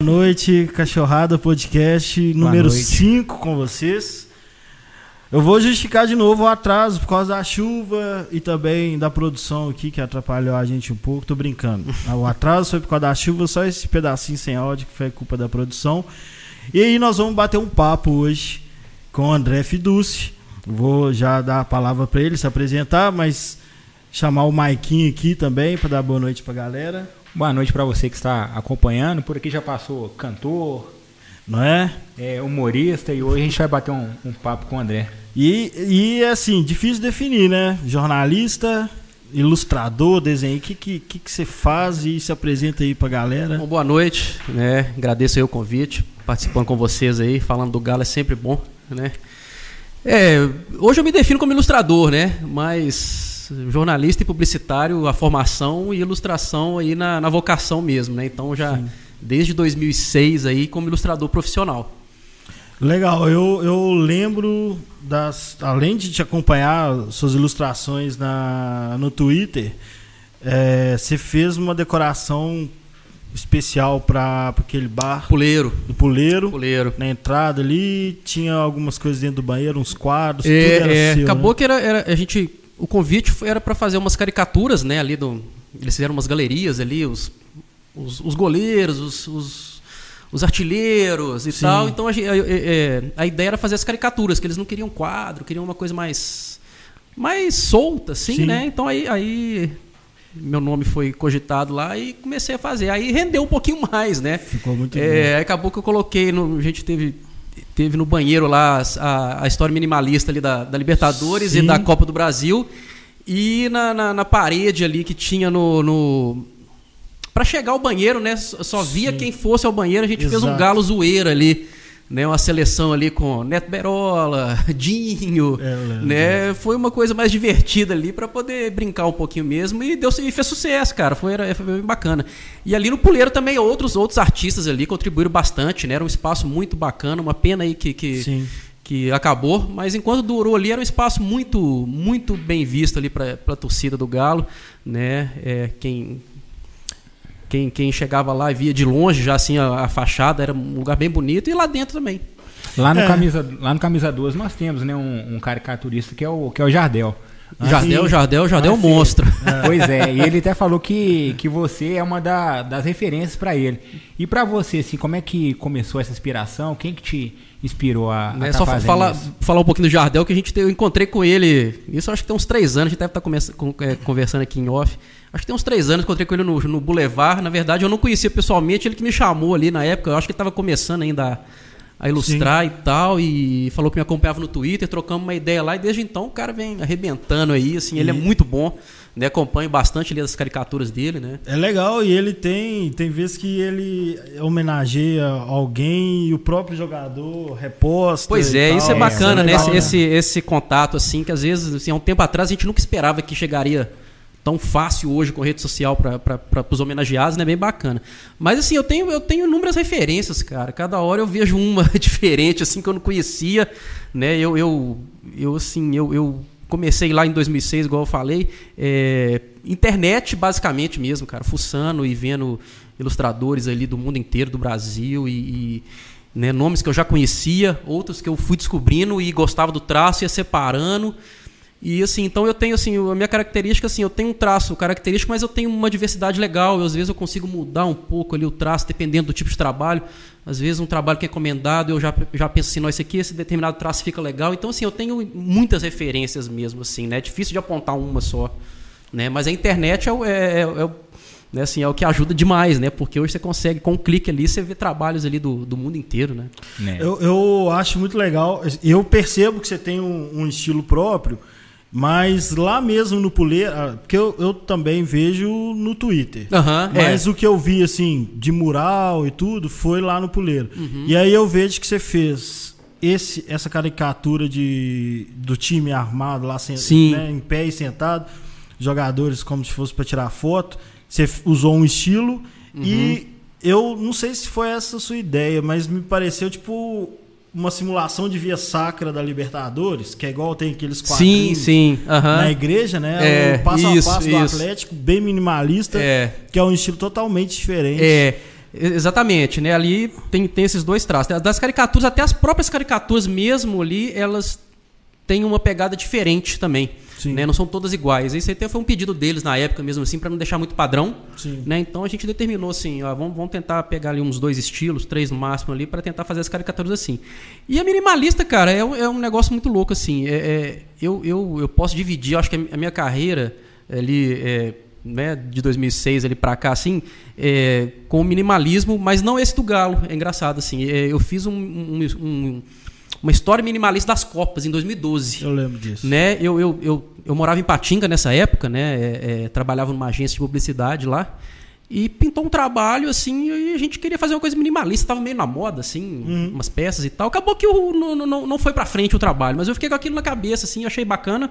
Boa noite, Cachorrada Podcast número 5 com vocês. Eu vou justificar de novo o atraso por causa da chuva e também da produção aqui que atrapalhou a gente um pouco. Tô brincando. O atraso foi por causa da chuva, só esse pedacinho sem áudio que foi culpa da produção. E aí nós vamos bater um papo hoje com o André Fiduci. Vou já dar a palavra para ele se apresentar, mas chamar o Maiquinho aqui também para dar boa noite para a galera. Boa noite para você que está acompanhando. Por aqui já passou cantor, não é? é humorista e hoje a gente vai bater um, um papo com o André. E, e assim, difícil definir, né? Jornalista, ilustrador, desenho. O que, que, que, que você faz e se apresenta aí pra galera? Bom, boa noite, né? Agradeço aí o convite, participando com vocês aí, falando do Galo é sempre bom, né? É, hoje eu me defino como ilustrador, né? Mas jornalista e publicitário, a formação e ilustração aí na, na vocação mesmo, né? Então já Sim. desde 2006 aí como ilustrador profissional. Legal, eu, eu lembro das. Além de te acompanhar suas ilustrações na, no Twitter, é, você fez uma decoração especial para aquele bar. Puleiro. Do Puleiro. Puleiro. Na entrada ali, tinha algumas coisas dentro do banheiro, uns quadros, é, tudo era é, seu, Acabou né? que era, era, a gente o convite era para fazer umas caricaturas, né? Ali do, eles fizeram umas galerias ali, os, os, os goleiros, os, os, os, artilheiros e Sim. tal. Então a, a, a, ideia era fazer as caricaturas, que eles não queriam quadro, queriam uma coisa mais mais solta, assim, Sim. né? Então aí, aí meu nome foi cogitado lá e comecei a fazer. Aí rendeu um pouquinho mais, né? Ficou muito é, bom. Acabou que eu coloquei, no, a gente teve teve no banheiro lá a, a história minimalista ali da, da Libertadores Sim. e da Copa do Brasil. E na, na, na parede ali que tinha no. no... Para chegar ao banheiro, né? Só via Sim. quem fosse ao banheiro, a gente Exato. fez um galo zoeira ali né, uma seleção ali com Neto Berola, Dinho, é, né? Foi uma coisa mais divertida ali para poder brincar um pouquinho mesmo e deu e fez sucesso, cara. Foi, era, foi bem bacana. E ali no Puleiro também outros outros artistas ali contribuíram bastante, né? Era um espaço muito bacana, uma pena aí que que, que acabou, mas enquanto durou ali era um espaço muito muito bem visto ali para a torcida do Galo, né? É, quem quem, quem chegava lá e via de longe já assim a, a fachada, era um lugar bem bonito, e lá dentro também. Lá no, é. camisa, lá no Camisa 2 nós temos né, um, um caricaturista que é o, que é o Jardel. Jardel, Jardel, Jardel é um monstro. É. Pois é, e ele até falou que, que você é uma da, das referências para ele. E para você, assim, como é que começou essa inspiração? Quem que te inspirou a, a é, tá Só falar, falar um pouquinho do Jardel, que a gente eu encontrei com ele, isso acho que tem uns três anos, a gente deve estar tá é, conversando aqui em off. Acho que tem uns três anos, encontrei com ele no, no Boulevard. Na verdade, eu não conhecia pessoalmente, ele que me chamou ali na época. Eu acho que ele estava começando ainda a, ilustrar Sim. e tal. E falou que me acompanhava no Twitter, trocamos uma ideia lá. E desde então o cara vem arrebentando aí. Assim, e... ele é muito bom. Né, acompanho bastante ali as caricaturas dele, né? É legal e ele tem tem vezes que ele homenageia alguém e o próprio jogador reposta. Pois é, isso é bacana, é, né? Legal, esse, né? Esse, esse contato assim que às vezes assim, há um tempo atrás a gente nunca esperava que chegaria tão fácil hoje com rede social para os homenageados, né? Bem bacana. Mas assim, eu tenho, eu tenho inúmeras referências, cara. Cada hora eu vejo uma diferente, assim, que eu não conhecia, né? Eu, eu, eu assim, eu, eu comecei lá em 2006, igual eu falei, é, internet basicamente mesmo, cara, fuçando e vendo ilustradores ali do mundo inteiro, do Brasil e, e né, nomes que eu já conhecia, outros que eu fui descobrindo e gostava do traço, ia separando e assim, então eu tenho assim, a minha característica assim, eu tenho um traço característico, mas eu tenho uma diversidade legal, às vezes eu consigo mudar um pouco ali o traço dependendo do tipo de trabalho. Às vezes um trabalho que é encomendado, eu já já penso assim, não, esse aqui, esse determinado traço fica legal. Então assim, eu tenho muitas referências mesmo assim, né? É difícil de apontar uma só, né? Mas a internet é, é, é, é né, assim, é o que ajuda demais, né? Porque hoje você consegue, com um clique ali, você vê trabalhos ali do, do mundo inteiro, né? né? Eu, eu acho muito legal. Eu percebo que você tem um, um estilo próprio, mas lá mesmo no Puleiro, ah, porque eu, eu também vejo no Twitter. Uhum, mas é. o que eu vi, assim, de mural e tudo, foi lá no Puleiro. Uhum. E aí eu vejo que você fez esse, essa caricatura de, do time armado lá, né, em pé e sentado, jogadores como se fosse para tirar foto. Você usou um estilo uhum. e eu não sei se foi essa a sua ideia, mas me pareceu tipo uma simulação de via sacra da Libertadores, que é igual tem aqueles quadrinhos sim, sim. Uhum. na igreja, né? É, o passo isso, a passo isso. do Atlético, bem minimalista, é. que é um estilo totalmente diferente. É. Exatamente, né? Ali tem, tem esses dois traços. Das caricaturas, até as próprias caricaturas mesmo ali, elas têm uma pegada diferente também. Né? Não são todas iguais. Isso até foi um pedido deles na época mesmo assim, para não deixar muito padrão. Né? Então a gente determinou assim, ó, vamos, vamos tentar pegar ali uns dois estilos, três no máximo ali, para tentar fazer as caricaturas assim. E a minimalista, cara, é, é um negócio muito louco assim. É, é, eu, eu, eu posso dividir, eu acho que a minha carreira ali é, né, de 2006 ali para cá, assim, é, com o minimalismo, mas não esse do Galo. É engraçado, assim. É, eu fiz um, um, um, uma história minimalista das Copas em 2012. Eu lembro disso. Né? Eu, eu, eu, eu morava em Patinga nessa época, né? É, é, trabalhava numa agência de publicidade lá. E pintou um trabalho, assim, e a gente queria fazer uma coisa minimalista, tava meio na moda, assim, uhum. umas peças e tal. Acabou que o, não, não, não foi pra frente o trabalho, mas eu fiquei com aquilo na cabeça, assim, achei bacana.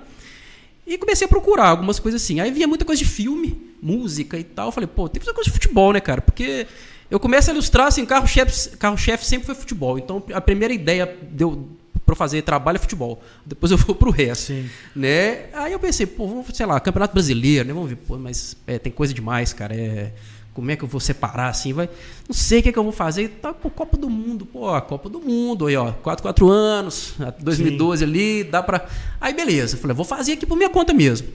E comecei a procurar algumas coisas assim. Aí via muita coisa de filme, música e tal. Eu falei, pô, tem que fazer coisa de futebol, né, cara? Porque eu começo a ilustrar, assim, carro-chefe carro -chefe sempre foi futebol. Então, a primeira ideia deu para fazer trabalho é futebol. Depois eu vou pro resto. Sim. Né? Aí eu pensei, pô, vamos, sei lá, Campeonato Brasileiro, né? Vamos ver, pô, mas é, tem coisa demais, cara. É como é que eu vou separar assim? Vai, não sei o que, é que eu vou fazer. Tá, pô, Copa do Mundo, pô, a Copa do Mundo, aí, ó, 4, 4 anos, 2012 Sim. ali, dá para Aí beleza, falei, vou fazer aqui por minha conta mesmo.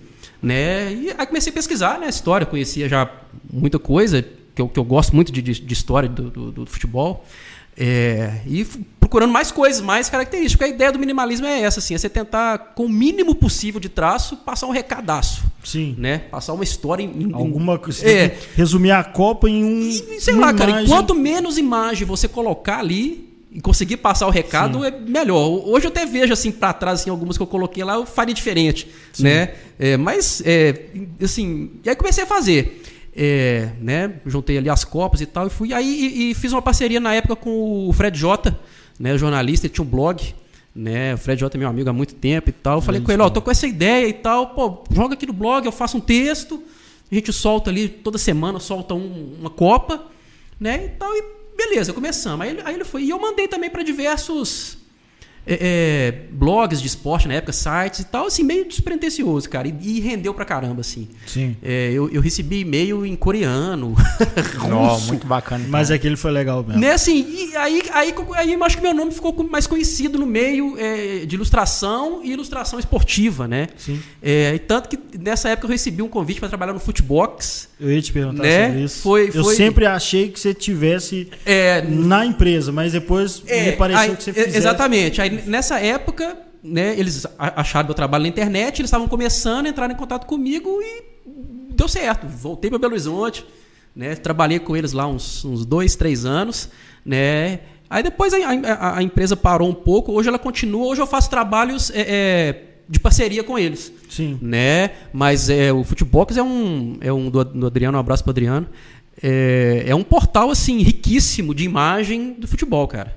Né? E aí comecei a pesquisar, né, história, conhecia já muita coisa, que eu, que eu gosto muito de, de, história do, do, do futebol. É, e procurando mais coisas, mais características. A ideia do minimalismo é essa, assim, é você tentar, com o mínimo possível de traço, passar um recadaço. Sim. Né? Passar uma história em. Alguma coisa. É. Resumir a Copa em um. E, sei lá, imagem. cara, quanto menos imagem você colocar ali e conseguir passar o recado Sim. é melhor. Hoje eu até vejo assim para trás assim, algumas que eu coloquei lá, eu faria diferente, Sim. né? É, mas é, assim, e aí comecei a fazer. É, né, juntei ali as copas e tal, e fui. Aí e, e fiz uma parceria na época com o Fred Jota, né, jornalista, ele tinha um blog. Né, o Fred Jota é meu amigo há muito tempo e tal. Eu falei com ele, ó, tô com essa ideia e tal, pô, joga aqui no blog, eu faço um texto, a gente solta ali toda semana, solta um, uma copa, né, e tal, e beleza, começamos. Aí, aí ele foi. E eu mandei também para diversos é, é, blogs de esporte na época, sites e tal, assim, meio despretensioso, cara. E, e rendeu pra caramba, assim. Sim. É, eu, eu, recebi e-mail em coreano. Nossa, muito bacana. Mas então. aquele foi legal mesmo. Né, assim, e aí, aí, aí eu acho que meu nome ficou mais conhecido no meio é, de ilustração e ilustração esportiva, né? Sim. É, e tanto que nessa época eu recebi um convite para trabalhar no Footbox. Eu ia te perguntar né? sobre isso. Foi, eu foi... sempre achei que você tivesse é, na empresa, mas depois me pareceu aí, que você fizesse. Exatamente. Aí nessa época, né, eles acharam meu trabalho na internet, eles estavam começando, entraram em contato comigo e deu certo. Voltei para Belo Horizonte, né, trabalhei com eles lá uns, uns dois, três anos, né. Aí depois a, a, a, empresa parou um pouco, hoje ela continua, hoje eu faço trabalhos é, é, de parceria com eles. Sim. Né? Mas é, o Futebox é um, é um do, do Adriano, um abraço para Adriano. É, é um portal assim riquíssimo de imagem do futebol, cara.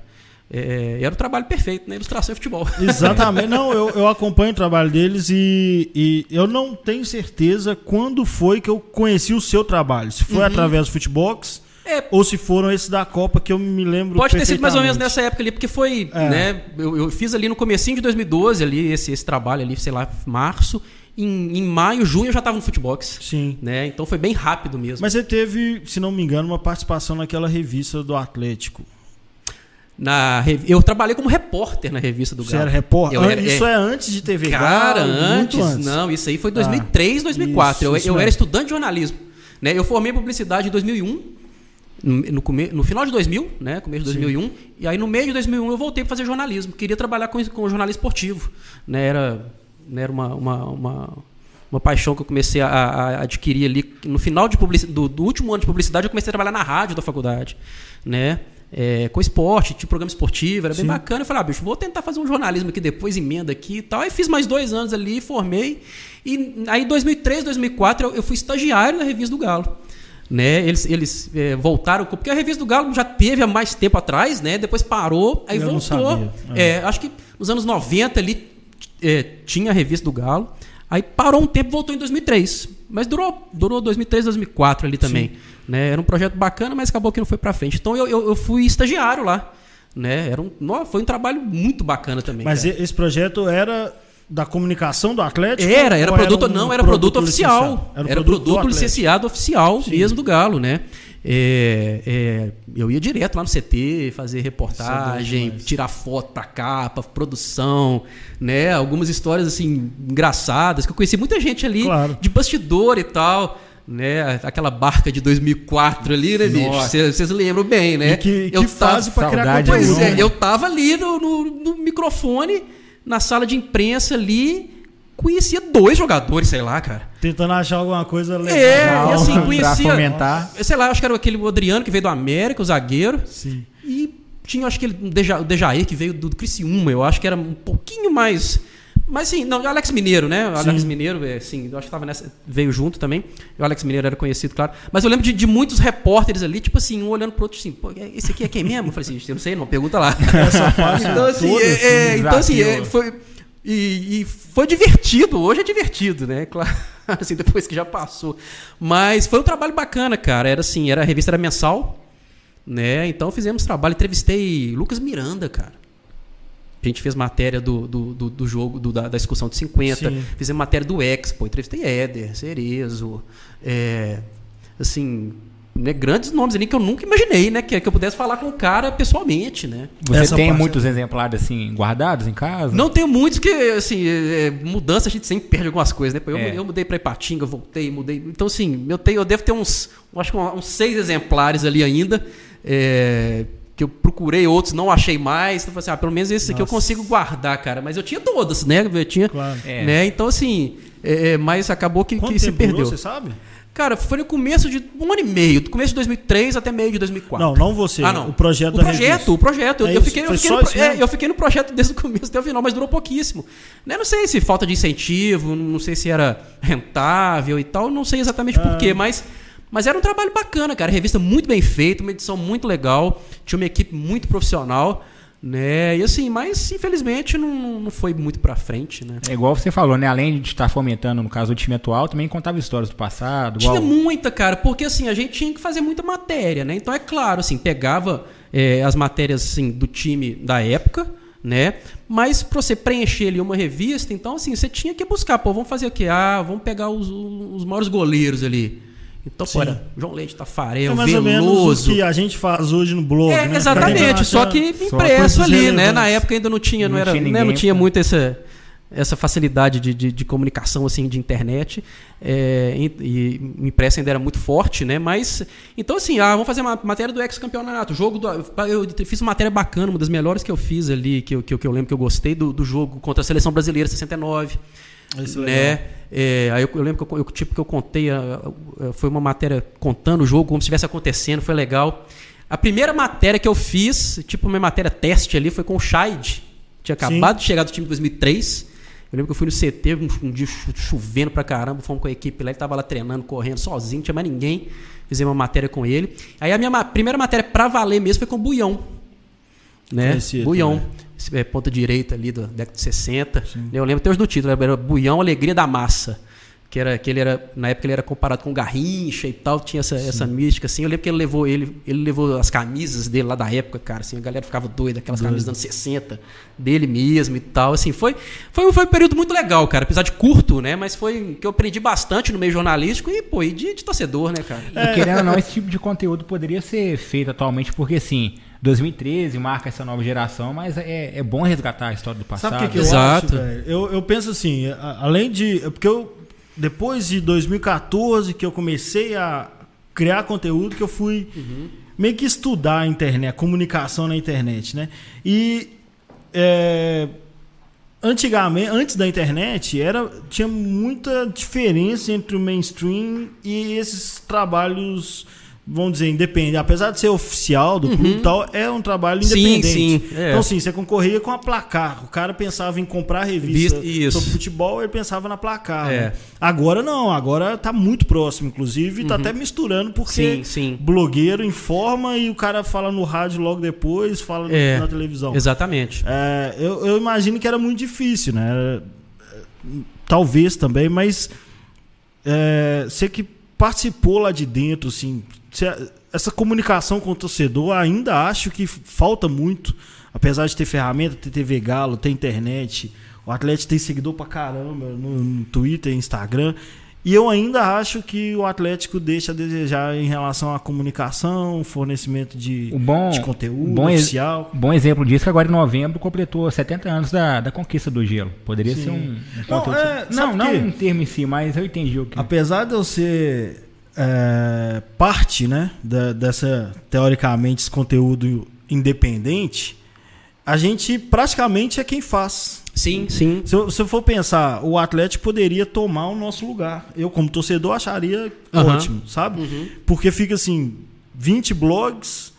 É, era o trabalho perfeito, na né? Ilustração e futebol. Exatamente. Não, eu, eu acompanho o trabalho deles e, e eu não tenho certeza quando foi que eu conheci o seu trabalho. Se foi uhum. através do Futebox é, ou se foram esses da Copa que eu me lembro Pode ter sido mais ou menos nessa época ali, porque foi, é. né, eu, eu, fiz ali no comecinho de 2012 ali esse, esse trabalho ali, sei lá, março. Em, em maio, junho eu já estava no Futebox. Sim. Né? Então foi bem rápido mesmo. Mas você teve, se não me engano, uma participação naquela revista do Atlético. Na, eu trabalhei como repórter na revista do Galo. Você era repórter? Era, isso é, é, antes de TV Cara, Galo, antes, antes, Não, isso aí foi 2003, ah, 2004. Isso, eu, isso eu era estudante de jornalismo. Né? Eu formei publicidade em 2001. No, no, no, final de 2000, né, começo de 2001, Sim. e aí no meio de 2001 eu voltei para fazer jornalismo. Queria trabalhar com, com jornalismo esportivo. Né, era né, era uma, uma, uma, uma, paixão que eu comecei a, a adquirir ali. No final de do, do último ano de publicidade, eu comecei a trabalhar na rádio da faculdade. Né? é, com esporte, tinha programa esportivo, era Sim. bem bacana. Eu falei, ah, bicho, vou tentar fazer um jornalismo aqui depois, emenda aqui e tal. Aí fiz mais dois anos ali, formei. E aí em 2003, 2004, eu, eu fui estagiário na Revista do Galo. Né, eles, eles é, voltaram, porque a revista do Galo já teve há mais tempo atrás, né? Depois parou, aí eu voltou. É. é. acho que nos anos 90 ali é, tinha a revista do Galo. Aí parou um tempo, voltou em 2003. Mas durou, durou 2003, 2004 ali também. Né? Era um projeto bacana, mas acabou que não foi para frente. Então eu, eu, eu, fui estagiário lá. Né? Era um, foi um trabalho muito bacana também. Mas cara. esse projeto era da comunicação do Atlético? Era, era produto, era um não, era produto, produto oficial. Era, era produto, produto licenciado oficial Sim. mesmo do Galo, né? É, é, eu ia direto lá no CT, fazer reportagem, tirar foto pra capa, produção, né? Algumas histórias assim engraçadas, que eu conheci muita gente ali claro. de bastidor e tal. Né, aquela barca de 2004 ali, né, bicho? Vocês lembram bem, né? E que, eu que fase pra criar conteúdo. Pois é, eu tava ali no, no, no microfone, na sala de imprensa ali, conhecia dois jogadores, sei lá, cara. Tentando achar alguma coisa legal. É, e assim, conhecia. Fomentar. Sei lá, acho que era aquele Adriano que veio do América, o zagueiro. Sim. E tinha, acho que ele, o Dejair que veio do, do Criciúma, eu acho que era um pouquinho mais. Mas sim, não, o Alex Mineiro, né? O Alex sim. Mineiro, é, sim, eu acho que tava nessa, veio junto também. O Alex Mineiro era conhecido, claro. Mas eu lembro de, de muitos repórteres ali, tipo assim, um olhando pro outro assim, pô, esse aqui é quem mesmo? Eu falei assim, eu não sei, não, pergunta lá. Então, assim, é, é, então, assim, é, foi e, e, foi divertido, hoje é divertido, né? Claro, assim, depois que já passou. Mas foi um trabalho bacana, cara. Era assim, era a revista era mensal, né? Então fizemos trabalho, entrevistei Lucas Miranda, cara. A gente fez matéria do, do, do, do jogo, do, da, da excursão de 50, Sim. fizemos matéria do Expo, entrevistei Éder, Cerezo, é, assim, né, grandes nomes ali que eu nunca imaginei, né? Que, que eu pudesse falar com o cara pessoalmente, né? Você Essa tem muitos exemplares assim guardados em casa? Não tenho muitos, porque assim, é, é, mudança a gente sempre perde algumas coisas, né? Eu, é. eu mudei para Ipatinga, voltei, mudei. Então, assim, eu, tenho, eu devo ter uns, acho que uns seis exemplares ali ainda. É, que eu procurei outros, não achei mais. Então, assim, ah, pelo menos esse Nossa. aqui eu consigo guardar, cara. Mas eu tinha todas, né? Eu tinha, claro. né? Então, assim, é, é mas acabou que, que se perdeu. Durou, você sabe? Cara, foi no começo de um ano e meio, do começo de 2003 até meio de 2004. Não, não você. Ah, não. O projeto o projeto, revista. O projeto, é eu, fiquei, eu, fiquei no, é, eu fiquei no projeto desde o começo até o final, mas durou pouquíssimo. Né, não sei se falta de incentivo, não sei se era rentável e tal, não sei exatamente por porquê, mas, mas era um trabalho bacana, cara. Revista muito bem feita, uma edição muito legal, tinha uma equipe muito profissional. Né? E assim, mas infelizmente não, não foi muito pra frente, né? É igual você falou, né? Além de estar fomentando, no caso, o time atual, também contava histórias do passado. Tinha igual... muita, cara, porque assim, a gente tinha que fazer muita matéria, né? Então é claro, assim, pegava é, as matérias assim, do time da época, né? Mas para você preencher ali uma revista, então assim, você tinha que buscar, pô, vamos fazer o quê? Ah, vamos pegar os, os maiores goleiros ali. Então, Sim. olha, João Leite, Tafarel, é mais Veloso. Ou menos o que a gente faz hoje no blog, é, né? Exatamente, só que impresso ali, né? Na época ainda não tinha, não, não era, tinha, né? não tinha muito essa, essa facilidade de, de, de, comunicação assim de internet é, e, e impressa ainda era muito forte, né? Mas então assim, ah, vamos fazer uma matéria do ex campeonato, jogo do, eu fiz uma matéria bacana, uma das melhores que eu fiz ali, que eu, que eu, que eu lembro que eu gostei do, do jogo contra a seleção brasileira 69. Isso né? É, aí eu, eu, lembro que eu, eu, tipo que eu contei, foi uma matéria contando o jogo como se estivesse acontecendo, foi legal. A primeira matéria que eu fiz, tipo uma matéria teste ali, foi com o Scheid. Tinha acabado Sim. de chegar do time de 2003. Eu lembro que eu fui no CT, um, um dia chovendo pra caramba, fomos com a equipe lá, ele tava lá treinando, correndo sozinho, não tinha mais ninguém. Fizemos uma matéria com ele. Aí a minha primeira matéria pra valer mesmo foi com o Buião. Né? Buião. É, ponta direita ali da década de 60. Sim. Eu lembro até hoje do título, era Buião Alegria da Massa. Que era que ele era na época ele era comparado com Garrincha e tal, tinha essa, essa mística assim. Eu lembro que ele levou ele, ele levou as camisas dele lá da época, cara, assim, a galera ficava doida, aquelas Doido. camisas dos anos 60 dele mesmo e tal, assim, foi foi, foi um período muito legal, cara, apesar de curto, né, mas foi que eu aprendi bastante no meio jornalístico e pô, e de, de torcedor, né, cara. É. E querendo ou não, esse tipo de conteúdo poderia ser feito atualmente porque assim, 2013 marca essa nova geração, mas é, é bom resgatar a história do passado. Sabe o que, que eu Exato. acho, velho? Eu, eu penso assim, além de. Porque eu. Depois de 2014, que eu comecei a criar conteúdo, que eu fui uhum. meio que estudar a internet, a comunicação na internet, né? E. É, antigamente, antes da internet, era, tinha muita diferença entre o mainstream e esses trabalhos vamos dizer, independente. Apesar de ser oficial do clube uhum. e tal, é um trabalho independente. Sim, sim. É. Então, sim, você concorria com a placar. O cara pensava em comprar revista Vist, sobre futebol, ele pensava na placar. É. Né? Agora não, agora tá muito próximo, inclusive, tá uhum. tá até misturando, porque sim, sim. blogueiro informa e o cara fala no rádio logo depois, fala é. na televisão. Exatamente. É, eu, eu imagino que era muito difícil, né? Talvez também, mas é, você que participou lá de dentro, assim, essa comunicação com o torcedor ainda acho que falta muito, apesar de ter ferramenta, ter TV Galo, ter internet, O Atlético tem seguidor pra caramba no, no Twitter, Instagram. E eu ainda acho que o Atlético deixa a desejar em relação à comunicação, fornecimento de, bom, de conteúdo bom oficial. Bom exemplo disso que agora em novembro completou 70 anos da, da conquista do gelo. Poderia Sim. ser um, um não. É, não, não um termo em si, mas eu entendi o que. Apesar de eu ser é, parte né, da, dessa, teoricamente, esse conteúdo independente, a gente praticamente é quem faz. Sim, sim. Se eu, se eu for pensar, o Atlético poderia tomar o nosso lugar. Eu, como torcedor, acharia uhum. ótimo, sabe? Uhum. Porque fica assim, 20 blogs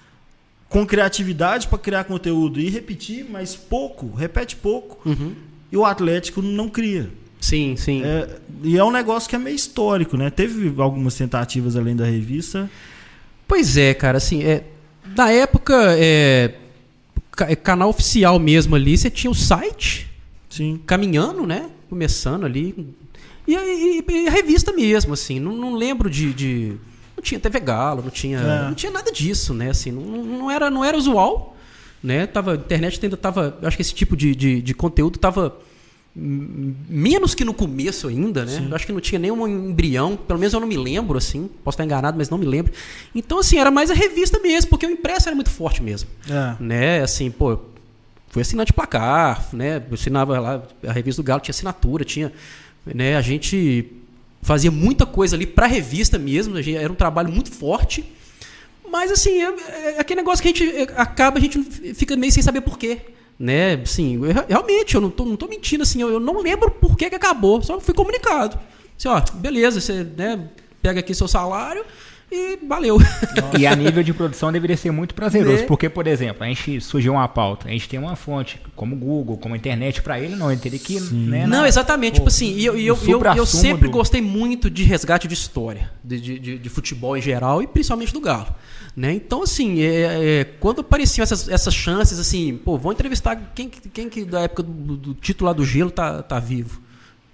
com criatividade para criar conteúdo e repetir, mas pouco, repete pouco. Uhum. E o Atlético não cria. Sim, sim. É, e é um negócio que é meio histórico, né? Teve algumas tentativas além da revista. Pois é, cara, assim, é, na época, é, é canal oficial mesmo ali, você tinha o site, Sim. caminhando, né? Começando ali. E, e, e a revista mesmo, assim. Não, não lembro de, de, Não tinha TV Galo, não tinha, é. não tinha nada disso, né? Assim, não, não, era, não era usual. Né? Tava, a internet ainda estava. Acho que esse tipo de, de, de conteúdo estava menos que no começo ainda, né? Eu acho que não tinha nenhum embrião, pelo menos eu não me lembro, assim. Posso estar enganado, mas não me lembro. Então, assim, era mais a revista mesmo, porque o impresso era muito forte mesmo. É. Né? Assim, pô, fui assinante placar, né? Eu assinava lá, a revista do Galo tinha assinatura, tinha. Né? A gente fazia muita coisa ali para revista mesmo, gente, era um trabalho muito forte. Mas assim, é, é, aquele negócio que a gente é, acaba, a gente fica meio sem saber porquê. Né? Assim, eu, realmente, eu não tô, não tô mentindo, assim, eu, eu não lembro por que, que acabou, só fui comunicado. Assim, ó, beleza, você né, pega aqui seu salário, e valeu. E a nível de produção deveria ser muito prazeroso, né? porque, por exemplo, a gente surgiu uma pauta, a gente tem uma fonte, como Google, como internet, para ele não, ele teria que. Né, não, na, exatamente, pô, tipo assim, e eu, eu, eu, eu, sempre do... gostei muito de resgate de história, de, de, de, futebol em geral e principalmente do Galo. Né? Então, assim, é, é, quando apareciam essas, essas chances, assim, pô, vou entrevistar quem, quem que da época do, do título lá do gelo tá, tá vivo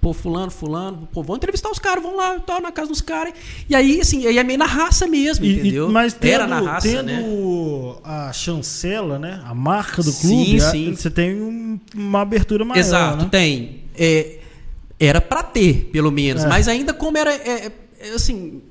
pô, fulano, fulano, pô, vão entrevistar os caras, vão lá, tal, na casa dos caras. E aí, assim, aí é meio na raça mesmo, e, entendeu? Mas tendo, Era na raça, tendo né? a chancela, né? A marca do clube, sim, sim. você tem um, uma abertura maior. Exato, né? tem. É, era para ter, pelo menos. É. Mas ainda como era. É, é assim,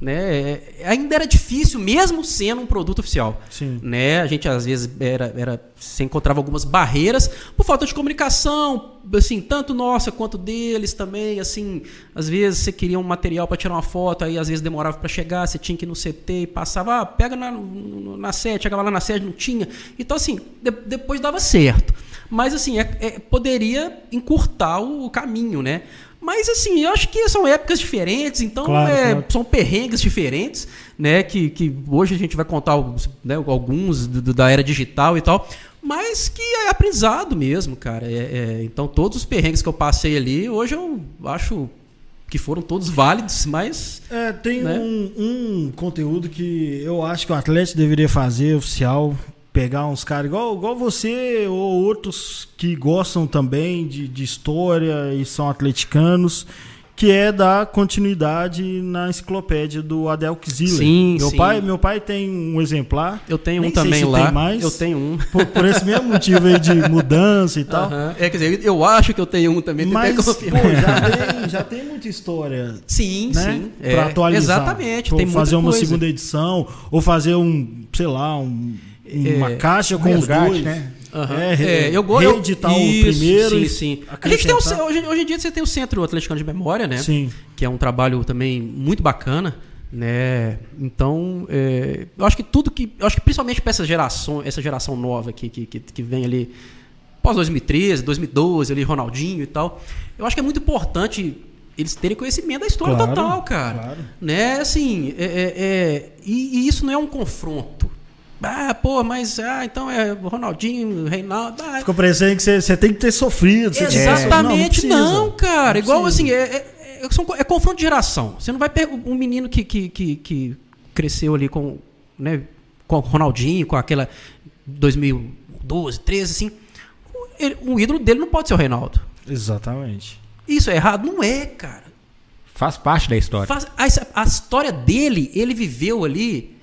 né? Ainda era difícil, mesmo sendo um produto oficial. Sim. Né? A gente às vezes era, era, se encontrava algumas barreiras por falta de comunicação, assim, tanto nossa quanto deles também. Assim, às vezes você queria um material para tirar uma foto, aí às vezes demorava para chegar, você tinha que ir no CT e passava, ah, pega na, na sede, chegava lá na sede, não tinha. Então, assim, de, depois dava certo. Mas assim, é, é, poderia encurtar o, o caminho, né? Mas assim, eu acho que são épocas diferentes, então claro, é, claro. são perrengues diferentes, né? Que, que hoje a gente vai contar né, alguns do, da era digital e tal, mas que é aprendizado mesmo, cara. É, é, então todos os perrengues que eu passei ali, hoje eu acho que foram todos válidos, mas. É, tem né? um, um conteúdo que eu acho que o Atlético deveria fazer oficial, pegar uns caras igual, igual você ou outros que gostam também de, de história e são atleticanos, que é dar continuidade na enciclopédia do Adel Kziller. Sim, meu sim. pai, meu pai tem um exemplar. Eu tenho um também lá. mais, eu tenho um. Por, por, esse mesmo motivo aí de mudança e tal. É, quer dizer, eu acho que eu tenho um também. Mas pô, já, tem, já tem muita história. Sim, né? sim. Para é, atualizar. Exatamente. Tem fazer uma coisa. segunda edição ou fazer um, sei lá, um uma é, caixa com os dois. Né? Uhum. É, é, eu gosto. Reeditar o primeiro. Sim, sim. A gente tem o, hoje, hoje em dia você tem o Centro Atleticano de Memória, né? Sim. Que é um trabalho também muito bacana. Né? Então, é, eu acho que tudo que. Eu acho que principalmente para essa geração, essa geração nova que, que, que vem ali pós 2013, 2012, ali, Ronaldinho e tal. Eu acho que é muito importante eles terem conhecimento da história claro, total, cara. Claro. Né? Assim, é, é, é e, e, isso não é um confronto. Ah, pô, mas ah, então é Ronaldinho, Reinaldo. Ah, Ficou parecendo que você, tem que ter sofrido. Exatamente, não, não, não, cara. Não Igual assim, é, é, é, é, confronto de geração. Você não vai pegar um menino que, que, que, que cresceu ali com, né, com o Ronaldinho, com aquela 2012, 13, assim. Ele, um ídolo dele não pode ser o Reinaldo. Exatamente. Isso é errado? Não é, cara. Faz parte da história. Faz, a, a história dele, ele viveu ali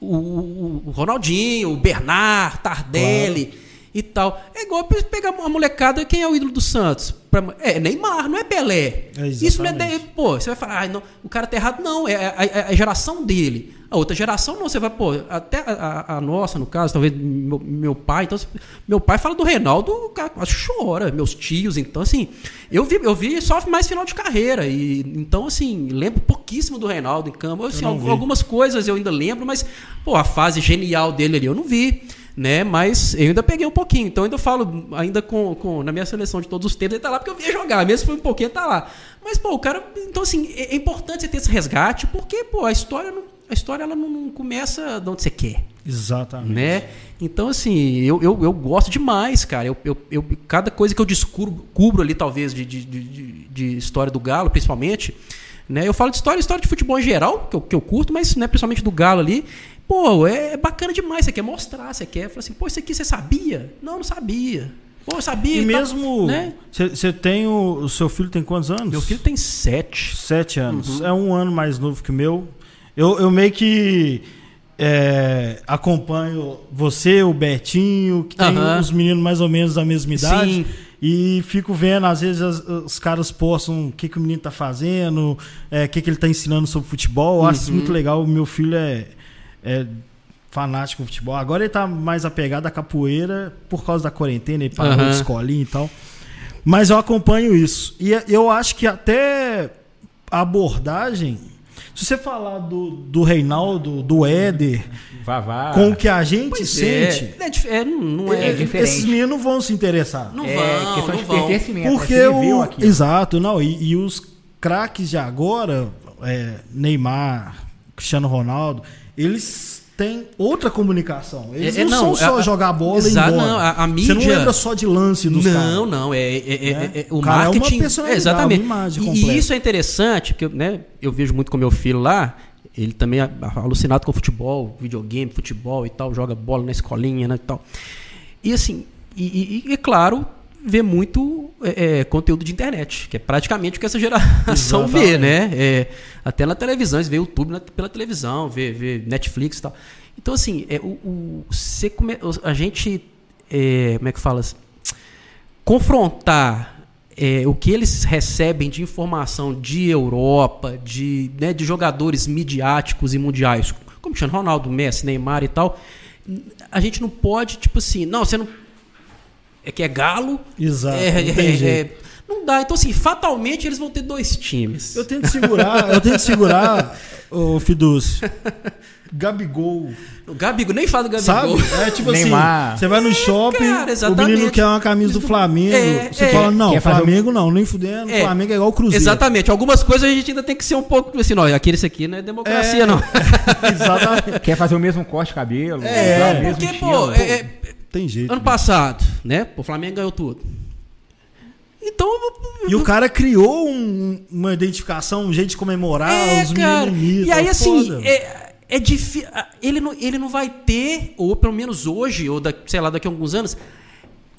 o, o, Ronaldinho, o Bernard, Tardelli. Claro. e tal. É igual pegar uma molecada, quem é o ídolo do Santos? É Neymar, não é Pelé. É Isso não é. De, pô, você vai falar, ah, não, o cara tá errado. Não, é a, a, a, geração dele. A outra geração não, você vai, pô, até a, a nossa, no caso, talvez meu, meu, pai. Então, meu pai fala do Reinaldo, o cara chora, meus tios. Então, assim, eu vi, eu vi só mais final de carreira. E, então, assim, lembro pouquíssimo do Reinaldo em campo. Assim, algumas coisas eu ainda lembro, mas, pô, a fase genial dele ali eu não vi né? Mas eu ainda peguei um pouquinho. Então eu ainda falo, ainda com, com na minha seleção de todos os tempos, ele tá lá porque eu via jogar, mesmo se foi um pouquinho, tá lá. Mas, pô, o cara. Então, assim, é, é importante você ter esse resgate, porque, pô, a história não, a história ela não, não, começa de onde você quer. Exatamente. Né? Então, assim, eu, eu, eu gosto demais, cara. Eu, eu, eu, cada coisa que eu descubro cubro ali, talvez, de, de, de, de história do Galo, principalmente. Né? Eu falo de história, história de futebol em geral, que eu, que eu curto, mas né, principalmente do Galo ali. Pô, é bacana demais. Você quer mostrar, você quer falar assim, pô, isso aqui você sabia? Não, não sabia. Pô, eu sabia. E mesmo. Você né? tem o, o. seu filho tem quantos anos? Meu filho tem sete. Sete anos. Uhum. É um ano mais novo que o meu. Eu, eu meio que. É, acompanho você, o Betinho, que tem uhum. os meninos mais ou menos da mesma idade. Sim. E fico vendo, às vezes as, os caras postam o que, que o menino tá fazendo, o é, que, que ele tá ensinando sobre futebol. Eu uhum. acho muito legal. O meu filho é, é fanático no futebol. Agora ele tá mais apegado à capoeira por causa da quarentena, ele parou uhum. de escolinha e tal. Mas eu acompanho isso. E eu acho que até a abordagem. Se você falar do, do Reinaldo, do Éder, Vavá. com o que a gente pois é. sente. É, é, não é, é diferente. Esses meninos vão se interessar. Não é, vão. Questão não de vão. pertencimento. Né? Porque o. Exato, não. E, e os craques de agora, é, Neymar, Cristiano Ronaldo, eles têm outra comunicação. Eles é, não, não, são só a, jogar bola exato, e embora. Não, a, a mídia... Você não lembra só de lance dos não, caras. Não, não. É, é, é, né? é, o cara marketing... É uma exatamente. Uma imagem e, e isso é interessante, porque né, eu vejo muito com meu filho lá, ele também é alucinado com futebol, videogame, futebol e tal, joga bola na escolinha né, e tal. E assim, e, e, e claro, vê muito é, é, conteúdo de internet, que é praticamente o que essa geração Exatamente. vê, né? É, até na televisão, eles vê YouTube na, pela televisão, vê, vê Netflix e tal. Então, assim, é, o, o, come, a gente, é, como é que fala? Confrontar é, o que eles recebem de informação de Europa, de, né, de jogadores midiáticos e mundiais, como Cristiano Ronaldo, Messi, Neymar e tal, a gente não pode, tipo assim, não, você não é que é galo. Exato. É, não, é, é, não dá. Então, assim, fatalmente eles vão ter dois times. Eu tento segurar, eu tento segurar, o Fidúcio. Gabigol. O Gabigol, nem fala do Gabigol. Sabe? É tipo assim, Neymar. assim, você vai no shopping, cara, o menino quer uma camisa do Flamengo. É, você é, fala, não, Flamengo não, nem fudendo, é, Flamengo é igual o Cruzeiro. Exatamente. Algumas coisas a gente ainda tem que ser um pouco assim, não, aquele esse aqui não é democracia, é. não. Exatamente. Quer fazer o mesmo corte de cabelo. É, porque, pô, é, tem jeito. Ano né? passado, né? O Flamengo ganhou tudo. Então. E o cara criou um, uma identificação, um jeito de comemorar é, os cara, meninos. E aí, assim, é, é difícil. Ele não, ele não vai ter, ou pelo menos hoje, ou da, sei lá, daqui a alguns anos,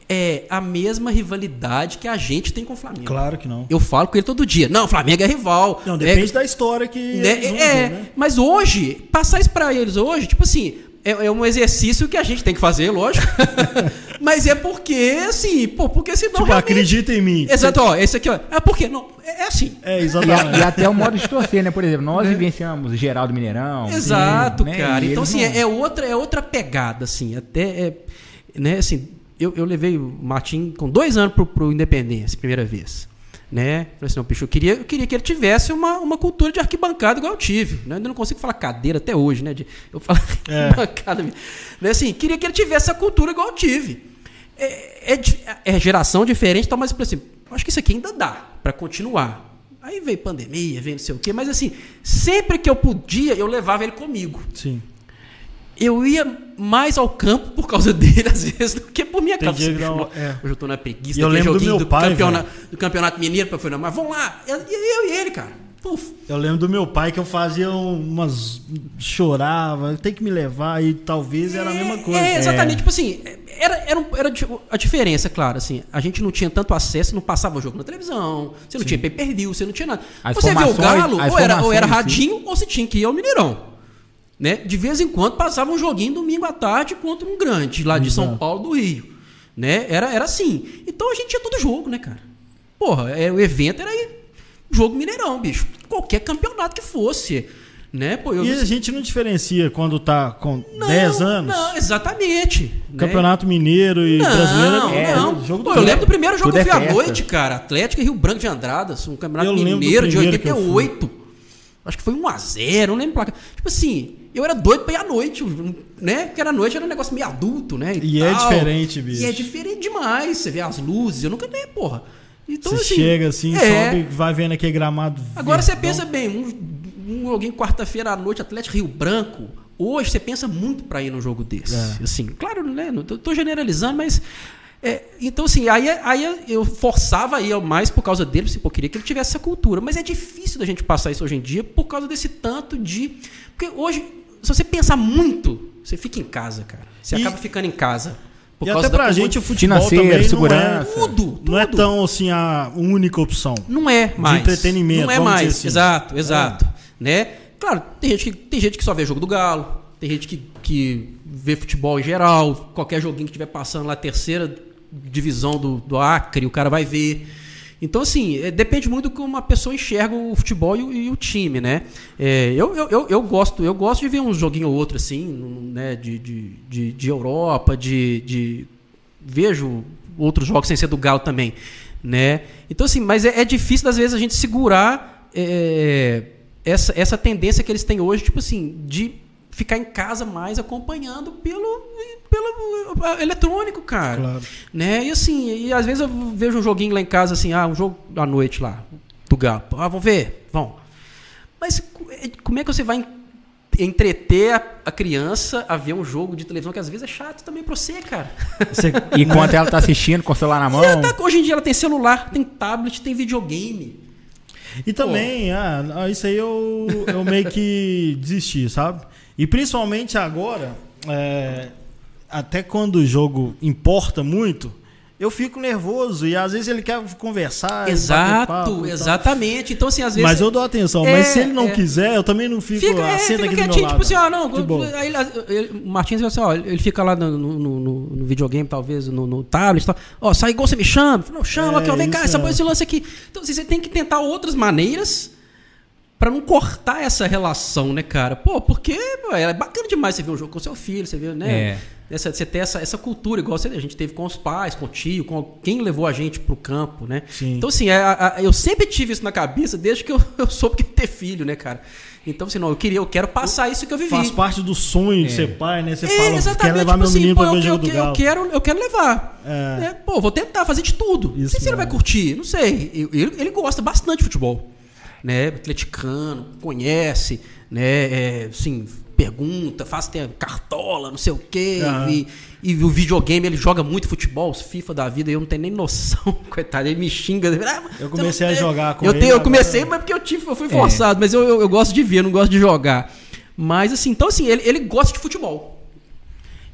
é a mesma rivalidade que a gente tem com o Flamengo. Claro que não. Eu falo com ele todo dia. Não, o Flamengo é rival. Não, depende é, da história que. Né, é, ver, né? mas hoje, passar isso pra eles hoje, tipo assim, é, é, um exercício que a gente tem que fazer, lógico. Mas é porque, assim, pô, porque senão. Tipo, realmente... acredita em mim. Exato, ó, esse aqui, ó. É porque, não, é, é assim. É, exatamente. E, e, até o modo de torcer, né? Por exemplo, nós é. vivenciamos Geraldo Mineirão. Exato, né? cara. Então, assim, é, é, outra, é outra pegada, assim. Até, é, né, assim, eu, eu levei o Martim com dois anos pro, pro Independência, primeira vez né? Falei assim, não, bicho, eu queria, eu queria que ele tivesse uma, uma cultura de arquibancada igual eu tive. Né? Eu ainda não consigo falar cadeira até hoje, né? De, eu falo é. arquibancada. Né? Assim, queria que ele tivesse essa cultura igual eu tive. É, é, é geração diferente, tal, mas eu assim, acho que isso aqui ainda dá para continuar. Aí veio pandemia, veio não sei o quê, mas assim, sempre que eu podia, eu levava ele comigo. Sim eu ia mais ao campo por causa dele, às vezes, do que por minha causa. Não, é. Hoje eu tô na preguiça, eu lembro do, meu do, pai, campeonato, do campeonato mineiro, para mas vamos lá. Eu, eu, e ele, cara. Puf. Eu lembro do meu pai que eu fazia umas. chorava, tem que me levar, e talvez era a mesma é, coisa. É, exatamente, é. tipo assim, era, era, era a diferença, claro, assim, a gente não tinha tanto acesso, não passava o jogo na televisão, você não Sim. tinha pay-per-view, você não tinha nada. As você vê o Galo, ou era, ou era radinho, ou você tinha que ir ao Mineirão. Né? De vez em quando passava um joguinho domingo à tarde contra um grande lá de São Paulo do Rio. né? Era, era assim. Então a gente tinha todo jogo, né, cara? Porra, é, o evento era aí, jogo Mineirão, bicho. Qualquer campeonato que fosse. Né? Pô, eu e a gente não diferencia quando tá com não, 10 anos? Não, exatamente. Né? Campeonato né? Mineiro e não, brasileiro é, não. Jogo Pô, eu lembro do primeiro jogo que eu fui à noite, cara. Atlético e Rio Branco de Andradas, um campeonato eu mineiro de 88. Acho que foi 1x0, não lembro placa. Tipo assim, eu era doido pra ir à noite, né? Porque era noite, era um negócio meio adulto, né? E, e é diferente, bicho. E é diferente demais. Você vê as luzes, eu nunca vi, porra. Então, você assim, chega assim, é... sobe, vai vendo aquele gramado. Agora verdão. você pensa bem, um, um alguém quarta-feira à noite, Atlético Rio Branco. Hoje você pensa muito para ir num jogo desse. É. Assim, claro, né? Não tô, tô generalizando, mas é, então, assim, aí, aí eu forçava aí mais por causa dele, assim, eu queria que ele tivesse essa cultura. Mas é difícil da gente passar isso hoje em dia por causa desse tanto de. Porque hoje, se você pensar muito, você fica em casa, cara. Você e, acaba ficando em casa. Por e até pra gente o futebol também segurança. Não é, tudo, tudo, Não é tão assim a única opção. Não é mais. De entretenimento. Não é mais. Assim. Exato, exato. É. Né? Claro, tem gente, que, tem gente que só vê jogo do Galo, tem gente que, que vê futebol em geral, qualquer joguinho que estiver passando lá, terceira divisão do, do Acre, o cara vai ver. Então, assim, é, depende muito do como uma pessoa enxerga o futebol e o, e o time, né? É, eu, eu, eu, eu, gosto, eu gosto de ver um joguinho ou outro, assim, né? De, de, de, de Europa, de, de. Vejo outros jogos sem ser do Galo também, né? Então, assim, mas é, é difícil, às vezes, a gente segurar é, essa, essa tendência que eles têm hoje, tipo assim, de ficar em casa mais acompanhando pelo, pelo eletrônico, cara. Claro. Né? E assim, e às vezes eu vejo um joguinho lá em casa, assim, ah, um jogo à noite lá, do Galo. Ah, vamos ver? Vamos. Mas é, como é que você vai entreter a, a, criança a ver um jogo de televisão que às vezes é chato também pra você, cara. Você, enquanto ela tá assistindo com o celular na mão. Tá, hoje em dia ela tem celular, tem tablet, tem videogame. E também, ah, isso aí eu, eu meio que desisti, sabe? E principalmente agora, é, até quando o jogo importa muito, eu fico nervoso e às vezes ele quer conversar. Exato, papo, exatamente. Então, assim, às vezes. Mas eu dou atenção. É, mas se ele não é, quiser, eu também não fico. Fica, é, fica quietinho, tipo assim, ó, não. Aí, ele, o Martins assim, ó, ele fica lá no, no, no, no videogame, talvez, no, no tablet. Tal. Ó, sai igual você me chama. Não, chama, é, aqui, vem cá, essa, esse lance aqui. Então, assim, você tem que tentar outras maneiras para não cortar essa relação, né, cara? Pô, porque pô, é bacana demais você ver um jogo com seu filho, você vê, né? É. Essa, você ter essa, essa cultura, igual a gente teve com os pais, com o tio, com quem levou a gente pro campo, né? Sim. Então, assim, a, é, a, eu sempre tive isso na cabeça desde que eu, eu soube que ter filho, né, cara? Então, assim, não, eu queria, eu quero passar isso que eu vivi. Faz parte do sonho é. de ser pai, né? Você é, fala, exatamente, quer levar tipo meu assim, menino pô, pra ver o jogo do Galo. Eu quero, eu quero levar. É. É, pô, vou tentar fazer de tudo. Isso não sei se ele vai curtir, não sei. Ele, ele gosta bastante de futebol né, atleticano, conhece, né, é, assim, pergunta, faz tem cartola, não sei o quê, uhum. e, e, o videogame ele joga muito futebol, os FIFA da vida, eu não tenho nem noção, coitado, ele me xinga. Ah, eu comecei a jogar com eu ele. Tenho, eu comecei, mas porque eu tive, eu fui é. forçado, é. mas eu, eu, eu, gosto de ver, eu não gosto de jogar. Mas assim, então assim, ele, ele gosta de futebol.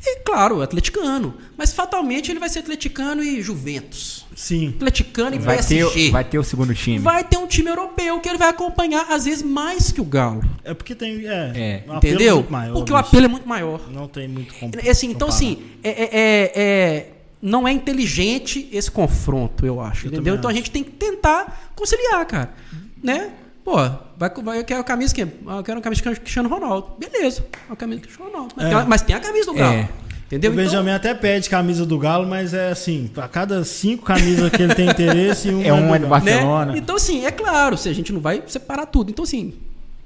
E claro, atleticano. Mas fatalmente ele vai ser atleticano e Juventus. Sim. Atleticano e vai PSG. Ter, vai ter o segundo time. Vai ter um time europeu que ele vai acompanhar, às vezes, mais que o Galo. É porque tem. É. é. Um Entendeu? Maior, porque o apelo é muito maior. Não tem muito como. É assim, então, assim, é, é, é, é, não é inteligente esse confronto, eu acho. Eu entendeu? Então acho. a gente tem que tentar conciliar, cara. Né? Pô, vai, vai, eu quero a camisa que Eu quero a camisa de Cristiano Ronaldo. Beleza, a camisa de Cristiano Ronaldo. Mas, é. tem, mas tem a camisa do Galo. É. Entendeu? O Benjamin então... até pede camisa do Galo, mas é assim, a cada cinco camisas que ele tem interesse, um é, é um é do Barcelona. Né? Então, assim, é claro, se a gente não vai separar tudo. Então, assim,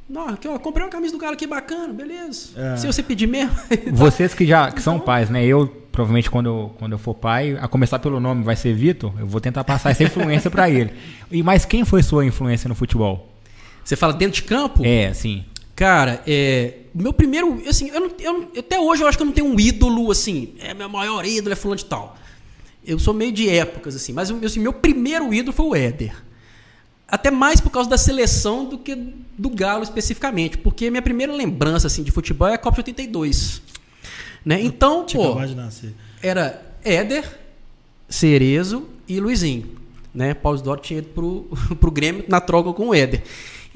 não, aqui, ó, comprei uma camisa do Galo aqui bacana, beleza. É. Se você pedir mesmo. Vocês que já que são então, pais, né? Eu, provavelmente, quando eu, quando eu for pai, a começar pelo nome vai ser Vitor, eu vou tentar passar essa influência para ele. E Mas quem foi sua influência no futebol? Você fala dentro de campo? É, sim. Cara, é, meu primeiro, assim, eu, não, eu até hoje eu acho que eu não tenho um ídolo assim, é meu maior ídolo é fulano de tal. Eu sou meio de épocas assim, mas assim, meu primeiro ídolo foi o Éder. Até mais por causa da seleção do que do Galo especificamente, porque minha primeira lembrança assim de futebol é a Copa de 82. Né? Então, pô, era Éder, Cerezo e Luizinho, né? Paulo Doro tinha ido pro, pro Grêmio na troca com o Éder.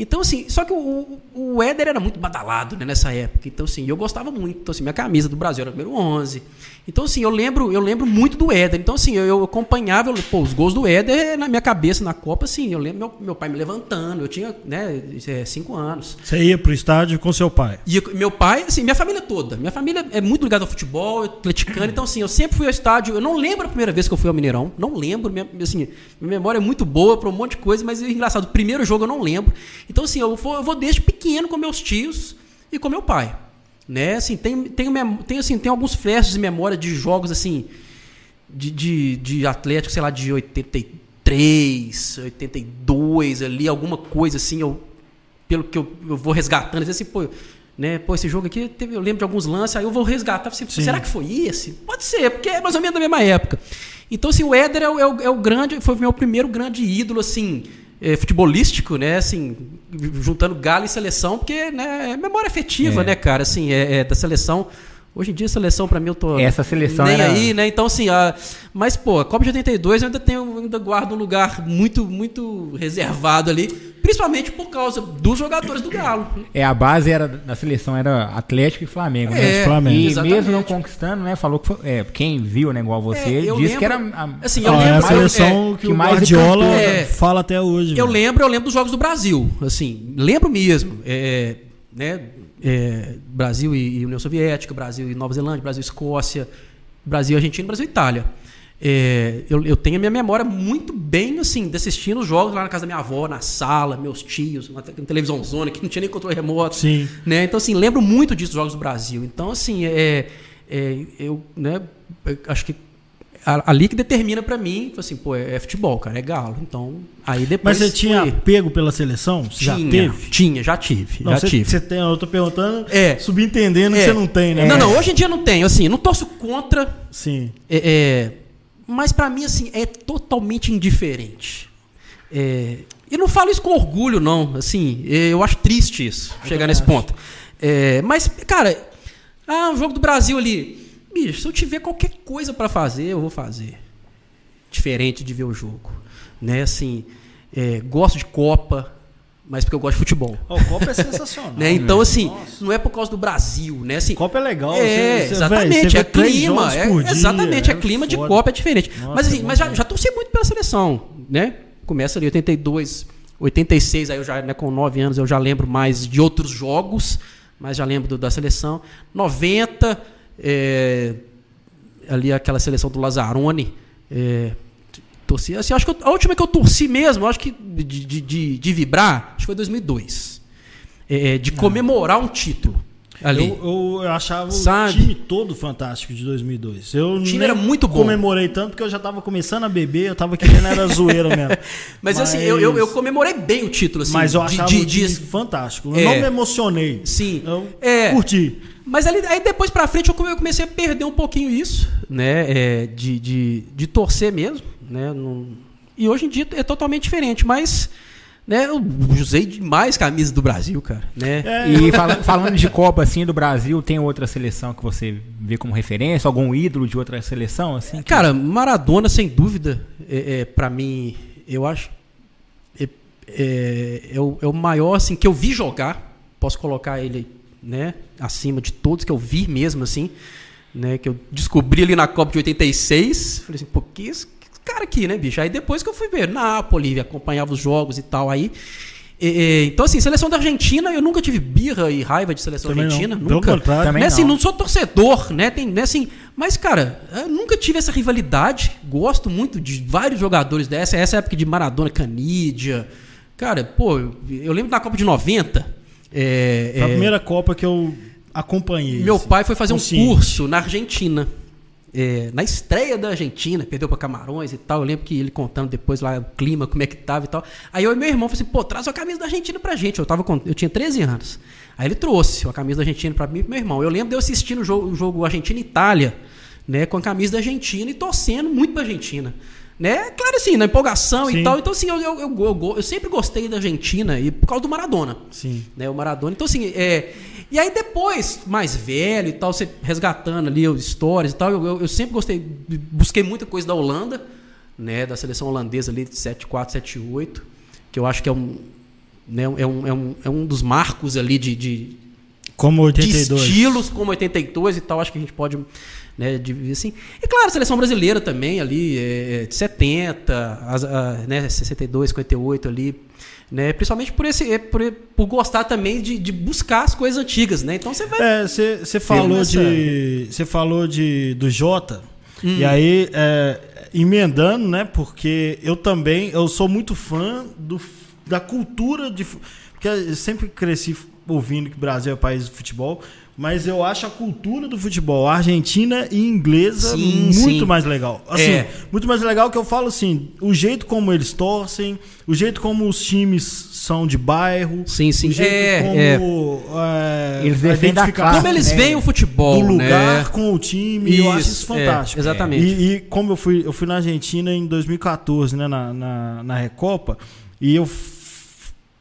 Então, assim, só que o, o Éder era muito badalado né, nessa época. Então, assim, eu gostava muito. Então, assim, minha camisa do Brasil era o número 11. Então, assim, eu lembro, eu lembro muito do Éder. Então, assim, eu, eu acompanhava eu, pô, os gols do Éder na minha cabeça na Copa, assim. Eu lembro meu, meu pai me levantando. Eu tinha, né, é, cinco anos. Você ia pro estádio com seu pai? E meu pai, assim, minha família toda. Minha família é muito ligada ao futebol, atleticano. Então, assim, eu sempre fui ao estádio. Eu não lembro a primeira vez que eu fui ao Mineirão. Não lembro. Minha, assim, minha memória é muito boa para um monte de coisa, mas é engraçado. O primeiro jogo eu não lembro. Então, assim, eu vou, eu vou desde pequeno com meus tios e com meu pai. Né? Assim, tem, tem, tem, assim, tem alguns flashes de memória de jogos assim de, de, de Atlético, sei lá, de 83, 82 ali, alguma coisa assim, eu, pelo que eu, eu vou resgatando, assim, pô, né, pô, esse jogo aqui, teve, eu lembro de alguns lances, aí eu vou resgatar, assim, será que foi esse? Pode ser, porque é mais ou menos da mesma época. Então, assim, o Éder é o, é o, é o grande, foi o meu primeiro grande ídolo, assim, é, futebolístico, né? Assim, juntando galo e seleção, porque né, é memória afetiva, é. né, cara? Assim, é, é, da seleção. Hoje em dia, a seleção, para mim, eu tô. Essa seleção nem era... aí, né? Então, assim, a... mas, pô, a Copa de 82 eu ainda tenho, ainda guardo um lugar muito, muito reservado ali, principalmente por causa dos jogadores do Galo. É, a base era da seleção era Atlético e Flamengo, né? É, Flamengo. E exatamente. mesmo não conquistando, né? Falou que foi, é, quem viu, né, igual você, é, disse lembro, que era a, assim, eu ah, lembro, é a seleção é, que, que o mais Guardiola é, fala até hoje. Eu lembro, eu lembro dos jogos do Brasil, assim, lembro mesmo, é, né? É, Brasil e, e, União Soviética, Brasil e Nova Zelândia, Brasil e Escócia, Brasil e Argentina, Brasil e Itália. É, eu, eu, tenho a minha memória muito bem assim, de assistir os jogos lá na casa da minha avó, na sala, meus tios, na, na televisão zona, que não tinha nem controle remoto. Sim. Né? Então, assim, lembro muito disso dos jogos do Brasil. Então, assim, é, é eu né, acho que ali que determina para mim, assim, pô, é, é, futebol, cara, é galo. Então, aí depois. Mas você tinha foi... pego pela seleção? Tinha, já teve? Tinha, já tive. Não, já você, tive. Você tem, eu tô perguntando, é, subentendendo é, que você não tem, né? Não, não, hoje em dia não tenho. Assim, não torço contra. Sim. É, é mas para mim, assim, é totalmente indiferente. É, e não falo isso com orgulho, não. Assim, é, eu acho triste isso, eu chegar nesse acho. ponto. É, mas, cara, ah, um jogo do Brasil ali bicho, se eu tiver qualquer coisa para fazer, eu vou fazer. Diferente de ver o jogo. Né? Assim, é, gosto de Copa, mas porque eu gosto de futebol. O Copa é sensacional. né? Então, assim, Nossa. não é por causa do Brasil, né? Assim, Copa é legal. É, você, exatamente. Você é clima. É, dia, exatamente, é, é clima foda. de Copa, é diferente. Nossa, mas, assim, é mas já, já torci muito pela seleção, né? Começa ali 82, 86, aí eu já, né, com 9 anos, eu já lembro mais de outros jogos, mas já lembro do, da seleção. 90 é, ali aquela seleção do Lazzaroni. É, torci, assim, acho que eu, a última que eu torci mesmo, acho que de, de, de, de vibrar, acho que foi 2002. É, de comemorar um título. Ali. Eu, eu, eu achava Sabe? o time todo fantástico de 2002. Eu o time era muito bom. comemorei tanto porque eu já estava começando a beber, eu estava querendo era zoeira mesmo. mas, mas, assim, eu, eu, eu, comemorei bem o título. Assim, mas eu achava de, de, de... fantástico. Eu é, não me emocionei. Sim. Eu é, curti. Mas ali, aí depois pra frente eu comecei a perder um pouquinho isso, né? É, de, de, de torcer mesmo, né? Não... E hoje em dia é totalmente diferente, mas né, eu usei demais camisa do Brasil, cara. Né? É. E fala, falando de Copa assim do Brasil, tem outra seleção que você vê como referência, algum ídolo de outra seleção assim? Que... Cara, Maradona sem dúvida, é, é para mim, eu acho é, é, é, o, é o maior assim que eu vi jogar. Posso colocar ele né, acima de todos que eu vi mesmo, assim, né, que eu descobri ali na Copa de 86. Falei assim, pô, que esse cara aqui, né, bicho? Aí depois que eu fui ver Nápoles, acompanhava os jogos e tal, aí. E, e, então, assim, seleção da Argentina, eu nunca tive birra e raiva de seleção Também argentina. Não. Nunca. Também né, assim, não. não sou torcedor, né? Tem, né, assim, mas, cara, eu nunca tive essa rivalidade. Gosto muito de vários jogadores dessa. Essa época de Maradona, Canídia. Cara, pô, eu lembro da Copa de 90. É, Foi a é, primeira Copa que eu acompanhei. Meu assim, pai foi fazer consciente. um curso na Argentina. É, na estreia da Argentina, perdeu para Camarões e tal. Eu lembro que ele contando depois lá o clima, como é que tava e tal. Aí eu e meu irmão falei assim: pô, traz a camisa da Argentina pra gente. Eu, tava eu tinha 13 anos. Aí ele trouxe a camisa da Argentina para mim e pro meu irmão. Eu lembro de eu assistindo o jogo, o jogo Argentina-Itália, né, com a camisa da Argentina e torcendo muito pra Argentina. Né? Claro, assim, na empolgação Sim. e tal. Então, assim, eu, eu, eu, eu, sempre gostei da Argentina e por causa do Maradona. Sim. Né? O Maradona. Então, assim, é. E aí depois, mais velho e tal, você resgatando ali os stories e tal, eu, eu, sempre gostei, busquei muita coisa da Holanda, né? Da seleção holandesa ali de 74, 78, que eu acho que é um. né, é, um, é, um, é um dos marcos ali de, de, como 82. de estilos como 82 e tal. Acho que a gente pode né, dividir assim. E claro, a seleção brasileira também ali, é, de 70, as, a, né, 62, 58 ali. Né, principalmente por esse por, por gostar também de, de buscar as coisas antigas, né? Então você vai. É, você falou nessa- de você falou de do Jota Hum. e aí é, emendando, né? Porque eu também eu sou muito fã do, da cultura de porque eu sempre cresci ouvindo que o Brasil é país de futebol, mas eu acho a cultura do futebol argentina e inglesa Sim, muito sim. mais legal. Assim, É. muito mais legal que eu falo assim, o jeito como eles torcem, o jeito como os times são de bairro, Sim, sim. o jeito É, como é, Eles defendem a classe, Como eles né? veem o futebol, do lugar né? com o time, eu acho isso Isso, é, fantástico. exatamente. E, e como eu fui, eu fui na Argentina em 2014, né, na, na, na Recopa, e eu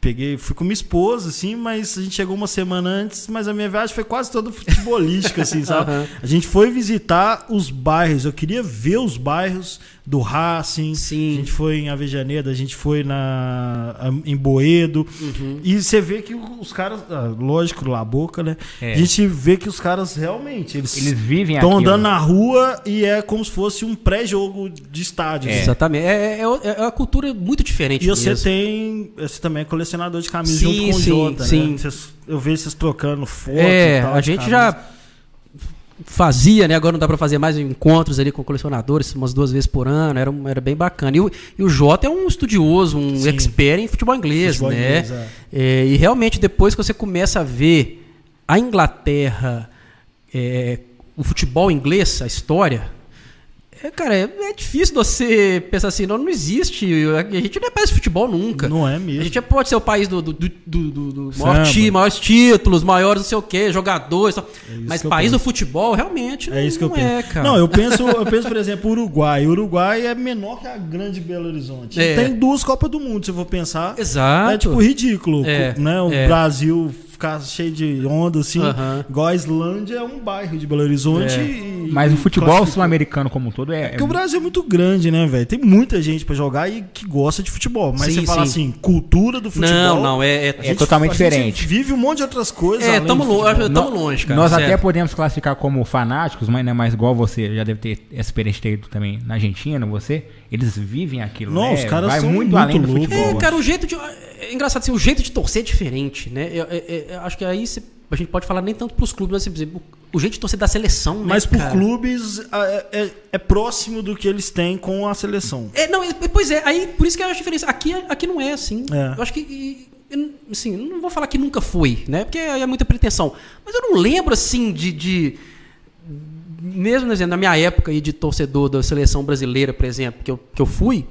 peguei, fui com minha esposa, assim, mas a gente chegou uma semana antes, mas a minha viagem foi quase toda futebolística, assim, sabe? Aham. A gente foi visitar os bairros, eu queria ver os bairros do Racing, Sim. a gente foi em Avejaneda, a gente foi na, em Boedo, Uhum. e você vê que os caras, ah, lógico, lá boca, né? É. A gente vê que os caras realmente, eles Eles vivem estão andando na rua e é como se fosse um pré-jogo de estádio. É. assim. Exatamente. É, é, é uma cultura muito diferente. E você mesmo. tem. Você também é colecionador de camisas Sim, junto com o sim, Jota, sim. né? Eu vejo vocês trocando fotos É, e tal. a gente camisa. já fazia, né? Agora não dá pra fazer mais encontros ali com colecionadores, umas duas vezes por ano, era, era bem bacana. E o, e o Jota é um estudioso, um Sim. expert em futebol inglês, Futebol né? inglês, é. É, e realmente depois que você começa a ver a Inglaterra, é, o futebol inglês, a história, é, cara, é, é difícil você pensar assim, não, não existe, a gente não é país de futebol nunca. Não é A mesmo. gente pode ser o país do, do, do, do- do- maior time, maiores títulos, maiores não sei o quê, jogadores. isso mas país penso. do futebol, realmente, É isso que eu não penso. é, cara. Não, eu penso, eu penso, por exemplo, Uruguai. O Uruguai é menor que a grande Belo Horizonte. É. Tem duas Copas do Mundo, se eu for pensar. Exato. É tipo ridículo, É, né? O é. Brasil ficar cheio de onda assim. Aham. Igual a Islândia é um bairro de Belo Horizonte. É. e- Mas o futebol sul-americano como um todo é. Porque o Brasil é muito grande, né, velho? Tem muita gente pra jogar e que gosta de futebol. Mas Sim, você fala sim. assim, cultura do futebol. Não, não, é. é, gente- totalmente a gente diferente. vive um monte de outras coisas. é do longe, tamo longe, cara. Nós certo. até podemos classificar como fanáticos, mas não é mais igual você, já deve ter essa experiência de ter ido também na Argentina, você. Eles vivem aquilo, Não, né? os caras Vai são muito, muito além do loucos. futebol. É, cara, o jeito de. É engraçado assim, o jeito de torcer é diferente, né? Eu, eu- eu- eu acho que aí você- a gente pode falar nem tanto pros clubes, mas assim, o jeito de torcer da seleção, né? Mas por cara? clubes é, é- é próximo do que eles têm com a seleção. É, não, é- pois é, aí por isso que eu acho a diferença. Aqui, aqui não é assim. É. Eu acho que. e- Assim, não vou falar que nunca foi, né? Porque aí é muita pretensão. Mas eu não lembro, assim, de. de- mesmo exemplo, na minha época aí de torcedor da seleção brasileira, por exemplo, que eu, que eu fui.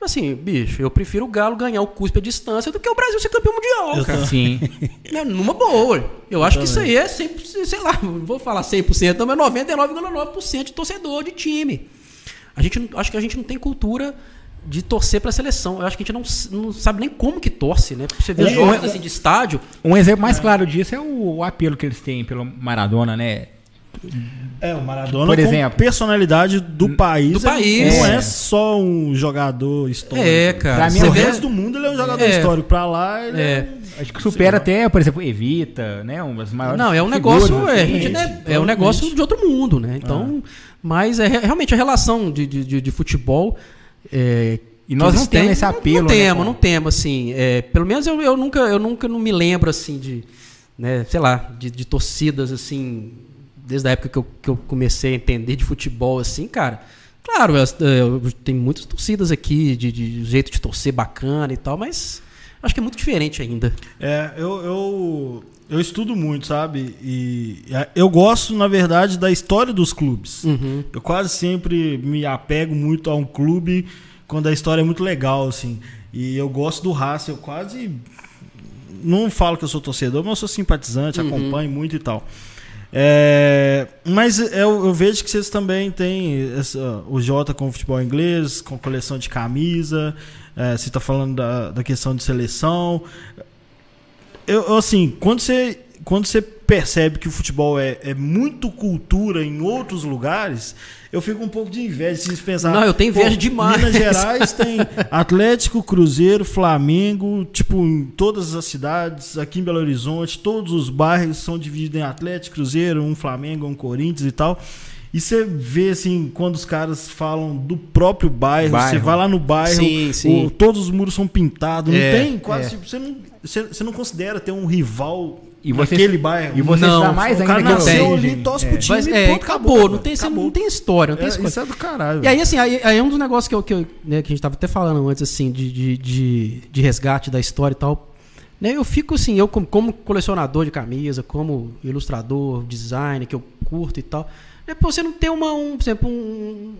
Assim, bicho, eu prefiro o Galo ganhar o cuspe à distância do que o Brasil ser campeão mundial, Eu cara. Sim. Né, Numa boa. Eu acho que isso aí é 100%, sei lá, vou falar 100%, não, mas 99,9% de torcedor de time. A gente não- acho que a gente não tem cultura de torcer pra seleção. Eu acho que a gente não, não sabe nem como que torce, né? Você vê É, jogos é, assim de estádio. Um exemplo mais claro disso é o, o apelo que eles têm pelo Maradona, né? É, o Maradona Por como exemplo. personalidade do país. Do país. Não É. é só um jogador histórico. É, cara. Pra mim, vê- resto do mundo ele é um jogador É. histórico. Pra lá ele é. É. Acho que supera até, por exemplo, Evita, né? Umas maiores Não, é um figuras, negócio, é, assim. né, é um negócio de outro mundo, né? Então, mas é re- realmente a relação de, de, de- de futebol. é, E nós não temos esse não- apelo, Não né, temos, cara? não temos, assim. é, pelo menos eu, eu nunca, eu nunca não me lembro assim de, né, sei lá, de, de torcidas assim, desde a época que eu, que eu comecei a entender de futebol, assim, cara. Claro, tem muitas torcidas aqui de, de jeito de torcer bacana e tal, mas acho que é muito diferente ainda. É, eu, eu, eu estudo muito, sabe? E eu gosto, na verdade, da história dos clubes. Uhum. Eu quase sempre me apego muito a um clube quando a história é muito legal, assim. E eu gosto do Racing, eu quase. Não falo que eu sou torcedor, mas eu sou simpatizante, Uhum. acompanho muito e tal. É, mas eu, eu vejo que vocês também têm essa- o Jota com futebol inglês, com coleção de camisa. é, você está falando da, da questão de seleção. Eu, assim, quando você, quando você percebe que o futebol é, é muito cultura em outros lugares, eu fico um pouco de inveja de pensar. Não, eu tenho inveja demais. Minas Gerais tem Atlético, Cruzeiro, Flamengo, tipo, em todas as cidades, aqui em Belo Horizonte, todos os bairros são divididos em Atlético, Cruzeiro, um Flamengo, um Corinthians e tal. E você vê, assim, quando os caras falam do próprio bairro, bairro. você vai lá no bairro, sim, sim. O, todos os muros são pintados, é, não tem quase. É. Tipo, você, não, você, você, não considera ter um rival e você, naquele bairro. E você não, dá mais ainda que nasceu ali, tosse pro time Mas, é, ponto, acabou, acabou, não, tem, acabou. não tem história, não tem é, história. Isso é do caralho. E aí, assim, aí, aí é um dos negócios que, eu, que, eu, né, que a gente tava até falando antes, assim, de, de, de, de resgate da história e tal. Né, eu fico assim, eu como, como colecionador de camisa, como ilustrador, designer, que eu curto e tal. Né, você não tem uma, um, por exemplo, um,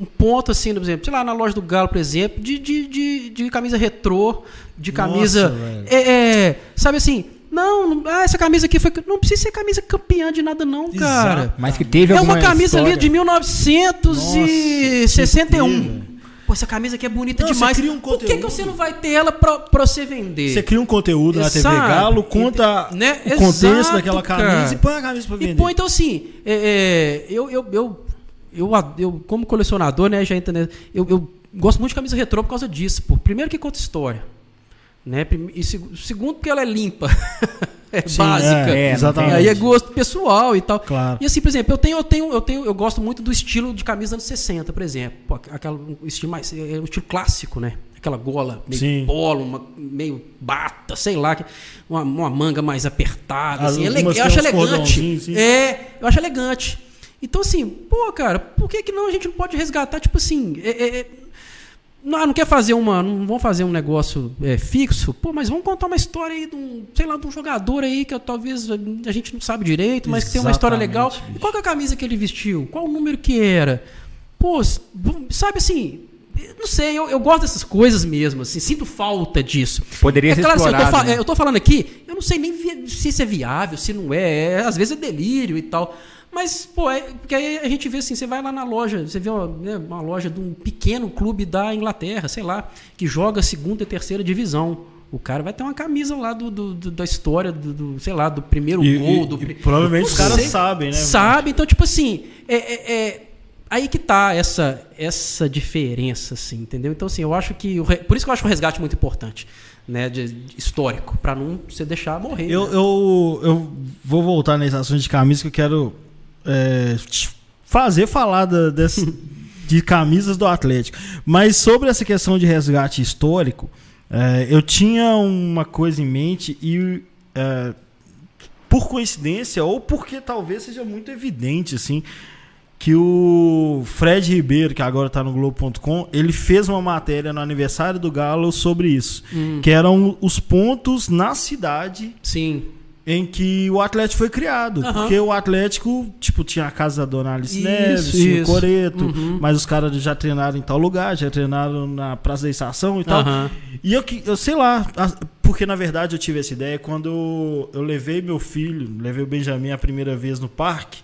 um ponto assim, por exemplo, sei lá, na loja do Galo, por exemplo, de, de, de, de camisa retrô, de camisa. Nossa, é, é, sabe assim, não, ah, essa camisa aqui foi. Não precisa ser camisa campeã de nada, não, cara. Exato. Mas que teve É uma camisa história. ali de 1961. Nossa, Pô, essa camisa aqui é bonita não, demais. Um Por que, que você não vai ter ela pra, pra você vender? Você cria um conteúdo na TV Galo, conta né? o contexto Exato, daquela camisa cara. e põe a camisa pra vender. E põe, então assim, é, é, eu, eu, eu, eu, eu, como colecionador, né, já entendeu, eu, eu gosto muito de camisa retrô por causa disso. Pô. Primeiro que conta história. Né? E segundo porque ela é limpa. é Sim, básica. É, é, exatamente. Aí é gosto pessoal e tal. Claro. E assim, por exemplo, eu tenho, eu tenho, eu tenho, eu gosto muito do estilo de camisa dos anos 60, por exemplo. Aquela, um estilo mais. É um estilo clássico, né? Aquela gola meio Sim. polo, uma, meio bata, sei lá, uma, uma manga mais apertada. Assim, eu acho elegante. É, eu acho elegante. Então, assim, pô, cara, por que, que não a gente não pode resgatar, tipo assim, é, é, é não, não quer fazer uma. Não vão fazer um negócio é, fixo, pô, mas vamos contar uma história aí de um, sei lá, de um jogador aí que talvez a gente não sabe direito, mas Exatamente. que tem uma história legal. Bicho. E qual é a camisa que ele vestiu? Qual o número que era? Pô, sabe assim, não sei, eu, eu, gosto dessas coisas mesmo, assim, sinto falta disso. Poderia é ser claro, assim, eu, tô, né? eu tô falando aqui, eu não sei nem se isso é viável, se não é, é às vezes é delírio e tal. Mas, pô, é, porque aí a gente vê assim, você vai lá na loja, você vê uma, né, uma loja de um pequeno clube da Inglaterra, sei lá, que joga segunda e terceira divisão. O cara vai ter uma camisa lá do, do, do da história, do, do, sei lá, do primeiro e, gol. Do, e, provavelmente os caras sabem, né? Sabe, então, tipo assim, é, é, é, aí que tá essa, essa diferença, assim, entendeu? Então, assim, eu acho que. O, por isso que eu acho o resgate muito importante né, de, de histórico, para não você deixar morrer. Eu, né? eu, eu vou voltar nesse assunto de camisa que eu quero é, fazer falar da, de camisas do Atlético. Mas sobre essa questão de resgate histórico, é, eu tinha uma coisa em mente e é, por coincidência ou porque talvez seja muito evidente assim que o Fred Ribeiro, que agora está no Globo.com, ele fez uma matéria no aniversário do Galo sobre isso, hum. que eram os pontos na cidade. Sim em que o Atlético foi criado. Uhum. Porque o Atlético, tipo, tinha a casa da Dona Alice isso, Neves, tinha o Coreto, uhum. mas os caras já treinaram em tal lugar, já treinaram na Praça da Estação e tal. Uhum. E eu, eu sei lá, porque na verdade eu tive essa ideia quando eu levei meu filho, levei o Benjamin a primeira vez no parque.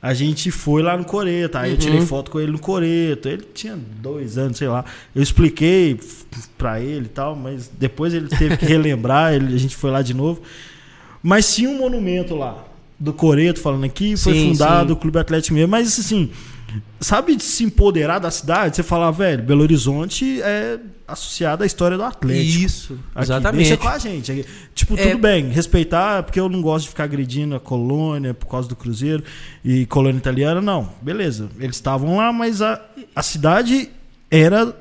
A gente foi lá no Coreto, aí eu tirei uhum. foto com ele no Coreto. Ele tinha dois anos, sei lá. Eu expliquei pra ele e tal, mas depois ele teve que relembrar, ele, a gente foi lá de novo. Mas tinha um monumento lá, do Coreto, falando aqui, foi sim, fundado sim. o Clube Atlético mesmo. Mas assim, sabe de se empoderar da cidade? Você falar, velho, Belo Horizonte é associado à história do Atlético. Isso, aqui, exatamente. Deixa com a gente. Aqui. Tipo, é... tudo bem, respeitar, porque eu não gosto de ficar agredindo a colônia por causa do Cruzeiro e colônia italiana, não. Beleza, eles estavam lá, mas a, a cidade era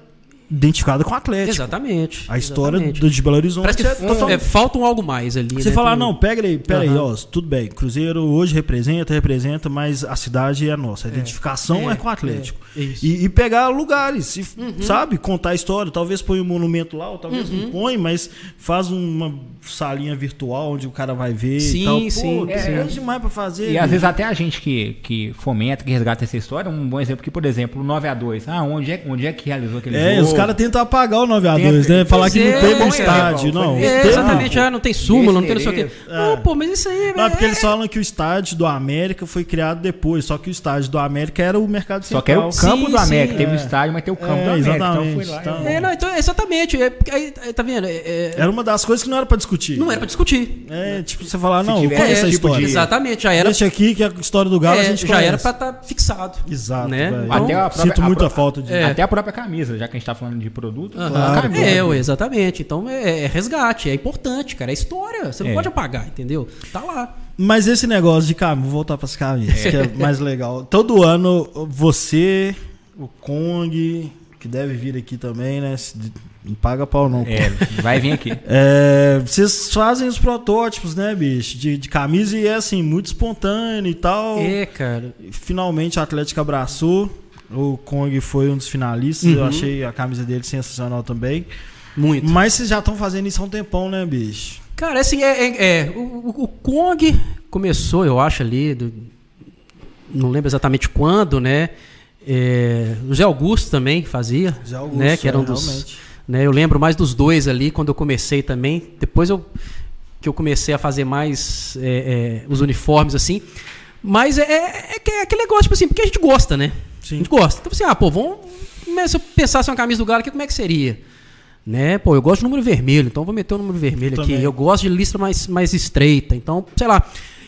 identificada com o Atlético. Exatamente. A história exatamente. do de Belo Horizonte. Parece que é, é, falta um algo mais ali. Você né? falar, não, pega aí, pera uhum. aí, ó, tudo bem. Cruzeiro hoje representa, representa, mas a cidade é nossa. A é. identificação é, é com o Atlético. É, e, e, pegar lugares, e, uhum. sabe? Contar a história. Talvez põe um monumento lá, ou talvez uhum. não põe, mas faz uma salinha virtual onde o cara vai ver sim, e tal. Pô, sim, é, demais pra fazer. E às vezes até a gente que, que fomenta, que resgata essa história, um bom exemplo que, por exemplo, o 9 a 2 Ah, onde é, onde é que realizou aquele é, jogo? Caras tentam apagar o 9 a 2 né? Falar que não teve um estádio. Não, é, exatamente, ah, não tem súmula, não tem não sei o quê. Não, pô, mas isso aí. Não, porque eles falam que o estádio do América foi criado depois, só que o estádio do América era o mercado central. Só que era o campo sim, do América. Sim, teve o estádio, mas tem o campo do América. Exatamente. Então foi lá. Então... É, não, então, exatamente. tá vendo? Era uma das coisas que não era pra discutir. Não era pra discutir. É, tipo, você falar, não, eu conheço essa tipo história. Exatamente, já era. Deixa aqui que a história do Galo a gente Já era pra estar tá fixado. Exato. Né? Até a própria, Sinto muita falta de. Até a própria camisa, já que a gente tá falando de produto. Claro, é, exatamente. Então é, é, resgate, é importante, cara. É história. Você não é. pode apagar, entendeu? Tá lá. Mas esse negócio de camisa, vou voltar para as camisas, é. que é mais legal. Todo ano você, o Kong, que deve vir aqui também, né? Não paga pau não. É, vai vir aqui. É, vocês fazem os protótipos, né, bicho? De, de camisa e é assim, muito espontâneo e tal. É, cara. Finalmente a Atlética abraçou. O Kong foi um dos finalistas. Uhum. Eu achei a camisa dele sensacional também. Muito. Mas vocês já estão fazendo isso há um tempão, né, bicho? Cara, assim, é, é, é o, o, Kong começou, eu acho, ali, do, não lembro exatamente quando, né? É, o Zé Augusto também fazia, Zé Augusto, né? Que era um dos, né, eu lembro mais dos dois ali quando eu comecei também. Depois eu que eu comecei a fazer mais é, é, os uniformes assim. Mas é, é, é aquele negócio, tipo assim, porque a gente gosta, né? Sim. A gente gosta. Então, assim, ah, pô, vamos. Se eu pensasse uma camisa do Galo aqui, como é que seria? Né? Pô, eu gosto de número vermelho, então vou meter o número vermelho aqui. Eu gosto de lista mais, mais estreita, então, sei lá.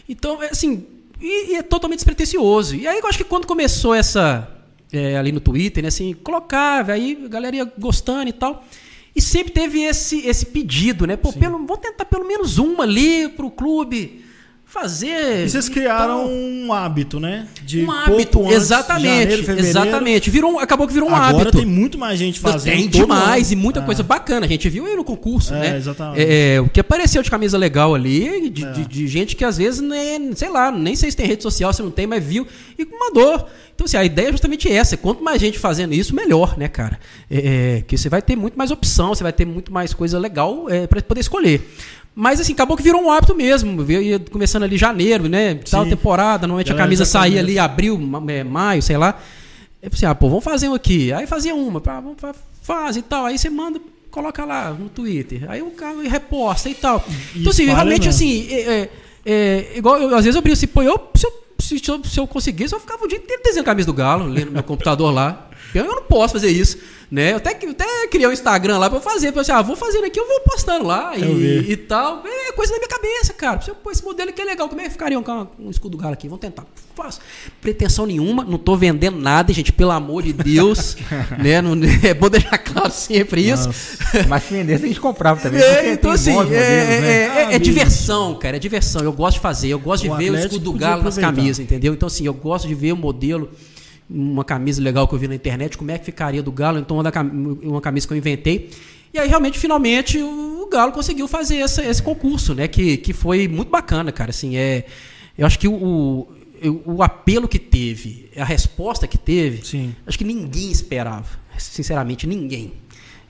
Então, é assim, e, e é totalmente despretensioso. E aí eu acho que quando começou essa. É, ali no Twitter, né, assim, colocava, aí a galera ia gostando e tal. E sempre teve esse, esse pedido, né? Pô, pelo, vamos tentar pelo menos uma ali pro clube fazer. E vocês criaram um hábito, né? De um hábito, exatamente. Janeiro, exatamente. Virou, acabou que virou um Agora hábito. Agora tem muito mais gente fazendo. Tem demais e muita é. coisa bacana. A gente viu aí no concurso, é, né? Exatamente. É, o que apareceu de camisa legal ali, de, é. de, de, gente que às vezes, nem, sei lá, nem sei se tem rede social, se não tem, mas viu e mandou. Então, assim, a ideia é justamente essa. Quanto mais gente fazendo isso, melhor, né, cara? É, é que você vai ter muito mais opção, você vai ter muito mais coisa legal é, para poder escolher. Mas assim, acabou que virou um hábito mesmo. Veio começando ali janeiro, né? Tal temporada, normalmente a camisa saía ali abril, é, maio, sei lá. Eu pensei, ah, pô, vamos fazer um aqui. Aí fazia uma, pá, vamos fazer e tal. Aí você manda, coloca lá no Twitter. Aí o cara reposta e tal. E então, assim, realmente, assim, é, é, é, igual eu, às vezes eu brinco assim, pô, eu, se, eu, se, eu, se eu conseguisse, eu ficava o dia inteiro desenhando a camisa do Galo, lendo meu computador lá. Eu não posso fazer isso. Né? Eu até, até criei um Instagram lá pra eu fazer. Pra assim, ah, vou fazendo aqui, eu vou postando lá e, e, tal. É coisa da minha cabeça, cara. Você, pô, esse modelo aqui é legal. Como é que ficaria um, um escudo galo aqui? Vamos tentar. Faço. Pretensão nenhuma, não tô vendendo nada, gente, pelo amor de Deus. né? Não, é bom deixar claro sempre isso. Nossa. Mas se vendesse, a gente comprava também. É, então, assim, modelos, é, né? é, é, é diversão, cara. É diversão. Eu gosto de fazer. Eu gosto o de ver o escudo do galo nas camisas, entendeu? Então, assim, eu gosto de ver o modelo uma camisa legal que eu vi na internet, como é que ficaria do Galo, então uma camisa que eu inventei. E aí, realmente, finalmente, o Galo conseguiu fazer essa, esse concurso, né? Que, que foi muito bacana, cara. Assim, é, eu acho que o, o, o apelo que teve, a resposta que teve, Sim. acho que ninguém esperava. Sinceramente, ninguém.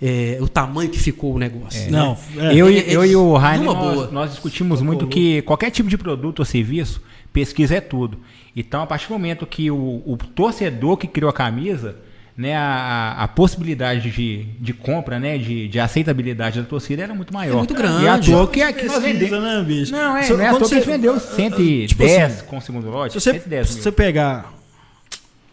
É, o tamanho que ficou o negócio. É, não, é, eu, e, eu e o Rainer, nós, nós, discutimos muito que qualquer tipo de produto ou serviço, pesquisa é tudo. Então, a partir do momento que o, o torcedor que criou a camisa, né, a, a possibilidade de, de compra, né, de, de aceitabilidade da torcida era muito maior. É muito grande. E a toa que aqui nós vendemos. Né, bicho? Não, é, so, não é a toa que gente vendeu 110 tipo assim, com o segundo lote. Se você, 110 se você pegar.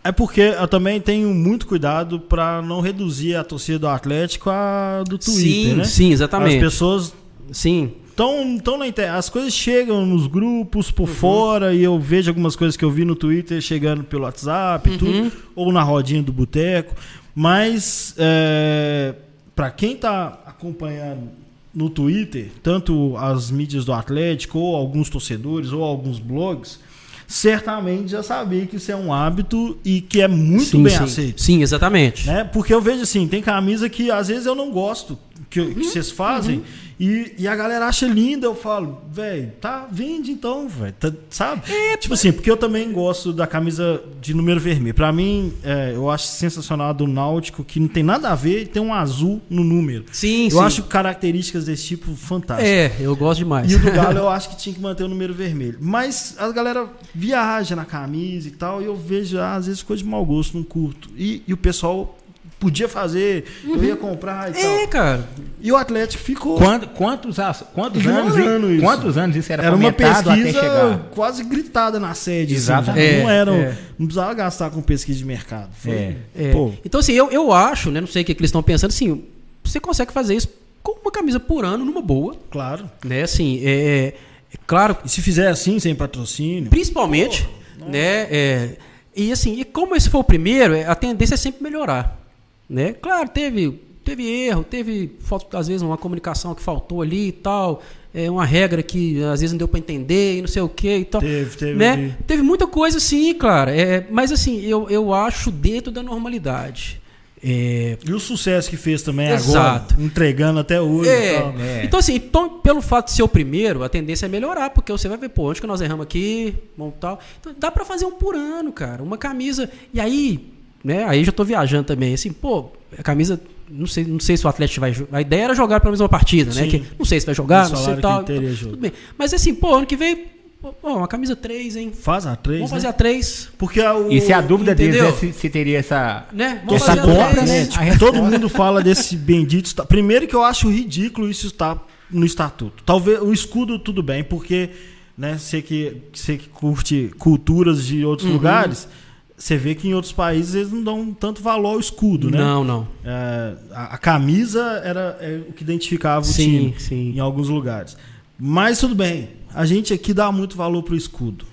É porque eu também tenho muito cuidado para não reduzir a torcida do Atlético a do Twitter, sim, né? Sim, exatamente. As pessoas. Sim. Então, então na internet, as coisas chegam nos grupos por uhum. fora e eu vejo algumas coisas que eu vi no Twitter chegando pelo WhatsApp uhum. tudo, ou na rodinha do boteco. Mas é, para quem está acompanhando no Twitter, tanto as mídias do Atlético, ou alguns torcedores, ou alguns blogs, certamente já sabia que isso é um hábito e que é muito sim, bem sim. aceito. Sim, exatamente. Né? Porque eu vejo assim, tem camisa que às vezes eu não gosto que, que vocês fazem. Uhum. E, e a galera acha linda, eu falo, velho, tá, vende então, velho, tá, sabe? É, tipo assim, porque eu também gosto da camisa de número vermelho. Pra mim, é, eu acho sensacional a do Náutico, que não tem nada a ver, tem um azul no número. Sim, eu sim. acho características desse tipo fantásticas. É, eu gosto demais. E o do Galo eu acho que tinha que manter o número vermelho. Mas a galera viaja na camisa e tal, e eu vejo, às vezes, coisa de mau gosto, não curto. E, e o pessoal podia fazer, uhum. eu ia comprar e é, tal. cara. E o Atlético ficou. Quanto, quantos, quantos anos? Isso. Quantos anos isso era, era uma pesquisa quase gritada na sede. Assim, Exato. Assim, é, não era, é. não precisava gastar com pesquisa de mercado. Foi, é. é. Então assim, eu, eu acho, né, não sei o que, que eles estão pensando, assim, você consegue fazer isso com uma camisa por ano numa boa. Claro. Né, assim, é, é claro. E se fizer assim sem patrocínio? Principalmente, Pô, né? É, e assim, e como esse foi o primeiro, a tendência é sempre melhorar. Né? Claro, teve, teve erro, teve, às vezes, uma comunicação que faltou ali e tal, é uma regra que às vezes não deu para entender e não sei o que e tal. Teve, teve. Né? Teve muita coisa sim, claro. É, mas assim, eu, eu acho dentro da normalidade. É... E o sucesso que fez também Exato. agora, entregando até hoje. É. Tal, né? Então, assim, então, pelo fato de ser o primeiro, a tendência é melhorar, porque você vai ver, pô, onde que nós erramos aqui, bom, tal. Então, dá para fazer um por ano, cara. Uma camisa. E aí, né? Aí já estou viajando também. Assim, pô, a camisa. Não sei, não sei se o Atlético vai A ideia era jogar pela mesma partida, né? Que, não sei se vai jogar, não sei tal. Tudo bem. Mas assim, pô, ano que vem Pô, uma camisa 3, hein? Faz a 3. Vamos né? fazer a 3. Porque a, o, e se a dúvida entendeu? deles é se, se, teria essa. Né? Vamos essa compra, né? Tipo, todo mundo fala desse bendito. Primeiro que eu acho ridículo isso estar no estatuto. Talvez o escudo, tudo bem, porque né, você, que, você que curte culturas de outros uhum. lugares você vê que em outros países eles não dão tanto valor ao escudo, né? Não, não. É, a, a, camisa era é, o que identificava sim, o time sim. em alguns lugares. Mas tudo bem, a gente aqui dá muito valor pro escudo.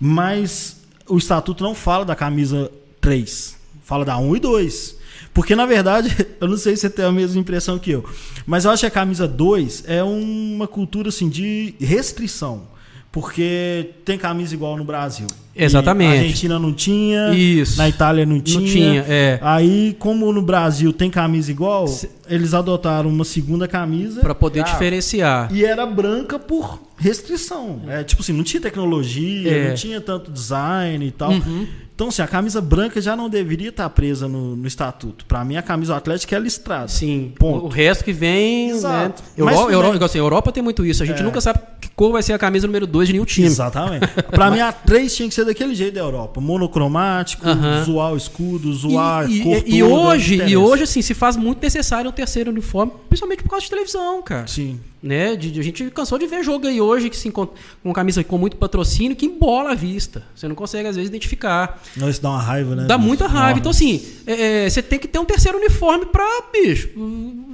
Mas o estatuto não fala da camisa 3, fala da 1 e 2. Porque, na verdade, eu não sei se você tem a mesma impressão que eu, mas eu acho que a camisa 2 é uma cultura assim, de restrição. Porque tem camisa igual no Brasil. Exatamente. Na Argentina não tinha. Isso. Na Itália não tinha. Não tinha, é. Aí, como no Brasil tem camisa igual, Se... eles adotaram uma segunda camisa. para poder ah, diferenciar. E era branca por restrição. É, tipo assim, não tinha tecnologia, é. não tinha tanto design e tal. Uhum. Então, assim, a camisa branca já não deveria estar presa no, no estatuto. Para mim, a camisa atlética é listrada. Sim. Ponto. O resto que vem. Exato. Né? Euro, Euro, assim, Europa tem muito isso. A gente é. nunca sabe que cor vai ser a camisa número 2 de nenhum time. Exatamente. Para mim, a 3 tinha que ser daquele jeito da Europa. Monocromático, uh -huh. zoar o escudo, zoar e, a cor e, e hoje, e hoje, assim, se faz muito necessário um terceiro uniforme, principalmente por causa de televisão, cara. Sim. Né? De, de, a gente cansou de ver jogo aí hoje que se encontra com camisa com muito patrocínio que embola a vista. Você não consegue, às vezes, identificar. Não, isso dá uma raiva, né? Dá muita raiva. Então, assim, é, é, você tem que ter um terceiro uniforme pra, bicho.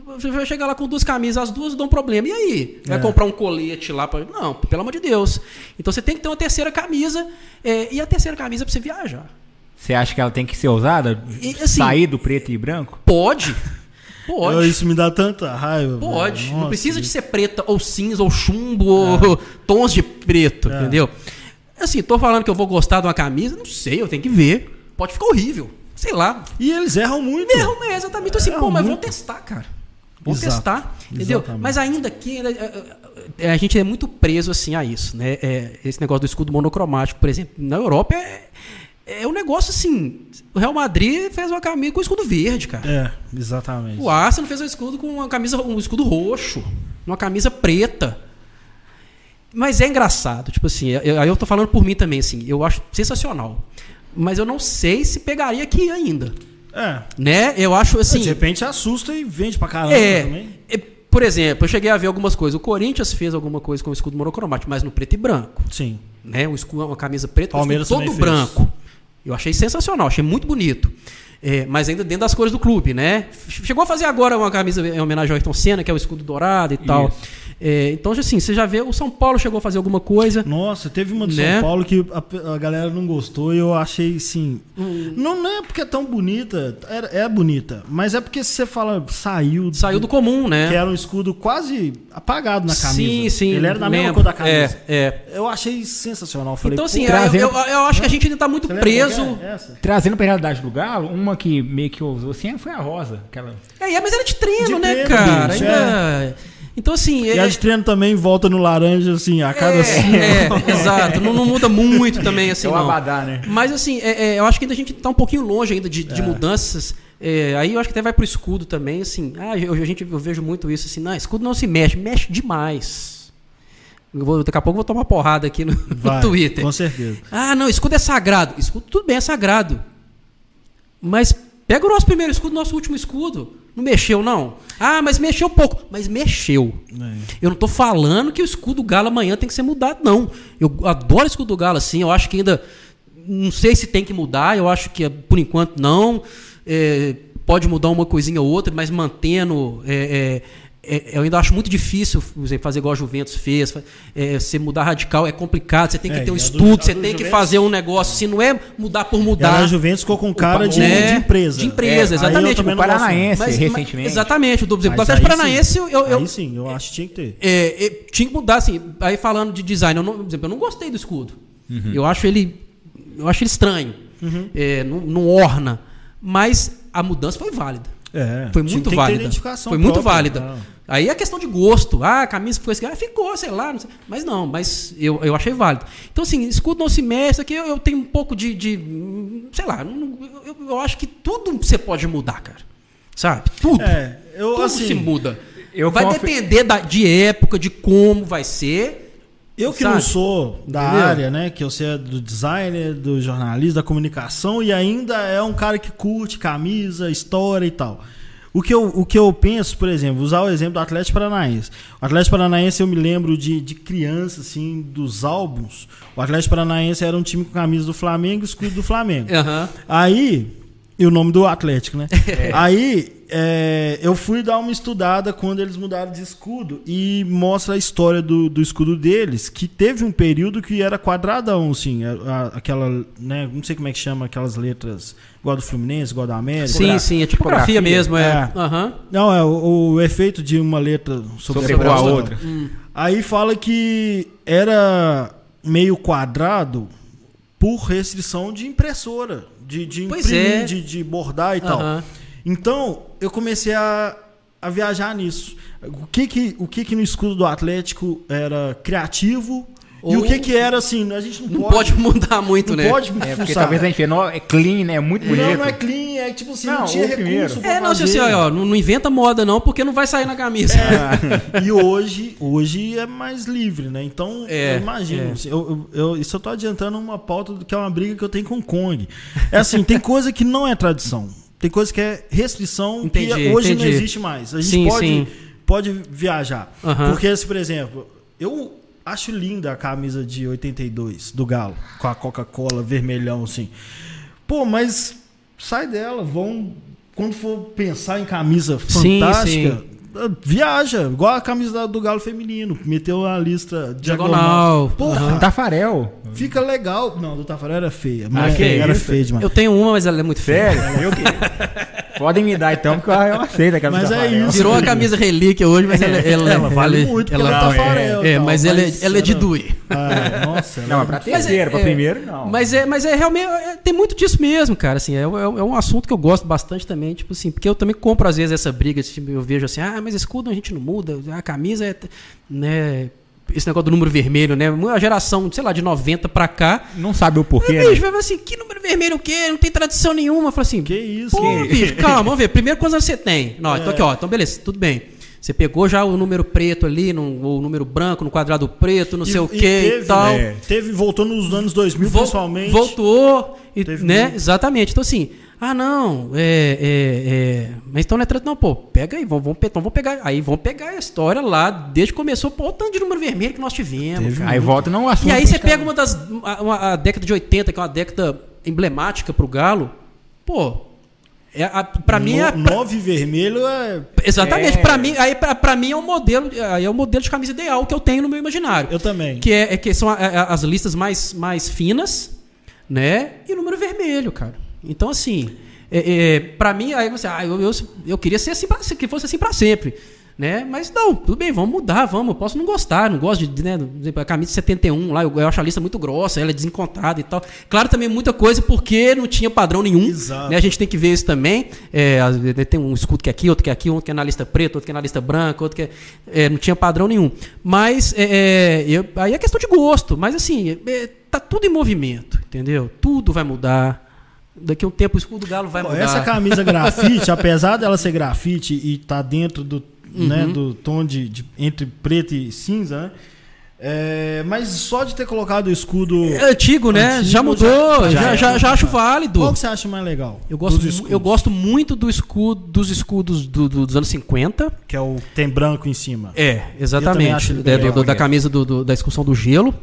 Você vai chegar lá com duas camisas, as duas dão problema. E aí? Vai é. comprar um colete lá pra. Não, pelo amor de Deus. Então você tem que ter uma terceira camisa. É, e a terceira camisa pra você viajar. Você acha que ela tem que ser usada? E, assim, sair do preto e branco? Pode. Pode. Isso me dá tanta raiva. Pode. Nossa, não precisa de ser preta ou cinza ou chumbo é. ou tons de preto, é. entendeu? Assim, tô falando que eu vou gostar de uma camisa, não sei, eu tenho que ver. Pode ficar horrível. Sei lá. E eles erram muito. Erram, é, exatamente. Então, assim, pô, mas vou testar, cara. Vou Exato. testar, entendeu? Exatamente. Mas ainda aqui, a gente é muito preso assim a isso, né? É, esse negócio do escudo monocromático, por exemplo, na Europa é, é um negócio assim. O Real Madrid fez uma camisa com escudo verde, cara. É, exatamente. O Arsenal fez um escudo com uma camisa, um escudo roxo, uma camisa preta. Mas é engraçado, tipo assim, aí eu, eu tô falando por mim também, assim, eu acho sensacional. Mas eu não sei se pegaria aqui ainda. É. Né? Eu acho assim. De repente assusta e vende pra caramba é, também. É, por exemplo, eu cheguei a ver algumas coisas. O Corinthians fez alguma coisa com o escudo monocromático, mas no preto e branco. Sim. Né? Um escudo, uma camisa preta, um todo branco. Eu achei sensacional, achei muito bonito. É, mas ainda dentro das cores do clube, né? Chegou a fazer agora uma camisa em homenagem ao Ayrton Senna, que é o escudo dourado e Isso. tal. É, então, assim, você já vê, o São Paulo chegou a fazer alguma coisa. Nossa, teve uma do né? São Paulo que a, a, galera não gostou e eu achei, assim. Hum. Não, não é porque é tão bonita, é, é bonita, mas é porque você fala, saiu. Saiu do comum, né? Que era um escudo quase apagado na camisa. Sim, sim. Ele era da mesma cor da camisa. É, é. Eu achei sensacional. Falei, então, assim, trazendo... eu, eu, acho que a gente ainda está muito preso. É Trazendo pra realidade do Galo, uma que meio que usou assim foi a Rosa. Aquela... É, mas era de treino, de né, treino, cara? Bicho, ainda. É. Então, assim. E é, a de treino também volta no laranja, assim, a cada é. É, exato. Não, não, muda muito também, assim. É o não. abadá, né? Mas, assim, é, é, eu acho que ainda a gente está um pouquinho longe ainda de, de é. mudanças. É, aí eu acho que até vai pro escudo também, assim. Ah, eu, a gente, eu vejo muito isso, assim. Não, escudo não se mexe, mexe demais. Vou, daqui a pouco eu vou tomar porrada aqui no, vai, no Twitter. Com certeza. Ah, não, escudo é sagrado. Escudo tudo bem, é sagrado. Mas Pega o nosso primeiro escudo, nosso último escudo. Não mexeu, não? Ah, mas mexeu pouco. Mas mexeu. É. Eu não estou falando que o escudo galo amanhã tem que ser mudado, não. Eu adoro o escudo do galo, assim. Eu acho que ainda. Não sei se tem que mudar. Eu acho que, por enquanto, não. É, pode mudar uma coisinha ou outra, mas mantendo é, é é, eu ainda acho muito difícil fazer igual a Juventus fez. É, você mudar radical é complicado, você tem que é, ter um estudo, do, você tem Juventus, que fazer um negócio. Se não é mudar por mudar. a Juventus ficou com cara de, né? de, empresa. De empresa, é, exatamente. O Paranaense, mas, recentemente. Mas, exatamente. O Atlético Paranaense. Sim, eu, eu, aí sim, eu acho que tinha que ter. É, tinha que mudar, assim. Aí falando de design, eu não, por exemplo, eu não gostei do escudo. Uhum. Eu acho ele. Eu acho ele estranho. Uhum. não, não orna. Mas a mudança foi válida. É, foi muito válida. Foi muito válida. Não. Aí é questão de gosto. Ah, a camisa ficou assim, ah, ficou, sei lá. Não sei. Mas não, mas eu, eu achei válido. Então, assim, escudo não se mexe, aqui eu, eu tenho um pouco de. de sei lá, eu, eu, acho que tudo você pode mudar, cara. Sabe? Tudo. É, eu, tudo assim, se muda. vai conf... depender da, de época, de como vai ser. Eu que Sabe? não sou da Entendeu? área, né? Que eu sei do designer, do jornalista, da comunicação e ainda é um cara que curte camisa, história e tal. O que, eu, o que eu penso, por exemplo, usar o exemplo do Atlético Paranaense. O Atlético Paranaense eu me lembro de, de criança, assim, dos álbuns. O Atlético Paranaense era um time com camisa do Flamengo e escudo do Flamengo. Uhum. Aí, e o nome do Atlético, né? É. Aí é, eu fui dar uma estudada quando eles mudaram de escudo e mostra a história do, do escudo deles, que teve um período que era quadradão, assim, a, a, aquela, né, não sei como é que chama aquelas letras, igual do Fluminense, igual da América. Sim, sim, é tipografia mesmo, é. é. Uhum. Não, é o, o, efeito de uma letra sobre, sobre a outra. Hum. Aí fala que era meio quadrado por restrição de impressora, de, de imprimir, é. de, de, bordar e uhum. tal. Então, eu comecei a, a viajar nisso. O que que, o que que no escudo do Atlético era criativo ou... E o que que era assim, a gente não, não pode, pode mudar muito, não né? pode é, porque talvez a gente não, é clean, né? É muito bonito. Não, não é clean, é tipo assim, não, não tinha recurso É, não, assim, ó, não, não, inventa moda não, porque não vai sair na camisa. É. e hoje, hoje é mais livre, né? Então, é, eu imagino, é. assim, eu, eu, eu, isso eu tô adiantando uma pauta que é uma briga que eu tenho com o Kong. É assim, tem coisa que não é tradição. Tem coisa que é restrição entendi, que hoje entendi. não existe mais. A gente sim, pode, sim. pode viajar. Uhum. Porque, se, por exemplo, eu acho linda a camisa de 82 do Galo, com a Coca-Cola vermelhão assim. Pô, mas sai dela, vão quando for pensar em camisa fantástica, sim, viaja, igual a camisa do Galo feminino, meteu a lista diagonal. diagonal. Porra, uhum. Tafarel. Fica legal. Não, do Tafarel era feia. Mas ah, era feia demais. Eu tenho uma, mas ela é muito feia. Sério? Eu que... Podem me dar então, porque eu aceito a camisa Mas é isso. Virou a camisa relíquia hoje, mas ela, ela, ela vale ela, muito, ela, ela é Tafarel. É, é mas, ela, é, ela é de doer. Ah, nossa. Não, é pra terceiro, pra primeiro, não. Mas é, mas é realmente, tem muito disso mesmo, cara, assim, é, é, um assunto que eu gosto bastante também, tipo assim, porque eu também compro às vezes essa briga, tipo, eu vejo assim, ah, mas escudo a gente não muda, a camisa é, né, esse negócio do número vermelho, né? Uma geração, sei lá, de 90 pra cá. Não sabe o porquê. É, bicho, né? assim, que número vermelho o quê? Não tem tradição nenhuma. Fala assim, que isso? Pô, que... bicho, calma, vamos ver. Primeiro, quantos anos você tem? Não, é. então aqui, ó. Então, beleza, tudo bem. Você pegou já o número preto ali, no, o número branco no quadrado preto, não e, sei o que e, tal. É, teve, voltou nos anos 2000, Vol, principalmente. Voltou, e, né? Muito. Exatamente. Então, assim, ah, não, é, é, é, mas então não é trato, não, pô, pega aí, vamos, vamos, então vamos pegar, aí vamos pegar a história lá, desde que começou, pô, o tanto de número vermelho que nós tivemos. Aí volta, não assunto. E aí você pega uma das, uma, a década de 80, que é uma década emblemática pro Galo, pô, é, para mim é nove vermelho é exatamente é... para mim aí para mim é um modelo aí é o modelo de camisa ideal que eu tenho no meu imaginário. Eu também. Que é, é que são a, a, as listas mais mais finas né e número vermelho cara então, assim, é, é, para mim, aí você, ah, eu, eu, eu, queria ser assim pra, que fosse assim para sempre. Né? Mas não, tudo bem, vamos mudar, vamos. Eu posso não gostar, não gosto de, né, a camisa 71 lá, eu, eu acho a lista muito grossa, ela é desencontrada e tal. Claro, também muita coisa porque não tinha padrão nenhum. Exato. Né? A gente tem que ver isso também. É, tem um escudo que é aqui, outro que é aqui, outro que é na lista preta, outro que é na lista branca, outro que é, é não tinha padrão nenhum. Mas é, é, eu, aí é questão de gosto. Mas assim, é, tá tudo em movimento, entendeu? Tudo vai mudar daqui a um tempo o escudo do galo vai mudar. Essa camisa grafite, apesar dela ser grafite e tá dentro do, uhum. né, do tom de, de, entre preto e cinza, né, É, mas só de ter colocado o escudo. É antigo, né? Antigo, já mudou, já, já, já, já, acho válido. Qual que você acha mais legal? Eu gosto, eu gosto muito do escudo, dos escudos do, do, dos anos 50. Que é o. Tem branco em cima. É, exatamente. É, do, da camisa do, da excursão do gelo.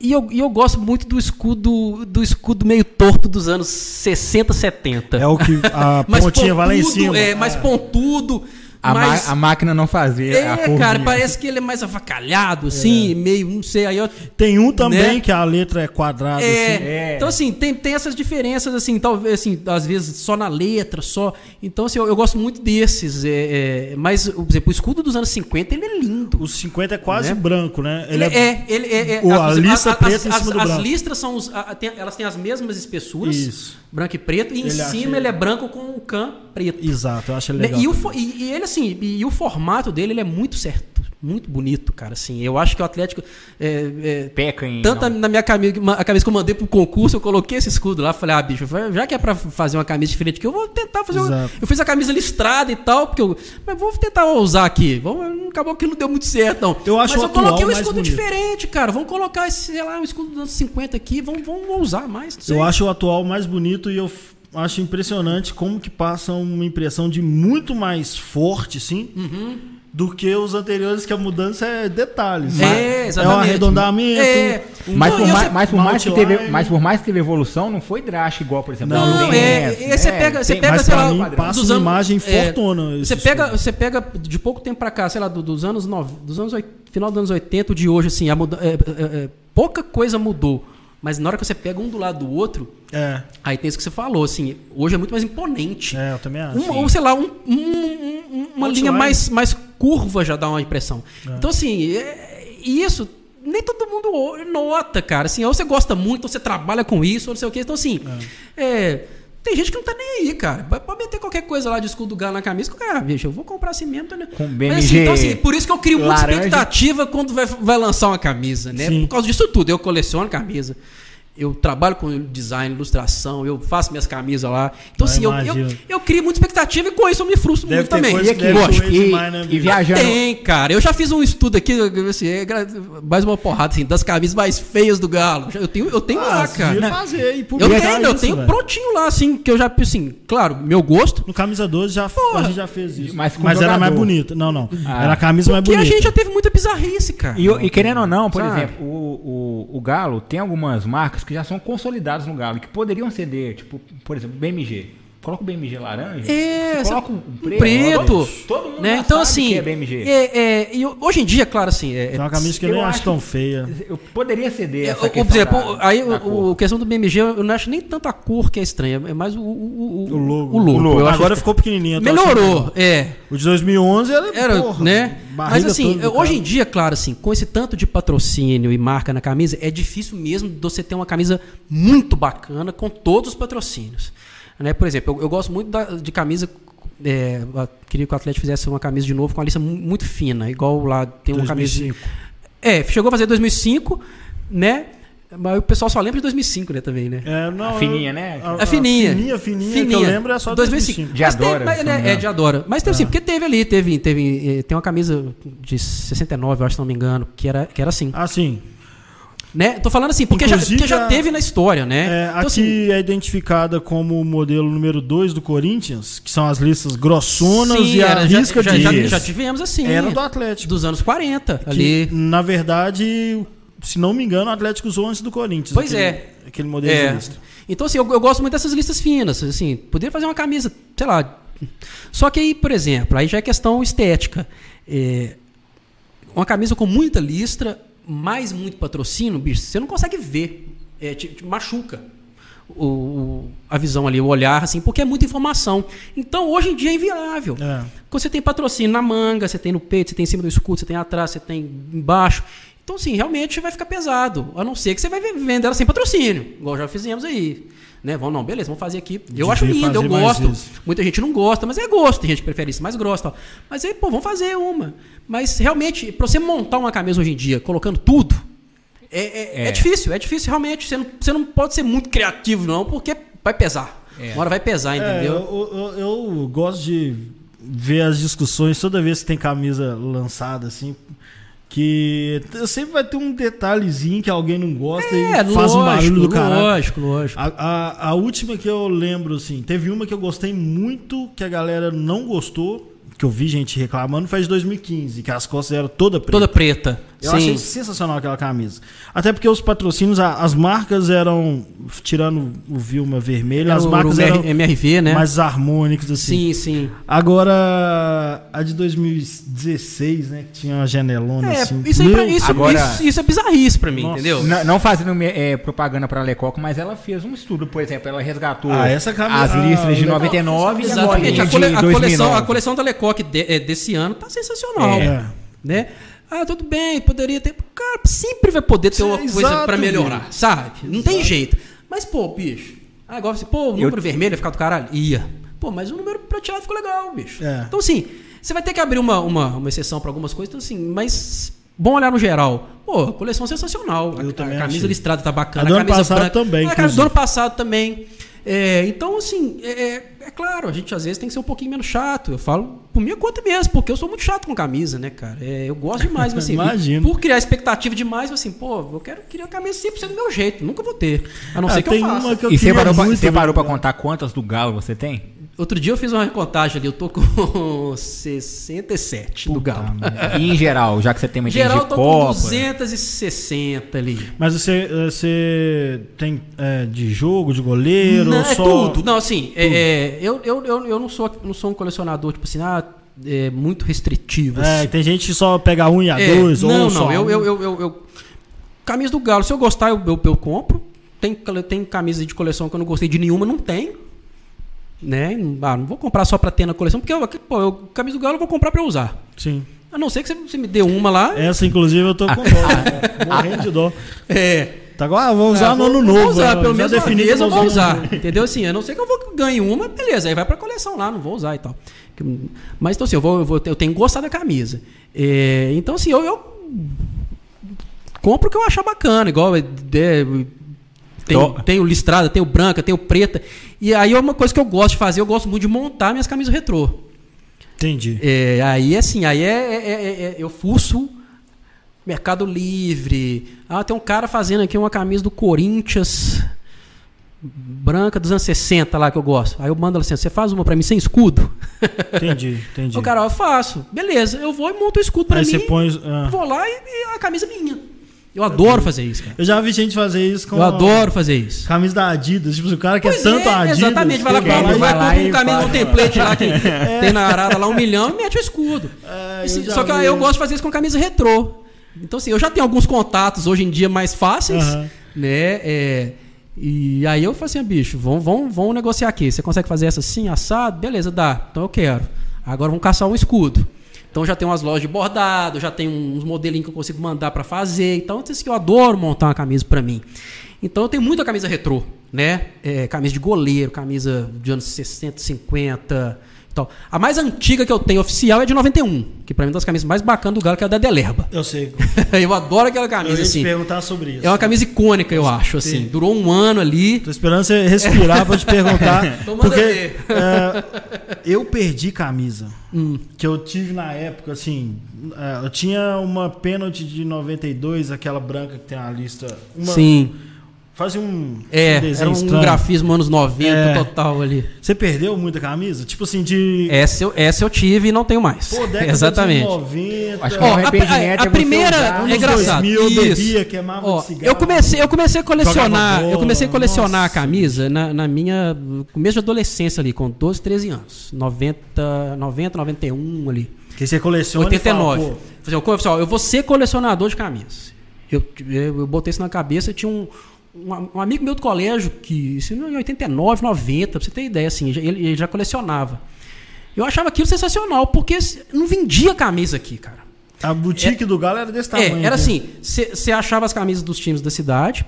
E eu, e eu gosto muito do escudo do escudo meio torto dos anos 60, 70. É o que a pontinha vai lá em cima. É, mais é. pontudo. A, mas, a máquina não fazia. É, cara, parece que ele é mais avacalhado, assim, é. meio, não sei. Aí eu, tem um também né? que a letra é quadrada. É, assim. é. Então, assim, tem, tem essas diferenças, assim, talvez, assim, às vezes só na letra, só. Então, assim, eu, eu gosto muito desses. É, é, mas, por exemplo, o escudo dos anos 50, ele é lindo. O 50 é quase né? branco, né? Ele, ele é, é, ele é. o, a, a lista preta as, em cima as, do As listras são. Os, a, tem, elas têm as mesmas espessuras. Isso. Branco e preto. E ele em cima ele é branco com um can preto. Exato, eu acho ele legal. E, o, e, e ele, assim, e o formato dele ele é muito certo, muito bonito, cara. Assim, eu acho que o Atlético é, é, peca em tanto não. na minha camisa, a camisa que eu mandei pro concurso, eu coloquei esse escudo lá, falei, ah, bicho, já que é para fazer uma camisa diferente, que eu vou tentar fazer. Uma, eu fiz a camisa listrada e tal, porque eu, mas vou tentar usar aqui. Vamos, acabou que não deu muito certo, não. Eu acho mas eu coloquei um escudo diferente, cara. Vamos colocar esse, sei lá, um escudo dos anos 50 aqui, vamos, vamos usar mais. Eu acho o atual mais bonito e eu acho impressionante como que passa uma impressão de muito mais forte, sim. Uhum do que os anteriores, que a mudança é detalhes. É, exatamente. É um arredondamento. É. Mas, por mais, mas, por mais que teve, mas por mais que teve evolução, não foi drástico igual, por exemplo. Não, não é, é, você pega, você pega, sei lá, mim, passa uma imagem é, fortuna. Você pega, você pega de pouco tempo para cá, sei lá, dos anos dos anos final dos anos 80 de hoje assim, a muda, é, é, é, pouca coisa mudou. Mas na hora que você pega um do lado do outro, é. aí tem isso que você falou, assim, hoje é muito mais imponente. É, eu também acho. Um, ou, sei lá, um, um, uma linha mais, mais curva já dá uma impressão. É. Então, assim, é, isso nem todo mundo nota, cara. Assim, ou você gosta muito, ou você trabalha com isso, ou não sei o quê. Então, assim, é, é tem gente que não tá nem aí, cara. Pode meter qualquer coisa lá de escudo do galo na camisa. Cara, bicho, eu vou comprar cimento, né? Com BMG Mas, assim, então, assim, por isso que eu crio muita expectativa quando vai, vai lançar uma camisa, né? Sim. Por causa disso tudo. Eu coleciono camisa eu trabalho com design, ilustração, eu faço minhas camisas lá. Então, eu assim, eu, eu, eu, crio muita expectativa e com isso eu me frustro deve muito também. E aqui, lógico. E, né, e viajando. Tem, cara. Eu já fiz um estudo aqui, assim, é mais uma porrada, assim, das camisas mais feias do Galo. Eu tenho, eu tenho ah, lá, cara. Fazer, eu tenho, isso, eu tenho prontinho lá, assim, que eu já, assim, claro, meu gosto. No camisa 12 já, a gente já fez isso. Mas, mas era mais bonita. Não, não. Ah. Era a camisa mais bonita. Porque a gente já teve muita bizarrice, cara. E, e querendo ou não, por Sabe? exemplo, o, o, o Galo tem algumas marcas que já são consolidadas no Galo, que poderiam ceder, tipo, por exemplo, BMG. Coloca o BMG laranja. É, coloca um preto. preto todo mundo né? então, assim, é BMG. É, é, e hoje em dia, claro, assim. É, é uma camisa que eu não acho tão feia. Eu poderia ceder é, essa questão. Por exemplo, da, aí da o, o, questão do BMG, eu não acho nem tanto a cor que é estranha, é mais o, o, o, o logo. O logo. O logo. Agora ficou pequenininho. Melhorou, é. O de 2011 era, era porra, né? Mas assim, hoje em dia, claro, assim, com esse tanto de patrocínio e marca na camisa, é difícil mesmo você ter uma camisa muito bacana com todos os patrocínios. Né? Por exemplo, eu, eu gosto muito da, de camisa. É, queria que o Atlético fizesse uma camisa de novo com uma lista muito fina, igual lá tem uma 2005. camisa. É, chegou a fazer 2005, né? Mas o pessoal só lembra de 2005, né, também, né? É, não, a fininha, né? A, a, fininha. Fininha, fininha, fininha. que eu lembro é só 2005. 2005. De Adora. Teve, né, é, de Adora. Mas teve é. sim, porque teve ali, teve, teve, eh, tem uma camisa de 69, eu acho, se não me engano, que era, que era assim. Ah, sim. Né? Tô falando assim, porque, já, porque já teve na história, né? É, então, aqui assim, é identificada como o modelo número 2 do Corinthians, que são as listas grossonas sim, e a risca já, de... Já, já, tivemos assim. Era do Atlético. Dos anos 40. Que, ali. Na verdade, se não me engano, o Atlético usou antes do Corinthians. Pois aquele, é. Aquele modelo é. de lista. Então, assim, eu, eu, gosto muito dessas listas finas. Assim, poderia fazer uma camisa, sei lá. Só que aí, por exemplo, aí já é questão estética. É, uma camisa com muita listra mais muito patrocínio, bicho, você não consegue ver. É, te, te machuca o, a visão ali, o olhar, assim, porque é muita informação. Então, hoje em dia é inviável. É. Quando você tem patrocínio na manga, você tem no peito, você tem em cima do escudo, você tem atrás, você tem embaixo. Então, assim, realmente vai ficar pesado. A não ser que você vai vender ela sem patrocínio, igual já fizemos aí. Né? Vamos, não, beleza, vamos fazer aqui. Eu acho lindo, eu gosto. Muita gente não gosta, mas é gosto. Tem gente que prefere isso, mas gosta. Mas aí, pô, vamos fazer uma. Mas realmente, para você montar uma camisa hoje em dia, colocando tudo, é, é, é. é difícil, é difícil realmente. Você não, você não pode ser muito criativo, não, porque vai pesar. É. Uma hora vai pesar, é, entendeu? Eu, eu, eu, gosto de ver as discussões toda vez que tem camisa lançada, assim. Que sempre vai ter um detalhezinho que alguém não gosta é, e faz lógico, um barulho do caralho. Lógico, lógico. A, a, a, última que eu lembro, assim, teve uma que eu gostei muito, que a galera não gostou, que eu vi gente reclamando, foi de 2015, que as costas eram toda preta. Toda preta. Eu Sim. achei sensacional aquela camisa. Até porque os patrocínios, as marcas eram, tirando o Vilma vermelho, as marcas eram MRV, né? mais harmônicas, assim. Sim, sim. Agora, a de 2016, né, que tinha uma janelona é, assim. Isso, Meu, isso, agora, isso, isso, é bizarrice pra mim, nossa. entendeu? Não, não fazendo é, propaganda pra Lecoq, mas ela fez um estudo, por exemplo, ela resgatou ah, essa camisa, as listas de 99 e Exatamente, a, cole, a, coleção, a coleção da Lecoq de, é, desse ano tá sensacional. É. Né? Ah, tudo bem, poderia ter. Cara, sempre vai poder ter uma coisa para melhorar, sabe? Não Exato. tem jeito. Mas, pô, bicho. Ah, agora você, pô, o número eu... vermelho ia ficar do caralho? Ia. Pô, mas o número prateado ficou legal, bicho. É. Então, assim, você vai ter que abrir uma, uma, uma exceção para algumas coisas, então, assim, mas bom olhar no geral. Pô, coleção sensacional. Eu a, a camisa achei. listrada tá bacana. A, do camisa ano passado branca, também. A, do ano passado também. É, então, assim, é, é, é, claro, a gente às vezes tem que ser um pouquinho menos chato. Eu falo por minha conta mesmo, porque eu sou muito chato com camisa, né, cara? É, eu gosto demais, mas assim, Imagino. por criar expectativa demais, assim, pô, eu quero criar a camisa sempre do meu jeito, nunca vou ter. A não ah, ser que eu faça. Que eu e você parou, pra, você parou pra contar quantas do Galo você tem? Outro dia eu fiz uma reportagem ali, eu tô com 67 Puta do Galo. E em geral, já que você tem uma Em geral, eu tô Copa. com 260 ali. Mas você, você tem é, de jogo, de goleiro? Não, é só... tudo. Não, assim, é, é, eu, eu, eu, eu não, sou, não sou um colecionador, tipo assim, ah, é muito restritivo. É, tem gente que só pega um e a é, dois, não, ou não, só eu, um. eu, eu, eu, eu, Camisa do Galo, se eu gostar, eu, eu, eu compro. Tem, tem camisa de coleção que eu não gostei de nenhuma, não tem né? Ah, não vou comprar só para ter na coleção, porque eu, pô, eu, camisa do Galo eu vou comprar para usar. Sim. A não ser que você, me dê uma lá. Essa, inclusive, eu tô com dó. né? Morrendo de dó. É. Tá agora, ah, vou usar ah, no ano novo. Vou usar, pelo menos definido eu vou usar. entendeu? Assim, a não ser que eu vou ganhar uma, beleza, aí vai pra coleção lá, não vou usar e tal. Mas então assim, eu, vou, eu, vou, eu tenho gostado da camisa. É, então, assim, eu, eu compro o que eu achar bacana, igual é, tem, tem o listrada, tem o branca, tem o preta. E aí é uma coisa que eu gosto de fazer, eu gosto muito de montar minhas camisas retrô. Entendi. É, aí assim, aí é, é, é, é eu fuço Mercado Livre. Ah, tem um cara fazendo aqui uma camisa do Corinthians branca dos anos 60 lá que eu gosto. Aí eu mando assim, você faz uma para mim sem escudo? Entendi, entendi. O cara, eu faço. Beleza, eu vou e monto o escudo para mim. Você põe, ah. Vou lá e, e a camisa é minha. Eu adoro fazer isso, cara. Eu já vi gente fazer isso com. Eu adoro fazer isso. Camisa da Adidas. Tipo, o cara quer pois tanto é, Adidas. Exatamente, vai lá, vai, vai, vai lá e um camisa, um template lá que é. tem na arada lá um milhão e mete o escudo. É, só que eu gosto de fazer isso com camisa retrô. Então, assim, eu já tenho alguns contatos hoje em dia mais fáceis, uhum. né? É, e aí eu falei assim, ah, bicho, vamos, vamos, vamos negociar aqui. Você consegue fazer essa assim, assado? Beleza, dá. Então eu quero. Agora vamos caçar um escudo. Então já tem umas lojas de bordado, já tem uns modelinhos que eu consigo mandar para fazer. Então, isso que eu adoro montar uma camisa para mim. Então eu tenho muita camisa retrô, né? É, camisa de goleiro, camisa de anos 60, 50. Então, a mais antiga que eu tenho oficial é de 91, que para mim é uma das camisas mais bacanas do Galo, que é a da Delerba. Eu sei. eu adoro aquela camisa, eu ia assim. te perguntar sobre isso. É uma camisa icônica, eu acho, assim. Durou um ano ali. Tô esperando você respirar pra te perguntar. porque é, eu perdi camisa hum. que eu tive na época, assim. É, eu tinha uma pênalti de 92, aquela branca que tem a lista. Uma, Sim Fazia um, é, um desenho era um estranho. grafismo anos 90 é. total ali. Você perdeu muita camisa? Tipo assim, de. Essa eu, essa eu tive e não tenho mais. Pô, década Exatamente. De 90. Acho que oh, a, a, a primeira é engraçado. 2000, eu bebia, queimava oh, cigarro. Eu comecei, eu comecei a colecionar. Bola, eu comecei a colecionar nossa. a camisa na, na minha. começo de adolescência ali, com 12, 13 anos. 90, 90 91 ali. Que você coleciona 89. Fala, Pessoal, eu vou ser colecionador de camisas. Eu, eu, eu botei isso na cabeça, tinha um um, amigo meu do colégio, que isso em 89, 90, pra você ter ideia, assim, ele, ele já colecionava. Eu achava aquilo sensacional, porque não vendia camisa aqui, cara. A boutique é, do Galo era desse tamanho. É, era assim, você achava as camisas dos times da cidade,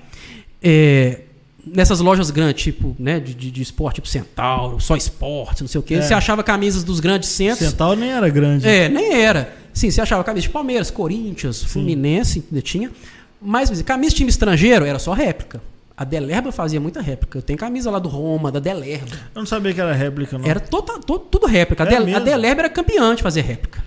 é, nessas lojas grandes, tipo, né, de, de, de, esporte, tipo Centauro, só esporte, não sei o quê. Você é. achava camisas dos grandes centros. Centauro nem era grande. É, nem era. Sim, você achava camisas de Palmeiras, Corinthians, Fluminense, ainda tinha. Mas camisa de time estrangeiro era só réplica. A Delerba fazia muita réplica. Eu tenho camisa lá do Roma, da Delerba. Eu não sabia que era réplica, não. Era toda, todo, tudo réplica. É a, Del, a Delerba era campeã de fazer réplica.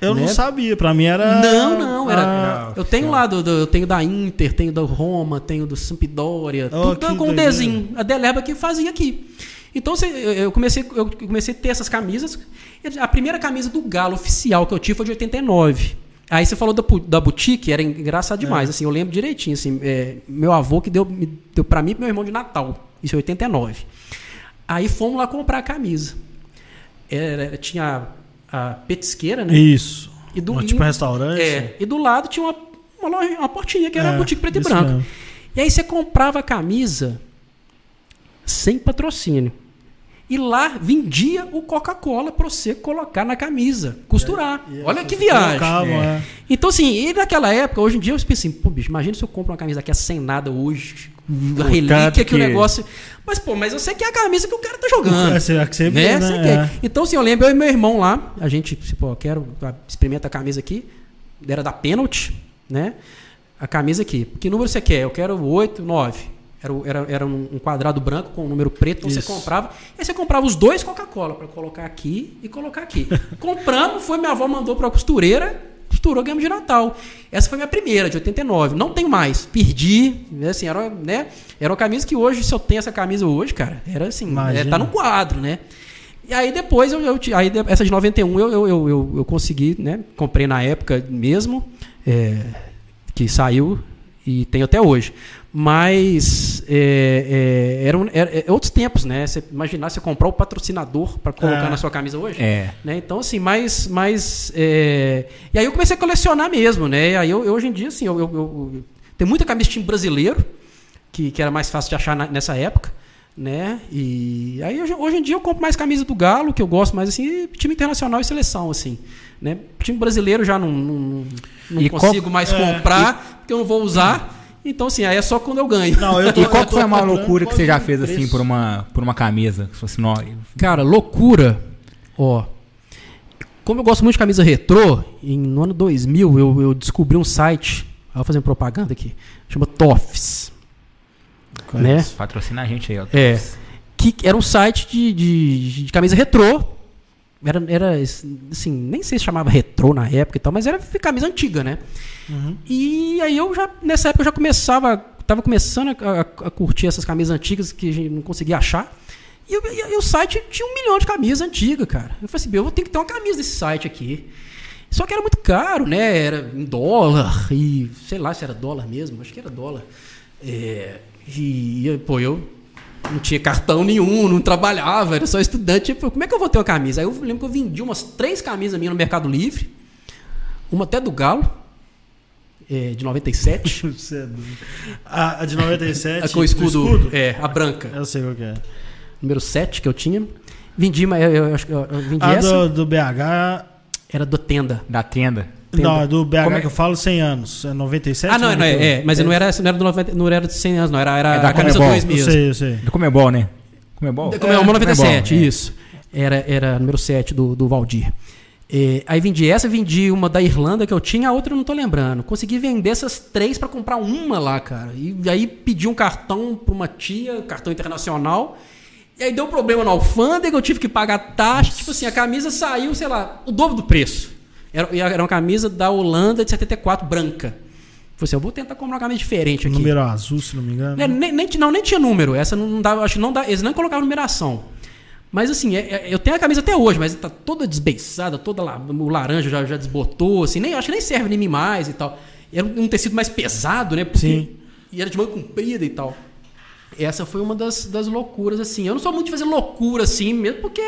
Eu né? não sabia, pra mim era. Não, não, era. Ah, eu tenho lá do, do, eu tenho da Inter, tenho da Roma, tenho do Sampdoria, oh, tudo com o desenho. A Delerba que fazia aqui. Então eu comecei, eu comecei a ter essas camisas. A primeira camisa do Galo oficial que eu tive foi de 89. Aí você falou da, da boutique, era engraçado demais. É. Assim, eu lembro direitinho. Assim, é, meu avô que deu, deu para mim e meu irmão de Natal. Isso em 89. Aí fomos lá comprar a camisa. Era, tinha a petisqueira, né? Isso. E do, tipo um restaurante. É. E do lado tinha uma, uma, loja, uma portinha que era é, boutique preto e branco. Mesmo. E aí você comprava a camisa sem patrocínio. E lá vendia o Coca-Cola para você colocar na camisa, costurar. É, Olha que viagem. é. É. Então, assim, e naquela época, hoje em dia, eu pensei assim, pô, bicho, imagina se eu compro uma camisa aqui sem nada hoje, a relíquia que... que o negócio. Mas, pô, mas eu sei que é a camisa que o cara tá jogando. É, é que você vê, né? né? É. Então, assim, eu lembro eu e meu irmão lá, a gente, pô, quero, experimenta a camisa aqui, era da Penalty, né? A camisa aqui. Que número você quer? Eu quero 8, 9. Era, era, era um quadrado branco com um número preto, então Isso. você comprava. E aí você comprava os dois Coca-Cola para colocar aqui e colocar aqui. Compramos, foi minha avó mandou para a costureira, costurou, ganhamos de Natal. Essa foi minha primeira, de 89. Não tenho mais. Perdi. Assim, era, né, era uma camisa que hoje, se eu tenho essa camisa hoje, cara, era assim, é, tá no quadro, né? E aí depois, eu, eu aí, essa de 91 eu, eu, eu, eu consegui, né? Comprei na época mesmo, é, que saiu e tenho até hoje. Mas é, é, eram, é, é, outros tempos, né? Você imaginar você comprar o patrocinador para colocar é. na sua camisa hoje. É. Né? Então, assim, mais. mais é, E aí eu comecei a colecionar mesmo, né? E aí eu, eu hoje em dia, assim, eu, eu, eu, tem muita camisa de time brasileiro, que, que era mais fácil de achar na, nessa época. Né? E aí hoje, hoje, em dia eu compro mais camisa do Galo, que eu gosto mais assim, time internacional e seleção, assim. Né? Time brasileiro já não, não, não consigo qual, mais comprar, e... porque eu não vou usar. Então, assim, aí é só quando eu ganho. Não, eu tô, e qual foi a maior loucura que você já fez, assim, por uma, por uma camisa? Se fosse nós. Cara, loucura. Ó. Como eu gosto muito de camisa retrô, em, no ano 2000 eu, eu descobri um site. Vou fazer propaganda aqui. Chama Toffs. Né? Patrocina a gente aí, ó. É. Que era um site de, de, de camisa retrô. Era, era, assim, nem sei se chamava retrô na época e tal, mas era camisa antiga, né? Uhum. E aí eu já, nessa época, eu já começava, tava começando a, a, a, curtir essas camisas antigas que a gente não conseguia achar. E, eu, e, e, o site tinha um milhão de camisas antigas, cara. Eu falei assim, eu vou ter que ter uma camisa desse site aqui. Só que era muito caro, né? Era em dólar, e sei lá se era dólar mesmo, acho que era dólar. É, e, pô, eu não tinha cartão nenhum, não trabalhava, era só estudante. Tipo, como é que eu vou ter uma camisa? Aí eu lembro que eu vendi umas três camisas minhas no Mercado Livre, uma até do Galo é, de 97. a, a de 97. A com o escudo, escudo, É, a branca. Eu sei o que é. Número 7 que eu tinha. Vendi, mas eu, acho que eu, eu vendi a essa. Do, do BH. Era do Tenda. Da Tenda. Não, do BH é? que eu falo 100 anos. É 97? Ah, não, não é, é, mas é. não era, não era, do 90, não era de 100 anos, não. Era, era é da a camisa 2 mesmo. Eu sei, eu sei. Do Comebol, né? Comebol? Do Comebol, é, 97, Comebol, isso. Era, era número 7 do, do Valdir. É, aí vendi essa, vendi uma da Irlanda que eu tinha, a outra eu não tô lembrando. Consegui vender essas três para comprar uma lá, cara. E aí pedi um cartão pra uma tia, cartão internacional. E aí deu problema na alfândega, eu tive que pagar taxa. Tipo assim, a camisa saiu, sei lá, o dobro do preço. Era, era uma camisa da Holanda de 74, branca. Falei assim, eu vou tentar comprar uma camisa diferente aqui. Número azul, se não me engano. É, nem, nem, não, nem tinha número. Essa não dava, acho que não dá, eles não colocavam numeração. Mas assim, é, é, eu tenho a camisa até hoje, mas tá toda desbeiçada, toda lá, o laranja já, já desbotou, assim, nem, acho que nem serve nem mais e tal. Era um tecido mais pesado, né? Porque, Sim. E era de manga comprida e tal. Essa foi uma das, das loucuras, assim. Eu não sou muito de fazer loucura, assim, mesmo porque.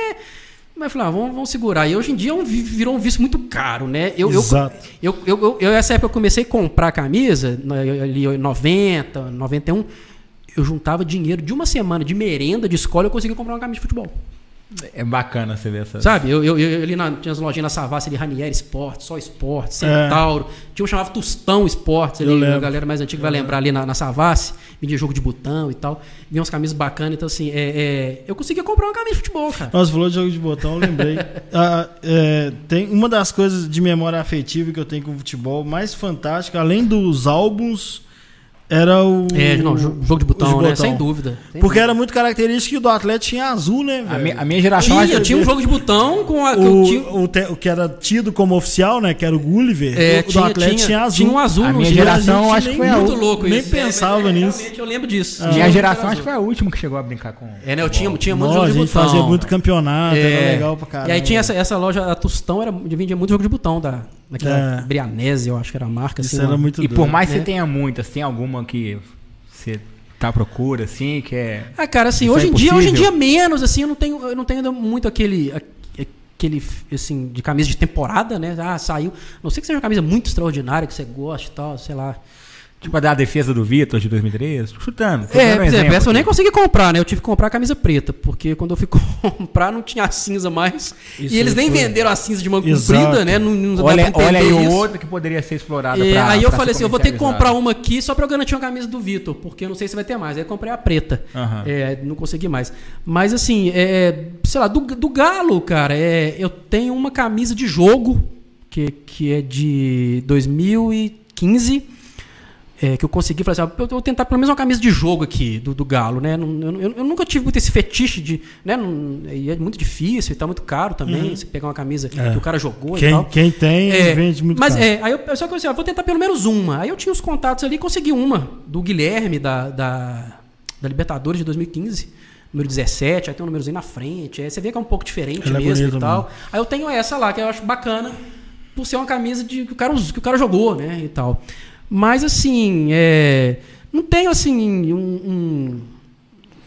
Mas falei, ah, vamos, vamos segurar. E hoje em dia é virou um vício muito caro, né? Eu, Exato. Eu, eu, eu, eu, essa época eu comecei a comprar camisa, ali em 90, 91 eu juntava dinheiro de uma semana de merenda de escola eu conseguia comprar uma camisa de futebol. É bacana você ver essa. Sabe, eu, eu, eu ali na, tinha as lojinhas na Savassi ali, Ranieri Esporte, Só Esporte, Centauro. É. Tinha um chamava Tostão Esportes ali, a galera mais antiga vai lembrar ali na, na Savassi, vendia jogo de botão e tal. Vinha umas camisas bacanas, então assim, é, é, eu conseguia comprar uma camisa de futebol, cara. Nossa, falou de jogo de botão, eu lembrei. ah, é, tem uma das coisas de memória afetiva que eu tenho com o futebol mais fantástica, além dos álbuns Era o. É, não, jogo de botão, né? Sem dúvida. Sem Porque dúvida. era muito característico que do Atlético tinha azul, né? A minha, a minha geração. Tinha, tinha um jogo de botão com a. O, tinha... o, te, o, que era tido como oficial, né? Que era o Gulliver. É, o tinha, do Atlético tinha, tinha, azul. Tinha um azul a minha geração, acho que foi muito louco Nem isso. pensava é, nisso. Realmente eu lembro disso. Ah. Minha geração, acho que foi a última que chegou a brincar com. É, né? Eu tinha, tinha muito jogo de botão. A gente fazia muito campeonato, era é. legal pra caramba. E aí tinha essa, essa loja, a Tostão, era, vendia muito jogo de botão da. Daquela é. Brianese, eu acho que era a marca. Isso assim, era muito E por mais que você tenha muitas, tem alguma que você tá à procura, assim, que é. Ah, cara, assim, hoje é em dia, hoje em dia menos, assim, eu não tenho, eu não tenho muito aquele. Aquele, assim, de camisa de temporada, né? Ah, saiu. Não sei que seja uma camisa muito extraordinária, que você gosta e tal, sei lá. Tipo a da defesa do Vitor de 2013? Chutando. É, por exemplo, essa eu nem consegui comprar, né? Eu tive que comprar a camisa preta, porque quando eu fui comprar não tinha a cinza mais. Isso e eles nem foi... venderam a cinza de mão comprida, né? Não, não olha olha aí o outro que poderia ser explorado. É, pra, aí eu falei assim: eu vou ter que comprar uma aqui só pra eu garantir uma camisa do Vitor, porque eu não sei se vai ter mais. Aí eu comprei a preta. Uhum. É, não consegui mais. Mas assim, é, sei lá, do, do Galo, cara, é, eu tenho uma camisa de jogo que, que é de 2015 é, que eu consegui falar assim, eu vou tentar pelo menos uma camisa de jogo aqui do, do Galo, né? Eu, eu, eu, nunca tive muito esse fetiche de, né? Não, e é muito difícil e tá muito caro também, uhum. você pegar uma camisa é. que o cara jogou quem, e tal. Quem tem, é, vende muito Mas caro. é, aí eu só que assim, eu vou tentar pelo menos uma. Aí eu tinha os contatos ali e consegui uma do Guilherme da, da, da Libertadores de 2015 número 17, aí tem um númerozinho na frente. Aí você vê que é um pouco diferente Ela é mesmo é e tal. Mesmo. Aí eu tenho essa lá, que eu acho bacana, por ser uma camisa de, que, o cara, que o cara jogou, né? E tal. Mas, assim, é, não tenho, assim, um, um,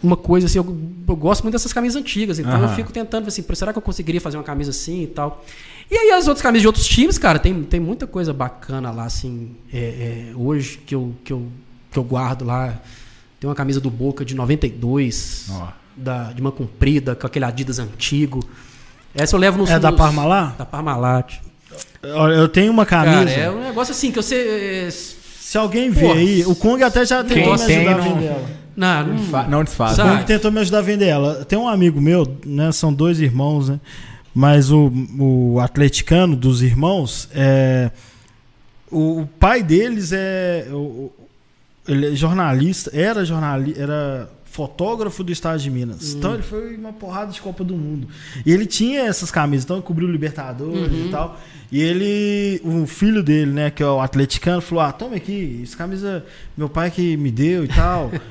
uma coisa assim. Eu, eu, gosto muito dessas camisas antigas, então uhum. eu fico tentando, assim, será que eu conseguiria fazer uma camisa assim e tal? E aí, as outras camisas de outros times, cara, tem, tem muita coisa bacana lá, assim, é, é, hoje que eu, que, eu, que eu guardo lá. Tem uma camisa do Boca de 92, oh. da, de uma comprida, com aquele Adidas antigo. Essa eu levo nos. É nos, da Parmalat? Da Parmalat. Eu tenho uma camisa. Cara, é um negócio assim que você. Se alguém vê aí, o Kong até já tentou me ajudar a vender ela. Não, não, não, não desfaz. O Kong tentou me ajudar a vender ela. Tem um amigo meu, né? São dois irmãos, né? Mas o, o atleticano dos irmãos, é, o, o pai deles é. O, ele é jornalista, era jornalista, era fotógrafo do estado de Minas. Hum. Então ele foi uma porrada de Copa do Mundo. E ele tinha essas camisas, então ele cobriu o Libertadores uhum. e tal. E ele, o filho dele, né, que é o atleticano, falou: "Ah, toma aqui, essa camisa meu pai que me deu e tal".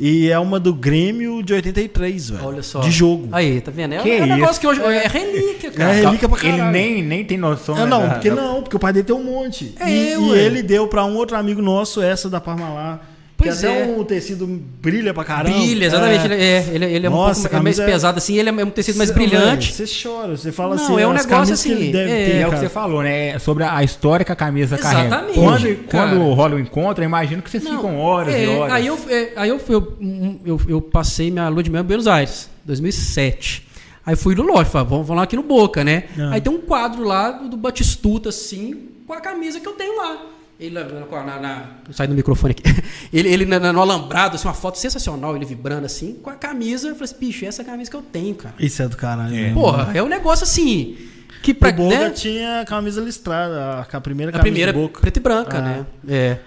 E é uma do Grêmio de 83, velho. Olha só. De jogo. Aí, tá vendo? É, que é um negócio que hoje é relíquia, cara. É relíquia pra caralho. Ele nem, nem tem noção. É, não, porque não, porque o pai dele tem um monte. É, e, e ele deu para um outro amigo nosso essa da Parmalat. Pois que é. até o tecido brilha pra caramba. Brilha, exatamente. É. Ele, é, ele, ele é Nossa, um pouco mais pesado assim, ele é um tecido mais brilhante. Você chora, você fala não, assim, é um negócio assim. é, ter, é o que você falou, né? Sobre a história que a camisa exatamente, carrega. Quando, quando rola o encontro, eu imagino que vocês não, ficam horas é, e horas. Aí eu, é, aí eu, eu, eu, eu passei minha lua de mel em Buenos Aires, 2007. Aí fui no loja, falei, vamos, vamos lá aqui no Boca, né? Ah. Aí tem um quadro lá do Batistuta, assim, com a camisa que eu tenho lá. Ele na, na, sai do microfone aqui. Ele, ele na, no alambrado, assim, uma foto sensacional, ele vibrando assim, com a camisa. Eu falei assim, bicho, essa é a camisa que eu tenho, cara. Isso é do caralho. É. Porra, é um negócio assim. Que pra, o né? tinha a camisa listrada, a primeira camisa. A primeira, Boca. preta e branca, ah. né? É.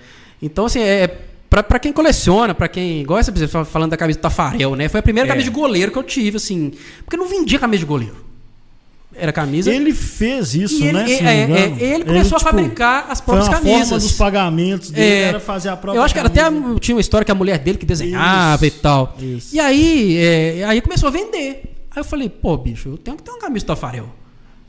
Então, assim, é. Pra, pra quem coleciona, pra quem gosta, falando da camisa do Tafarel, né? Foi a primeira é. camisa de goleiro que eu tive, assim. Porque eu não vendia camisa de goleiro era camisa. Ele fez isso, ele, né? É, é, é, ele começou ele, tipo, a fabricar as próprias foi camisas. Forma dos pagamentos dele é, era fazer a própria Eu acho que até tinha uma história que a mulher dele que desenhava isso, e tal. Isso. E aí, é, aí começou a vender. Aí eu falei, pô, bicho, eu tenho que ter uma camisa do Tafarel.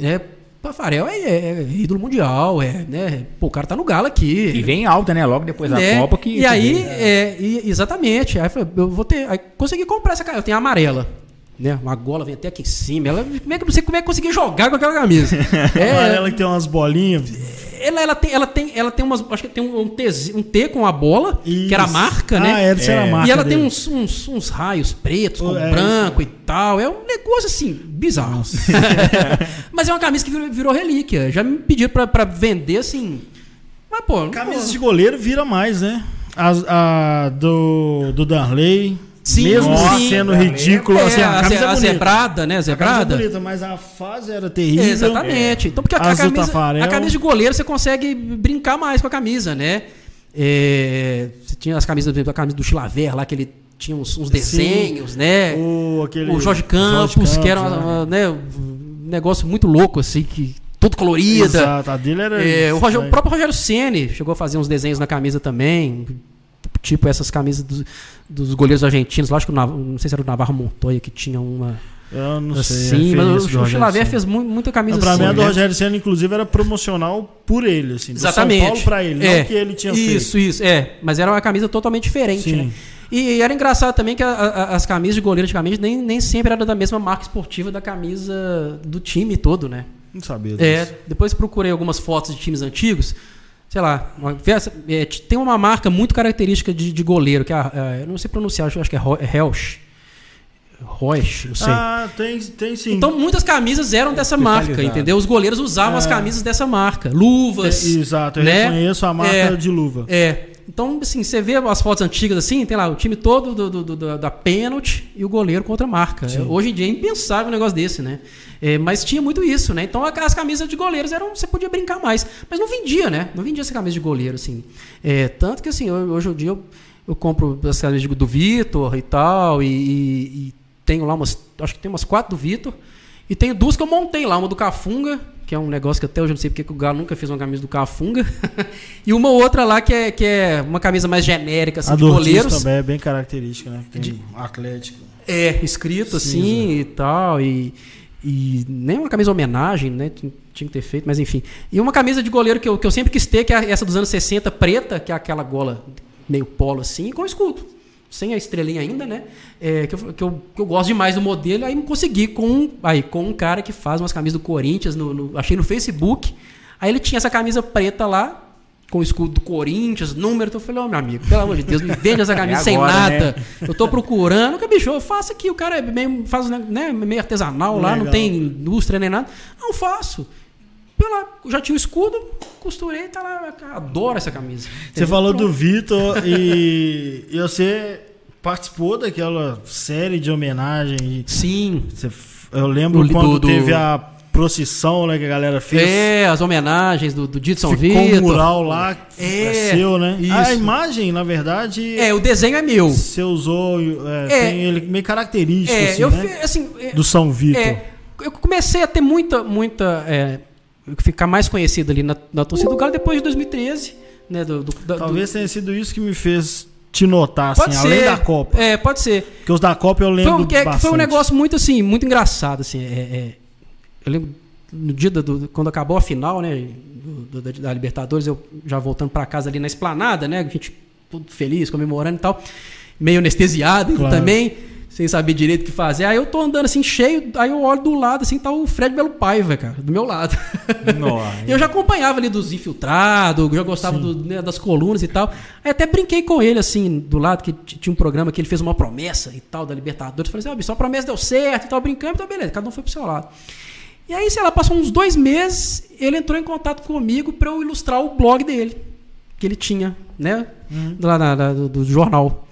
É, Tafarel é, é, ídolo mundial, é, né? Pô, o cara tá no galo aqui. E vem alta, né? Logo depois da né? Copa que. E aí, é, e, exatamente. Aí eu falei, eu vou ter. Aí consegui comprar essa camisa. Eu tenho a amarela né? Uma gola vem até aqui em cima. Ela, como é que não sei como é que conseguir jogar com aquela camisa? é, ela que tem umas bolinhas. Ela, ela, tem, ela, tem, ela tem umas. Acho que tem um, T, um T com a bola, Isso. que era a marca, né? Ah, é, essa era a marca. E ela dele. tem uns, uns, uns, raios pretos com é, branco é. e tal. É um negócio assim, bizarro. Mas é uma camisa que virou, virou relíquia. Já me pediram pra, pra vender assim. Mas, pô. Camisa pô. de goleiro vira mais, né? A, a do, do Darley. Sim, Mesmo sim. sendo ridículo, é, assim, a, a, camisa a, a zebrada, né? Zebrada. A bonita, mas a fase era terrível. Exatamente. Então, porque a, a, camisa, a camisa de goleiro você consegue brincar mais com a camisa, né? É, você tinha as camisas, a camisa do Chilaver lá, que ele tinha uns, uns desenhos, Sim. né? O, aquele, o Jorge Campos, Jorge Campos que era né? né, um negócio muito louco, assim, que todo colorida. Exato, a dele era. É, o, o, próprio Rogério Ceni chegou a fazer uns desenhos na camisa também. Tipo essas camisas dos, dos goleiros argentinos. Lá, acho que o não sei se era o Navarro Montoya que tinha uma. Eu não assim, sei. Sim, mas o, Chilaver fez muita camisa não, pra assim. Pra mim, a do né? Rogério Senna, inclusive, era promocional por ele, assim. Exatamente. São Paulo pra ele, é. não que ele tinha isso, feito. Isso, isso. É, mas era uma camisa totalmente diferente, Sim. né? E, e, era engraçado também que a, a, as camisas de goleiro antigamente nem, nem sempre eram da mesma marca esportiva da camisa do time todo, né? Não sabia disso. É, depois procurei algumas fotos de times antigos. Sei lá, uma, é, tem uma marca muito característica de, de goleiro, que é, é, eu não sei pronunciar, acho que é, é Helsch. Roche, não sei. Ah, tem, tem sim. Então muitas camisas eram dessa marca, entendeu? Os goleiros usavam é. as camisas dessa marca. Luvas. Tem, exato, eu né? conheço a marca é, de luva. É. Então, assim, você vê as fotos antigas assim, tem lá o time todo do, do, do da pênalti e o goleiro com outra marca. Sim. Hoje em dia é impensável um negócio desse, né? É, mas tinha muito isso, né? Então as camisas de goleiros eram. Você podia brincar mais. Mas não vendia, né? Não vendia essa camisa de goleiro, assim. É, tanto que assim, hoje em dia eu, eu compro as camisas do Vitor e tal, e, e, e tenho lá umas. Acho que tem umas quatro do Vitor. E tenho duas que eu montei lá, uma do Cafunga, que é um negócio que até hoje eu não sei porque o Galo nunca fez uma camisa do Cafunga. e uma outra lá que é, que é uma camisa mais genérica, assim, a de goleiros. também é bem característica, né? Tem de, Atlético. É, escrito assim e tal. E, e nem uma camisa homenagem, né? Tinha que ter feito, mas enfim. E uma camisa de goleiro que eu, que eu sempre quis ter, que é essa dos anos 60, preta, que é aquela gola meio polo assim, com escudo sem a estrelinha ainda, né? É, que, eu, que, eu, que, eu, gosto demais do modelo, aí consegui com, aí, com um cara que faz umas camisas do Corinthians, no, no, achei no Facebook. Aí ele tinha essa camisa preta lá, com o escudo do Corinthians, número. Então eu falei, ó, oh, meu amigo, pelo amor de Deus, me vende essa camisa é agora, sem nada. Né? Eu tô procurando. Que bicho, eu faço aqui. O cara é meio, faz, né, meio artesanal Legal. lá, não tem indústria nem nada. Não faço. Pela, já tinha o escudo, costurei, tá lá. Adoro essa camisa. Você falou Pronto. do Vitor e, e você participou daquela série de homenagem. Sim. Você, eu lembro do, quando do, teve a procissão né, que a galera fez. É, as homenagens do, do de São Ficou Vitor. um mural lá, é, é seu, né? Isso. A imagem, na verdade... É, o desenho é meu. Você usou, é, é, tem ele meio característico, é, assim, eu, né? assim, é, do São Vitor. É, eu comecei a ter muita, muita ficar mais conhecido ali na, na torcida do Galo depois de 2013. Né, do, do, Talvez do... tenha sido isso que me fez te notar, assim, além da Copa. É, pode ser. Porque os da Copa eu lembro foi, que, foi um negócio muito assim, muito engraçado, assim. É, é, eu lembro no dia do, quando acabou a final, né, do, da, da, Libertadores, eu já voltando para casa ali na esplanada, né, a gente tudo feliz, comemorando e tal, meio anestesiado claro. também sem saber direito o que fazer. Aí eu tô andando assim, cheio, aí eu olho do lado, assim, tá o Fred Belo Paiva, cara, do meu lado. Nossa. eu já acompanhava ali dos infiltrados, já gostava do, né, das colunas e tal. Aí até brinquei com ele, assim, do lado, que tinha um programa que ele fez uma promessa e tal, da Libertadores. Falei assim, ó, oh, sua promessa deu certo e tal, brincando, então beleza, cada um foi pro seu lado. E aí, sei lá, passou uns dois meses, ele entrou em contato comigo para eu ilustrar o blog dele, que ele tinha, né, uhum. lá na, na, do, do jornal.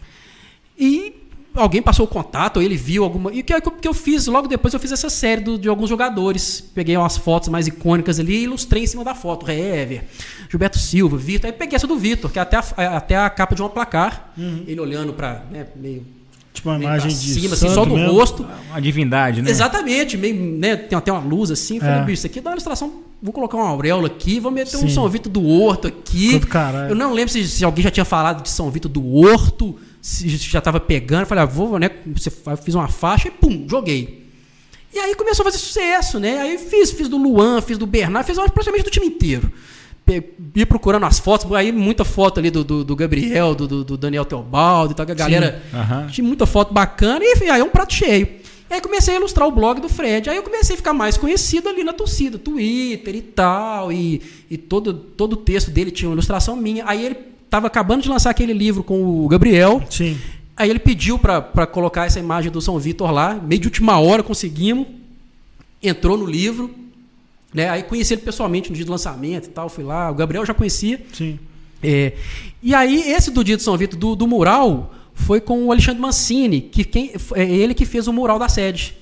E alguém passou o contato, ou ele viu alguma. E o que, que eu fiz logo depois? Eu fiz essa série do, de alguns jogadores. Peguei umas fotos mais icônicas ali e ilustrei em cima da foto. Rever, Gilberto Silva, Vitor. Aí peguei essa do Vitor, que é até a, até a capa de uma placar. Uhum. Ele olhando para né, meio. Tipo uma imagem de cima, assim, só do mesmo. rosto. Uma divindade, né? Exatamente, meio, né, tem até uma luz assim. Falei, é. bicho, isso aqui dá uma ilustração. Vou colocar uma auréola aqui, vou meter Sim. um São Vitor do Horto aqui. Eu não lembro se, se alguém já tinha falado de São Vitor do Horto já estava pegando, falei, ah, vou, né? Fiz uma faixa e pum, joguei. E aí começou a fazer sucesso, né? Aí fiz, fiz do Luan, fiz do Bernardo, fiz praticamente do time inteiro. Ia procurando as fotos, aí muita foto ali do, do, do Gabriel, do, do, Daniel Teobaldo e tal, que a galera tinha muita foto bacana, e aí é um prato cheio. E aí comecei a ilustrar o blog do Fred. Aí eu comecei a ficar mais conhecido ali na torcida, Twitter e tal. E, e todo, todo o texto dele tinha uma ilustração minha. Aí ele estava acabando de lançar aquele livro com o Gabriel. Sim. Aí ele pediu para colocar essa imagem do São Vitor lá, meio de última hora conseguimos. Entrou no livro, né? Aí conheci ele pessoalmente no dia do lançamento e tal, fui lá. O Gabriel já conhecia. Sim. É, e aí, esse do dia do São Vitor, do, do mural, foi com o Alexandre Mancini, que quem, é ele que fez o mural da sede.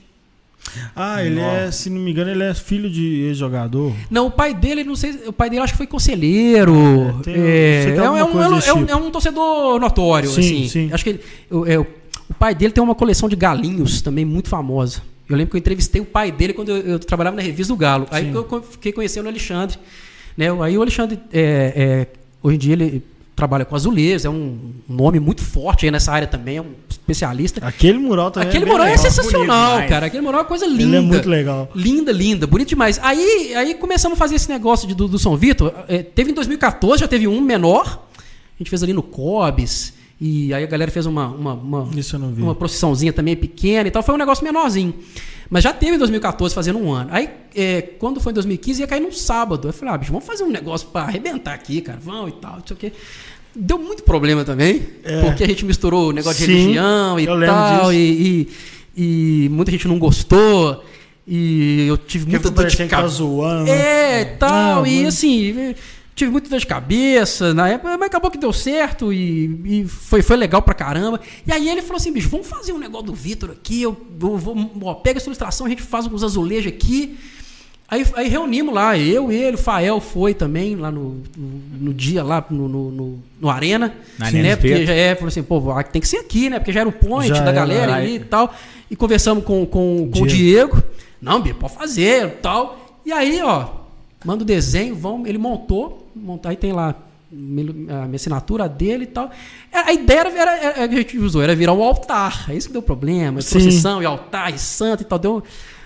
Ah, ele Nossa. é, se não me engano, ele é filho de ex-jogador. Não, o pai dele, não sei, o pai dele acho que foi conselheiro. É, tem, é, é, um, é, um, é, um, tipo. é, um, torcedor notório, sim, assim. Sim. Acho que ele, é, o pai dele tem uma coleção de galinhos também muito famosa. Eu lembro que eu entrevistei o pai dele quando eu, eu trabalhava na revista do Galo. Sim. Aí eu fiquei conhecendo o Alexandre. Né? Aí o Alexandre, é, é, hoje em dia, ele trabalha com azulejo, é um nome muito forte aí nessa área também, é um especialista. Aquele mural também Aquele é mural é sensacional, cara. Aquele mural é uma coisa linda. Ele é muito legal. Linda, linda, bonito demais. Aí, aí começamos a fazer esse negócio de, do, do São Vitor. É, teve em 2014, já teve um menor. A gente fez ali no Cobes. E aí a galera fez uma, uma, uma, uma procissãozinha também pequena e tal. Foi um negócio menorzinho. Mas já teve em 2014, fazendo um ano. Aí, é, quando foi em 2015, ia cair num sábado. Eu falei, ah, bicho, vamos fazer um negócio para arrebentar aqui, cara. Vamos e tal, não sei o quê. Deu muito problema também, é. porque a gente misturou o negócio Sim, de religião e tal, e, e, e, muita gente não gostou. E eu tive muita dor de cabeça. É, tal, e assim tive muita dor de cabeça na época, mas acabou que deu certo e, e, foi, foi legal pra caramba. E aí ele falou assim, bicho, vamos fazer um negócio do Vitor aqui, eu, eu vou, ó, pega essa ilustração, a gente faz uns azulejos aqui. Aí, aí reunimos lá, eu, ele, o Fael foi também lá no, no, no dia, lá no, no, no Arena. Na né? Porque já é, falou assim, pô, tem que ser aqui, né? Porque já era o point já da galera ali e tal. E conversamos com, com, com o Diego. Não, Bia, pode fazer tal. E aí, ó, manda o desenho, vamos, ele montou montar e tem lá a minha assinatura dele e tal. É, a ideia era, era, era, a gente usou, era virar um altar. É isso que deu problema. Sim. Procissão e altar e santo e tal. Deu,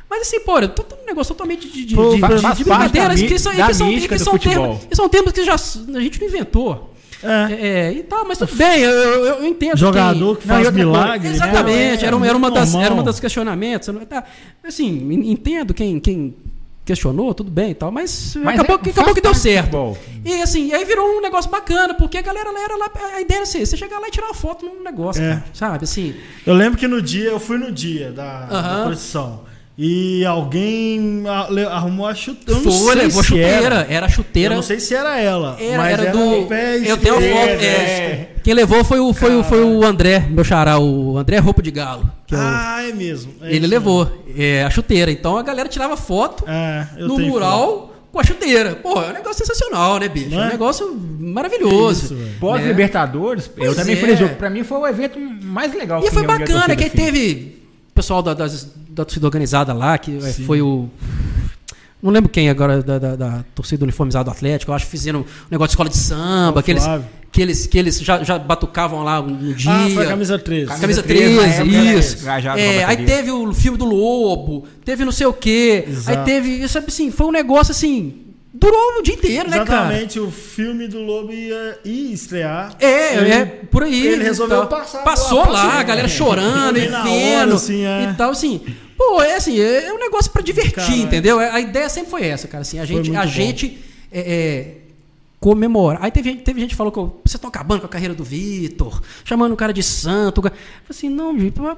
mas assim, pô, tô um negócio totalmente de, de, Pô, de, de, de brincadeira. Que, são, que, são, que, são termos, que são termos que já, a gente não inventou. É. é, e tal, mas tudo bem, eu, eu, eu entendo. Jogador que, que faz milagre. Né? Exatamente, né? era, era, uma das, era uma das questionamentos. Tá, assim, entendo quem, quem questionou, tudo bem e tal, mas, mas acabou, é, que, acabou que deu certo. E assim, aí virou um negócio bacana, porque a galera era lá, a ideia era assim, você chegar lá e tirar uma foto num negócio, é. cara, sabe? Assim. Eu lembro que no dia, eu fui no dia da, uh -huh. da. E alguém arrumou a chuteira. Foi, levou chuteira. Era. era chuteira. Eu não sei se era ela. Era, mas era, era do. Pé eu tenho foto. É, é. Quem levou foi o, foi, o, foi o André, meu xará, o André Roupa de Galo. ah, é mesmo. É ele levou é, a chuteira. Então a galera tirava foto é, no mural. Foto. Com a chuteira. Pô, é um negócio sensacional, né, bicho? É um é? negócio maravilhoso. Pós-Libertadores, eu também fui jogo. Pra mim foi o evento mais legal. E foi bacana, que teve pessoal da, das, da torcida organizada lá, que é, Sim. foi o. Não lembro quem agora da, da, da torcida uniformizada do Atlético, eu acho que fizeram um negócio de escola de samba, que eles, que eles, que eles já, já batucavam lá no dia. Ah, foi a camisa 13. Camisa, camisa 13, 13 isso. É, aí teve o filme do Lobo, teve não sei o quê. Exato. Aí teve. Isso assim, foi um negócio assim durou o dia inteiro, Exatamente, né, cara? Exatamente, o filme do Lobo ia, ia estrear. É, ele, é, por aí. Ele resolveu passar. Passou lá, lá a galera chorando e vendo assim, é. e tal, assim. Pô, é assim, é um negócio para divertir, cara, entendeu? A ideia sempre foi essa, cara, assim, a gente, a bom. gente é, é comemorar. Aí teve, teve gente que falou que vocês estão acabando com a carreira do Vitor, chamando o cara de santo. Eu falei assim, não, Vitor,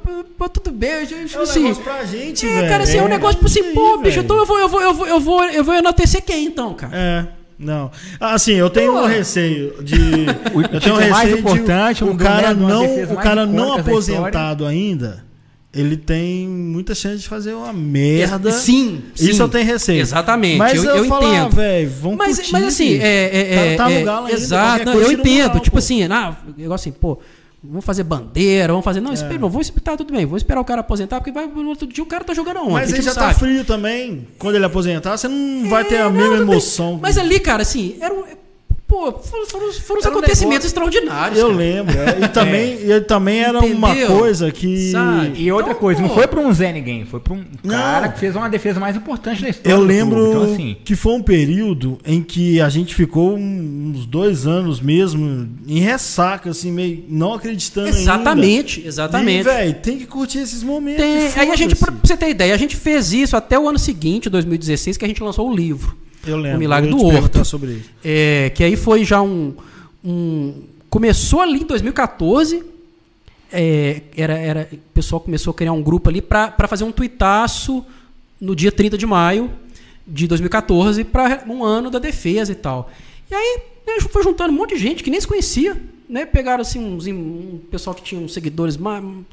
tudo bem. Gente, é um assim, negócio pra gente, é, cara, assim, é um negócio pra assim, pô, bicho, então eu vou, eu vou, eu vou, eu vou, eu vou enaltecer quem então, cara? É. Não. Assim, eu tenho Pô. um receio de. eu tenho um receio mais importante, de o cara não, o cara não aposentado ainda ele tem muita chance de fazer uma merda. Sim, sim. Isso eu tenho receio. Exatamente. Mas eu, eu, eu entendo. Ah, velho, vamos mas, curtir, mas assim, é, é, tá, tá no é, galo ainda, Exato, eu entendo. Tipo pô. assim, ah, negócio assim, pô, vamos fazer bandeira, vamos fazer. Não, é. espera, vamos esperar, tudo bem, vamos esperar o cara aposentar, porque vai, no outro dia o cara tá jogando aonde? Mas ele já tá sabe. tá frio também. Quando ele aposentar, você não vai ter a é, mesma emoção. Mas ali, cara, assim, era um Pô, foram, foram, foram os acontecimentos um extraordinários. Eu cara. lembro. É. E também, é. e também era Entendeu? uma coisa que. Sabe? E outra então, coisa, pô. não foi para um Zé ninguém, foi para um não. cara que fez uma defesa mais importante da história. Eu lembro então, assim, que foi um período em que a gente ficou uns dois anos mesmo em ressaca, assim, meio não acreditando Exatamente, ainda. exatamente. velho, tem que curtir esses momentos. Tem. Aí a gente, pra você ter ideia, a gente fez isso até o ano seguinte, 2016, que a gente lançou o livro. Eu lembro. O Milagre do Horto. sobre isso. É, que aí foi já um, um. Começou ali em 2014. É, era, era, o pessoal começou a criar um grupo ali para fazer um tuitaço no dia 30 de maio de 2014 para um ano da defesa e tal. E aí né, foi juntando um monte de gente que nem se conhecia. Né? Pegaram assim uns, um pessoal que tinha uns seguidores,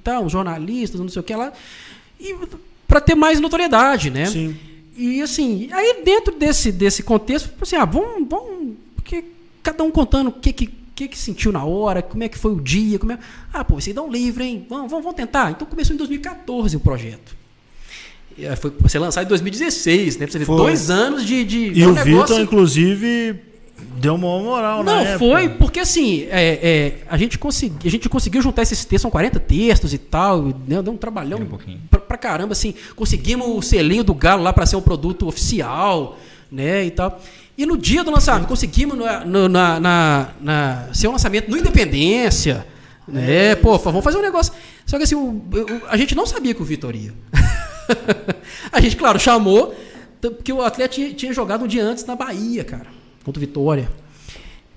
tá, uns jornalistas, não sei o que lá. E para ter mais notoriedade, né? Sim. E assim, aí dentro desse, desse contexto, assim, ah, vamos, vamos, porque cada um contando o que, que, que, que sentiu na hora, como é que foi o dia, como é... Ah, pô, você dá um livro, hein? Vamos, vamos, vamos tentar. Então começou em 2014 o projeto. Foi ser lançado em 2016, né? Pra você ver, dois anos de. de e o negócio... Vitor, inclusive, deu uma moral, Não, né? foi, porque assim, é, é, a, gente consegui, a gente conseguiu juntar esses textos, são 40 textos e tal, né, deu um trabalhão um pra, pra, caramba, assim, conseguimos o selinho do Galo lá para ser um produto oficial, né, e tal. E no dia do lançamento, conseguimos no, no, na, na, na, ser um lançamento no Independência, né, pô, vamos fazer um negócio. Só que assim, o, o, a gente não sabia que o Vitor ia. a gente, claro, chamou, porque o atleta tinha, tinha jogado um dia antes na Bahia, cara contra o Vitória.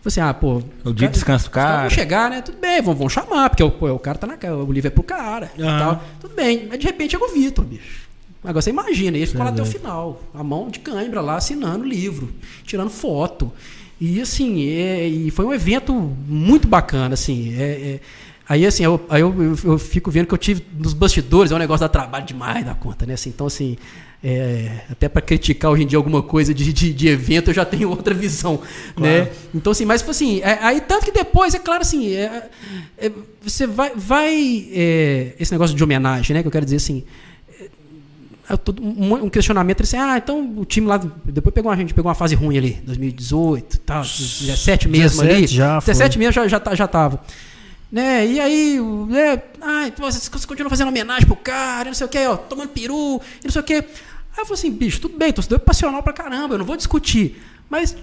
Falei assim, ah, pô. O dia de descanso do cara. Vão chegar, né? Tudo bem, vão, vão chamar, porque o, pô, o cara tá na O livro é pro cara. Uhum. Tudo bem. Mas de repente chega o Vitor, bicho. Agora você imagina, ele ficou lá até o final. A mão de cãibra lá, assinando o livro, tirando foto. E assim, é, e foi um evento muito bacana, assim. É, é, aí assim, eu, aí eu, eu, eu, fico vendo que eu tive nos bastidores, é um negócio da trabalho demais da conta, né? Assim, então, assim, é, até para criticar hoje em dia alguma coisa de, de, de, evento, eu já tenho outra visão, claro. né? Então, assim, mas, tipo assim, é, aí tanto que depois, é claro, assim, é, é você vai, vai é, esse negócio de homenagem, né, que eu quero dizer, assim, é, um, um questionamento, assim, ah, então o time lá, depois pegou a gente pegou uma fase ruim ali, 2018, tal, 17 mesmo 17 ali, já 17 mesmo já, já, já tava. Né? E aí, né? Ah, então vocês continuam fazendo homenagem pro cara, não sei o que, ó, tomando peru, não sei o que. Aí eu falei assim, bicho, tudo bem, torcedor é passional pra caramba, eu não vou discutir. Mas.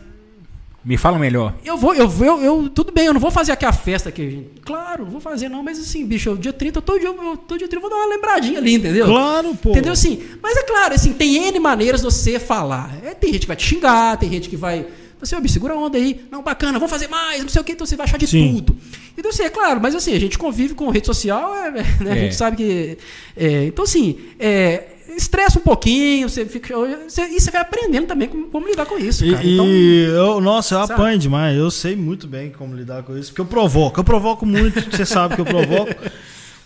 Me fala melhor. Eu vou, eu vou, eu, eu, tudo bem, eu não vou fazer aqui a festa que Claro, não vou fazer não, mas assim, bicho, eu, dia 30, eu todo dia, eu, todo dia 30 eu vou dar uma lembradinha ali, entendeu? Claro, pô. Entendeu assim? Mas é claro, assim, tem N maneiras de você falar. É, tem gente que vai te xingar, tem gente que vai. Você, assim, segura a onda aí. Não, bacana, vamos fazer mais, não sei o que, então você vai achar de Sim. tudo. Então, assim, é claro, mas assim, a gente convive com rede social, é, né, é. a gente sabe que. É, então, assim, é, estressa um pouquinho, você fica, você, e você vai aprendendo também como, como lidar com isso. Cara. E, então, eu, nossa, eu sabe? apanho demais. Eu sei muito bem como lidar com isso, porque eu provoco. Eu provoco muito, você sabe que eu provoco.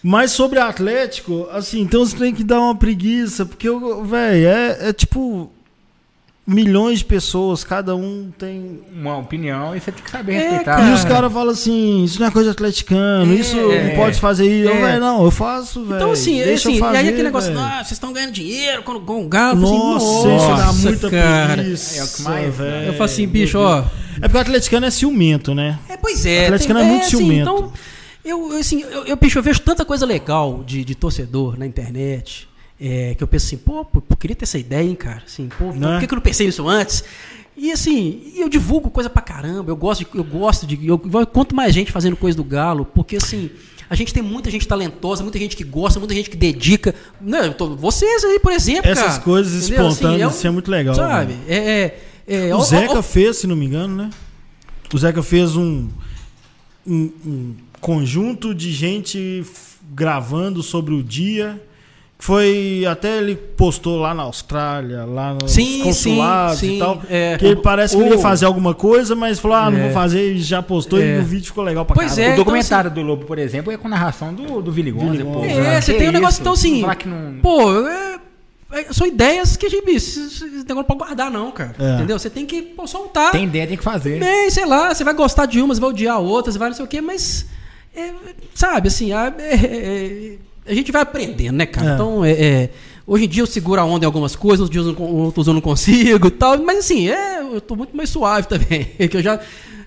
Mas sobre Atlético, assim, então você tem que dar uma preguiça, porque, velho, é, é tipo milhões de pessoas, cada um tem uma opinião e você tem que saber é, respeitar. E os caras falam assim, isso não é coisa atleticano, é, isso é, não pode fazer isso. É. não, eu faço, velho. Então assim, Deixa assim fazer, e aí aquele negócio, ah, vocês estão ganhando dinheiro com, com o galo. Nossa, assim, isso dá muita cara. preguiça, é o que mais, velho. Eu falo assim, bicho, ó. É porque o atleticano é ciumento, né? É, pois é. O atleticano tem, é, muito assim, ciumento. Então, eu, assim, eu, eu, bicho, eu vejo tanta coisa legal de, de torcedor na internet é, que eu penso assim, pô, queria ter essa ideia, hein, cara? Assim, pô, por que, que eu não pensei nisso antes? E assim, eu divulgo coisa pra caramba, eu gosto de. Eu gosto de. Eu, quanto mais gente fazendo coisa do Galo, porque assim, a gente tem muita gente talentosa, muita gente que gosta, muita gente que dedica. Não, tô, vocês aí, por exemplo. Essas cara, coisas assim, espontâneas, assim, é, isso é muito legal. Sabe? É, é, é, o Zeca fez, se não me engano, né? O Zeca fez um, um, um conjunto de gente gravando sobre o dia foi até ele postou lá na Austrália, lá nos sim, consulados sim, sim. e tal. É, que ele parece que ele ia fazer alguma coisa, mas falou: ah, não é, vou fazer e já postou é. e o vídeo ficou legal pra pois caramba. É, o então, documentário então, assim, do Lobo, por exemplo, é com narração do, do Willy Gonza. É, você tem um negócio então assim. Não... Pô, é, é, são ideias que a gente. Esse negócio não pode guardar, não, cara. É. Entendeu? Você tem que pô, soltar. Tem ideia, tem que fazer. Bem, sei lá, você vai gostar de umas, vai odiar outras, vai não sei o quê, mas. sabe, assim, é, a gente vai aprendendo, né, cara? É. Então, é, é, hoje em dia eu seguro a onda em algumas coisas, outros dias eu, outros eu não consigo e tal, mas assim, é, eu tô muito mais suave também, que eu já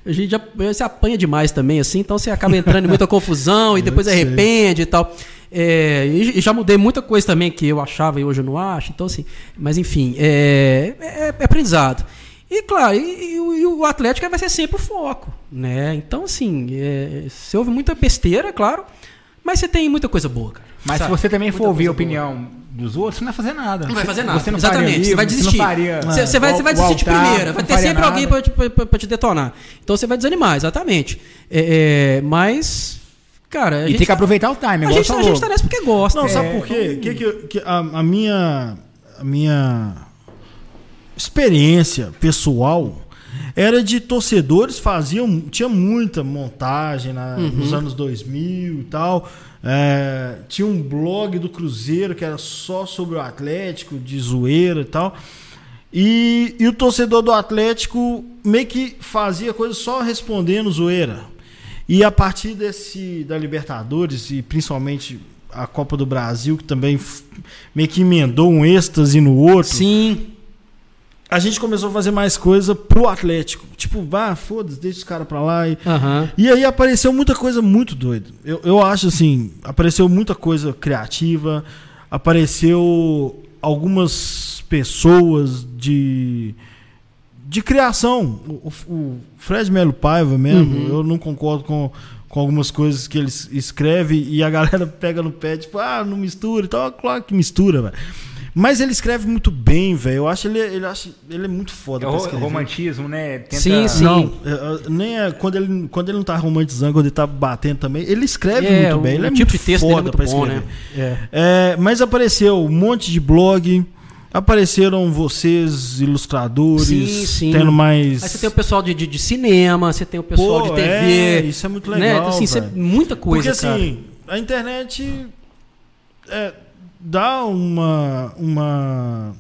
a gente já se apanha demais também, assim, então você acaba entrando em muita confusão e depois arrepende e tal. É, e, já mudei muita coisa também que eu achava e hoje eu não acho, então assim, mas enfim, é, é, é aprendizado. E claro, e, e, o Atlético vai ser sempre o foco, né? Então assim, é, se houve muita besteira, claro, mas você tem muita coisa boa, cara. Mas sabe? se você também for ouvir a opinião boa. dos outros, você não vai fazer nada. Não vai fazer nada. Você não Exatamente. Livro, você vai desistir. Você, faria, você, você vai, você vai desistir de primeira. Vai ter sempre nada. alguém para te, te detonar. Então você vai desanimar, exatamente. É, é, mas. Cara, e gente, tem que aproveitar o time. A gente, a gente tá nessa porque gosta. Não, é, sabe por quê? Que, que, que a, a, minha, a minha experiência pessoal era de torcedores faziam tinha muita montagem na, uhum. nos anos 2000 e tal É, tinha um blog do Cruzeiro que era só sobre o Atlético, de zoeira e tal. E, e o torcedor do Atlético meio que fazia coisa só respondendo zoeira. E a partir desse da Libertadores e principalmente a Copa do Brasil, que também meio que emendou um êxtase no outro. Sim. A gente começou a fazer mais coisa pro Atlético. Tipo, vá, foda-se, deixa os caras pra lá. E, uhum. e aí apareceu muita coisa muito doida. Eu, eu acho assim, apareceu muita coisa criativa, apareceu algumas pessoas de de criação. O, o Fred Melo Paiva mesmo, uhum. eu não concordo com, com algumas coisas que ele escreve e a galera pega no pé, tipo, ah, não mistura e tal. Claro que mistura, velho. Mas ele escreve muito bem, velho. Eu acho ele, ele, acho, ele é muito foda. É o romantismo, né? Tenta... Sim, sim. Não, é, é, nem é, quando, ele, quando ele não tá romantizando, quando ele tá batendo também, ele escreve é, muito bem. Ele é tipo muito de texto foda é muito pra bom, escrever. Né? É. É, mas apareceu um monte de blog. Apareceram vocês, ilustradores, sim, sim. tendo mais. Aí você tem o pessoal de, de, de cinema, você tem o pessoal Pô, de TV. É, isso é muito legal. Né? Assim, isso é muita coisa. Porque assim, a internet é, dá uma. uma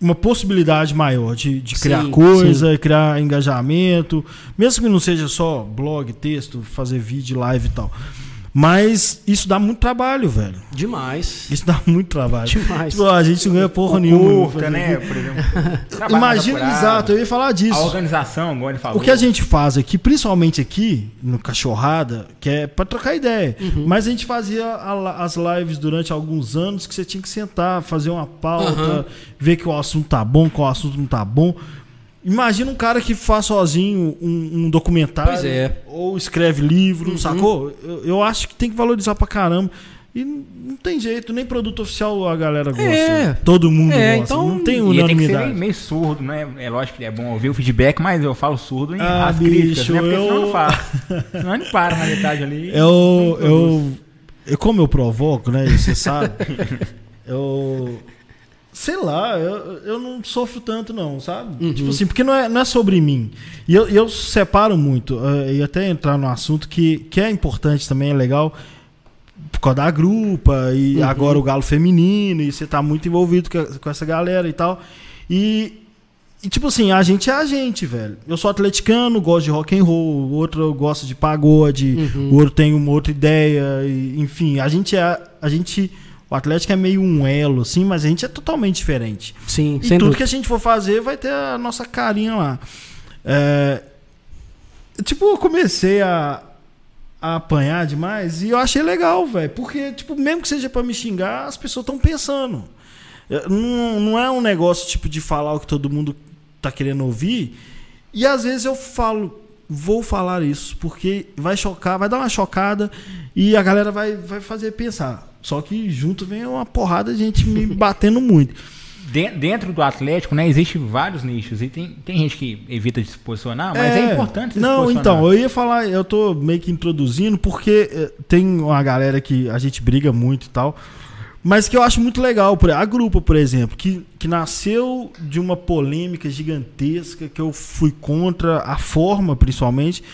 uma possibilidade maior de, de criar sim, coisa, sim. criar engajamento, mesmo que não seja só blog, texto, fazer vídeo, live e tal. Mas isso dá muito trabalho, velho. Demais. Isso dá muito trabalho. Demais. Tipo, a gente não ganha porra o nenhuma. Curta, né? Por exemplo. Imagina, exato, eu ia falar disso. A organização, igual ele falou. O que a gente faz aqui, principalmente aqui, no Cachorrada, que é pra trocar ideia. Uhum. Mas a gente fazia a, as lives durante alguns anos que você tinha que sentar, fazer uma pauta, uhum. ver que o assunto tá bom, qual assunto não tá bom. Imagina um cara que faz sozinho um, um documentário é. ou escreve livro, uhum. sacou? Eu, eu, acho que tem que valorizar pra caramba. E não tem jeito, nem produto oficial a galera gosta. É. Todo mundo é, gosta. Então, não tem unanimidade. Tem que ser meio surdo, né? É lógico que é bom ouvir o feedback, mas eu falo surdo em ah, as críticas, né? Porque eu... senão não faço. senão não para na metade ali. Eu, eu, eu, como eu provoco, né? Você sabe. eu Sei lá, eu, eu não sofro tanto, não, sabe? Uhum. Tipo assim, porque não é, não é sobre mim. E eu, eu separo muito, uh, e até entrar no assunto que, que é importante também, é legal, por causa da grupa, e uhum. agora o galo feminino, e você tá muito envolvido com, com essa galera e tal. E, e, tipo assim, a gente é a gente, velho. Eu sou atleticano, gosto de rock and roll, o outro gosta de pagode, uhum. o outro tem uma outra ideia, e, enfim, a gente é. A gente o Atlético é meio um elo, assim, mas a gente é totalmente diferente. Sim, e tudo dúvida. que a gente for fazer vai ter a nossa carinha lá. É, tipo, eu comecei a, a apanhar demais e eu achei legal, velho. Porque, tipo, mesmo que seja para me xingar, as pessoas estão pensando. Não, não é um negócio, tipo, de falar o que todo mundo tá querendo ouvir. E às vezes eu falo, vou falar isso, porque vai chocar, vai dar uma chocada e a galera vai, vai fazer pensar. Só que junto vem uma porrada de gente me batendo muito. Dentro do Atlético, né, existe vários nichos. E tem, tem gente que evita de se posicionar, mas é, é importante se Não, então, eu ia falar, eu tô meio que introduzindo, porque eh, tem uma galera que a gente briga muito e tal. Mas que eu acho muito legal. A grupo, por exemplo, que, que nasceu de uma polêmica gigantesca que eu fui contra a forma, principalmente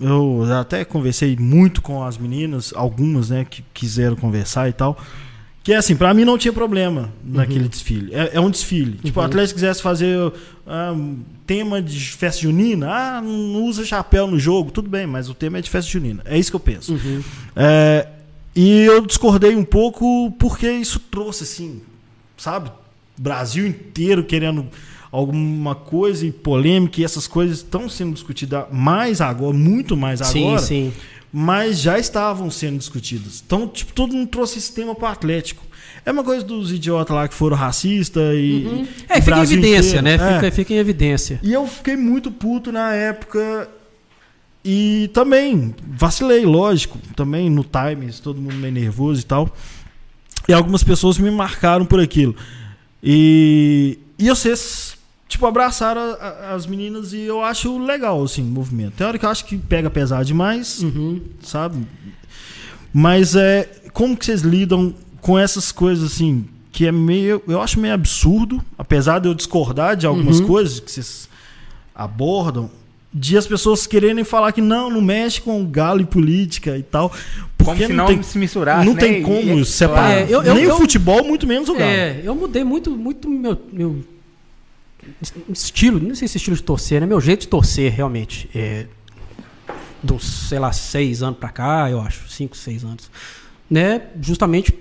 eu até conversei muito com as meninas, algumas, né, que quiseram conversar e tal. Que é assim, pra mim não tinha problema naquele uhum. desfile. É, é, um desfile. Uhum. Tipo, o Atlético quisesse fazer ah, um tema de festa junina, ah, não usa chapéu no jogo, tudo bem, mas o tema é de festa junina. É isso que eu penso. Uhum. É, e eu discordei um pouco porque isso trouxe, assim, sabe? Brasil inteiro querendo alguma coisa e polêmica e essas coisas estão sendo discutidas mais agora, muito mais agora. Sim, sim. Mas já estavam sendo discutidas. Então, tipo, todo mundo trouxe esse tema para o Atlético. É uma coisa dos idiotas lá que foram racistas e. Uhum. É, fica em evidência, inteiro. né? É. Fica, fica em evidência. E eu fiquei muito puto na época. E também vacilei, lógico. Também no Times, todo mundo meio nervoso e tal. E algumas pessoas me marcaram por aquilo. E, e vocês tipo, abraçaram a, a, as meninas e eu acho legal, assim, o movimento. Tem hora que eu acho que pega pesado demais, uhum. sabe? Mas é. Como que vocês lidam com essas coisas, assim, que é meio. Eu acho meio absurdo, apesar de eu discordar de algumas uhum. coisas que vocês abordam. de as pessoas quererem falar que não, não mexe com galo e política e tal. Porque como se não, tem, se misturasse, Não né? tem como e, separar. É, eu, eu, Nem eu, o futebol, muito menos o galo. É, eu mudei muito, muito meu, meu estilo, não sei se estilo de torcer, né? Meu jeito de torcer, realmente. É, dos, sei lá, seis anos pra cá, eu acho. Cinco, seis anos. Né? Justamente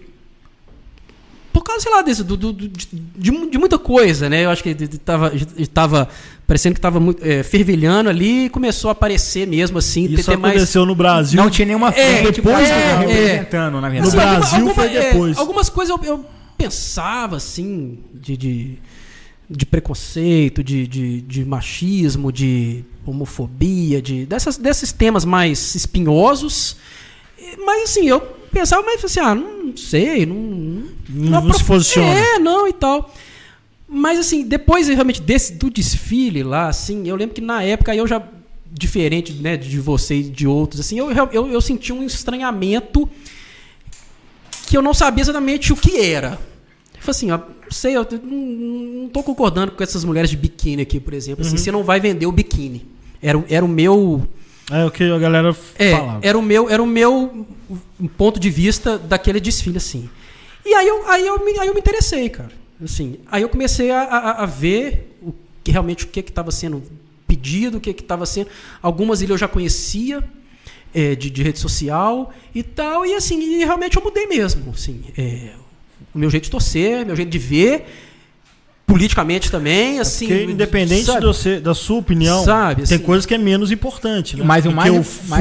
por causa, sei lá, desse, do, do, de, de, muita coisa, né? Eu acho que estava tava parecendo que estava é, fervilhando ali e começou a aparecer mesmo assim. Isso ter, aconteceu mais... no Brasil. Não tinha nenhuma é, frente depois, é, é, representando, na verdade. No Brasil alguma, foi é, depois. algumas coisas eu, eu, pensava, assim, de, de, de preconceito, de, de, de, machismo, de homofobia, de dessas, desses temas mais espinhosos. Mas, assim, eu pensava, mas assim, ah, não sei, não. Não, não se posiciona. É, não e tal. Mas assim, depois realmente desse, do desfile lá, assim, eu lembro que na época eu já, diferente né, de você e de outros, assim, eu, eu, eu senti um estranhamento que eu não sabia exatamente o que era. Falei assim, ó, sei, eu não estou concordando com essas mulheres de biquíni aqui, por exemplo. Assim, uhum. Você não vai vender o biquíni. Era, era o meu é o que a galera é, falava. Era o meu, era o meu ponto de vista daquele desfile, assim. E aí eu, aí eu, me, aí eu me interessei, cara. Assim, aí eu comecei a, a, a ver o que realmente o que estava sendo pedido, o que estava sendo. Algumas ilhas eu já conhecia é, de, de, rede social e tal, e assim, e realmente eu mudei mesmo. Assim, é, o meu jeito de torcer, meu jeito de ver politicamente também, é assim. Porque independente do você, da sua opinião, sabe, tem assim, coisas que é menos importante, né? Mas o mais,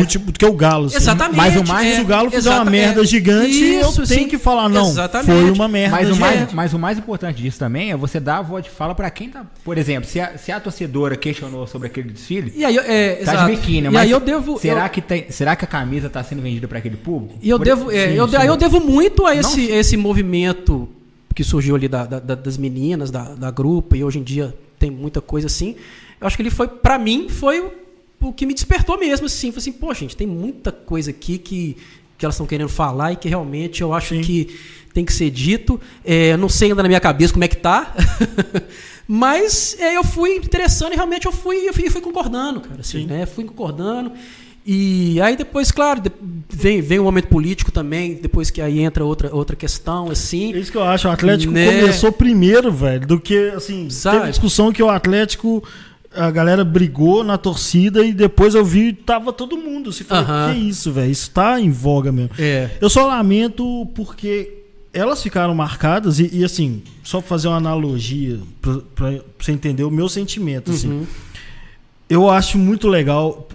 que o, do que o Galo. Assim. Exatamente. Mas o mais, é, o Galo fizer uma merda gigante, isso, eu tenho que falar, não, exatamente. foi uma merda mas o, mais, mas o mais importante disso também é você dar a voz de fala para quem tá... Por exemplo, se a, se a torcedora questionou sobre aquele desfile, e aí, é, tá exato. de biquíni, mas aí eu devo, será, eu, que tem, será que a camisa tá sendo vendida para aquele público? E eu por devo, é, eu, aí eu devo muito a esse, esse movimento que surgiu ali da, da, das meninas, da, da grupo, e hoje em dia tem muita coisa assim. Eu acho que ele foi, para mim, foi o, que me despertou mesmo, assim. Falei assim, pô, gente, tem muita coisa aqui que, que elas estão querendo falar e que realmente eu acho Sim. que tem que ser dito. É, não sei ainda na minha cabeça como é que tá. Mas é, eu fui interessando e realmente eu fui, eu fui, eu fui concordando, cara. Assim, né? Fui concordando. E aí depois, claro, vem, vem o momento político também, depois que aí entra outra, outra questão, assim. É isso que eu acho, o Atlético né? começou primeiro, velho, do que, assim, Sabe? teve discussão que o Atlético, a galera brigou na torcida e depois eu vi, tava todo mundo, se falou, uh -huh. que isso, velho, isso tá em voga mesmo. É. Eu só lamento porque elas ficaram marcadas e, e assim, só pra fazer uma analogia, pra, pra, pra você entender o meu sentimento, assim. Uhum. Eu acho muito legal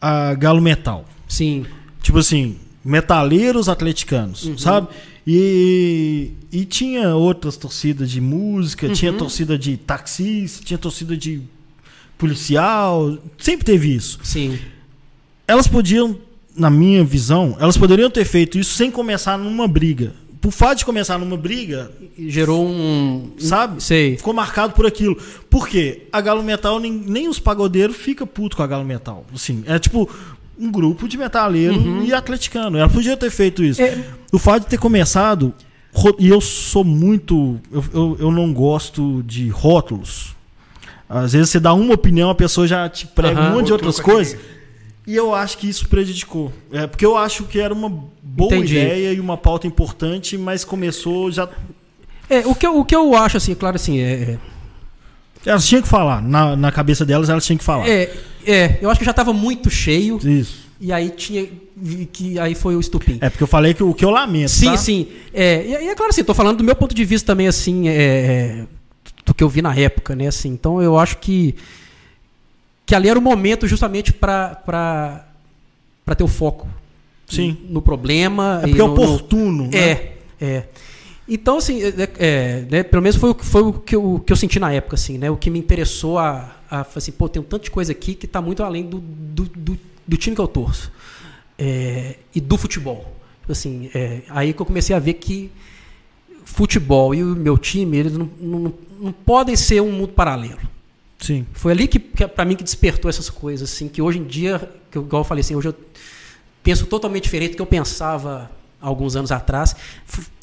a Galo Metal. Sim. Tipo assim, metaleiros atleticanos, uhum. sabe? E, e tinha outras torcidas de música, uhum. tinha torcida de taxista, tinha torcida de policial, sempre teve isso. Sim. Elas podiam, na minha visão, elas poderiam ter feito isso sem começar numa briga. Por fato de começar numa briga. Gerou um. Sabe? Sei. Ficou marcado por aquilo. Por quê? A Galo Metal, nem, nem os pagodeiros fica puto com a Galo Metal. Assim, é tipo, um grupo de metaleiro uhum. e atleticano. Ela podia ter feito isso. É... O fato de ter começado. E eu sou muito. Eu, eu, eu, não gosto de rótulos. Às vezes você dá uma opinião, a pessoa já te prega uhum. um monte de outras coisas. E eu acho que isso prejudicou. É, porque eu acho que era uma boa Entendi. ideia e uma pauta importante, mas começou já. É, o que eu, o que eu acho, assim, claro, assim, é. é elas tinham que falar. Na, na cabeça delas, elas tinham que falar. É, é eu acho que já estava muito cheio. Isso. E aí tinha. que Aí foi o estupim. É, porque eu falei que o que eu lamento. Sim, tá? sim. É, e, é claro assim, tô falando do meu ponto de vista também, assim, é, é, do que eu vi na época, né? Assim, então eu acho que. Que ali era o momento justamente para ter o foco Sim. no problema. É porque é oportuno. No... Né? É, é. Então, assim, é, é, né, pelo menos foi, foi o, que eu, que eu senti na época, assim, né? O que me interessou a, a assim, pô, tem um tanto de coisa aqui que está muito além do, do, do, do, time que eu torço. É, e do futebol. Assim, é, aí que eu comecei a ver que futebol e o meu time, eles não, não, não podem ser um mundo paralelo. Sim. Foi ali que, que para mim, que despertou essas coisas, assim, que hoje em dia, que eu, igual eu falei assim, hoje eu penso totalmente diferente do que eu pensava alguns anos atrás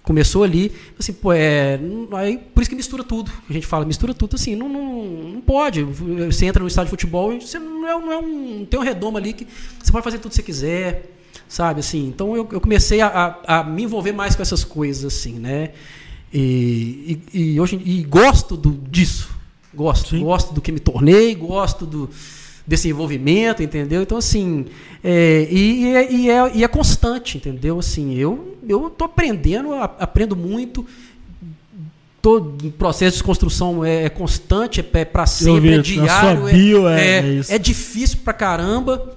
Começou ali, assim, pô, é, aí, por isso que mistura tudo. A gente fala, mistura tudo, assim, não, não, não pode. Você entra no estádio de futebol e você não, é, não, é um, tem um redomo ali que você pode fazer tudo que você quiser, sabe, assim. Então eu, eu comecei a, a, a, me envolver mais com essas coisas, assim, né? E, e, e hoje e gosto do, disso. Gosto. Sim. Gosto do que me tornei, gosto do, desse envolvimento, entendeu? Então, assim, é, e, e, é, e, é, e, é, constante, entendeu? Assim, eu eu tô aprendendo, aprendo muito. Todo processo de construção é, é constante, é, para sempre, é diário, bio, é, é, é, difícil pra caramba.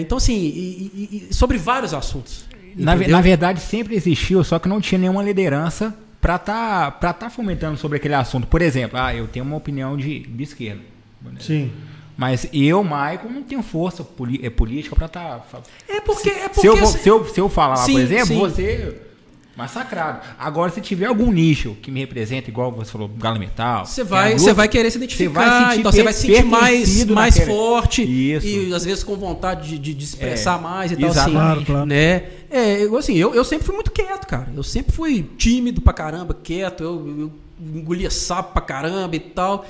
então, assim, e, sobre vários assuntos. Na, na, verdade, sempre existiu, só que não tinha nenhuma liderança para estar tá, tá fomentando sobre aquele assunto. Por exemplo, ah, eu tenho uma opinião de, de esquerda. Sim. Mas eu, Michael, não tenho força é, política para estar. Tá, é porque. É porque se, eu, se, eu, se eu falar lá, por exemplo, sim. você. Massacrado. Agora, se tiver algum nicho que me representa, igual você falou, galo metal. Você vai, você vai querer se identificar, você então você vai se sentir mais, mais forte Isso. e às vezes com vontade de, de expressar é, mais e tal. Assim, claro, claro. Né? É, eu, assim, eu, eu sempre fui muito quieto, cara. Eu sempre fui tímido pra caramba, quieto, eu, eu engolia sapo pra caramba e tal.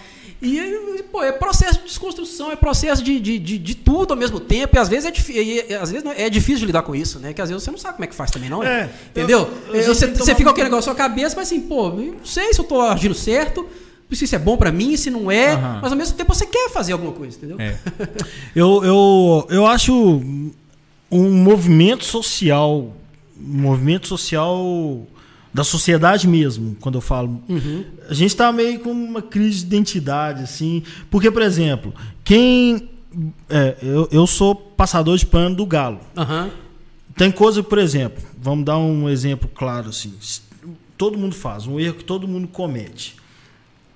E, pô, é processo de desconstrução, é processo de, de, de, de tudo ao mesmo tempo. E às vezes, é, difícil, às vezes é difícil de lidar com isso, né? Que às vezes você não sabe como é que faz também, não é? é Entendeu? Eu, eu, você, você fica com aquele negócio na sua cabeça, mas assim, pô, não sei se eu tô agindo certo, se isso é bom para mim, se não é, uhum. mas ao mesmo tempo você quer fazer alguma coisa, entendeu? É. eu, eu, eu acho um movimento social, um movimento social da sociedade mesmo, quando eu falo. Uhum. A gente está meio com uma crise de identidade, assim. Porque, por exemplo, quem. É, eu, eu sou passador de pano do Galo. Uhum. Tem coisa, por exemplo, vamos dar um exemplo claro assim. Todo mundo faz, um erro que todo mundo comete.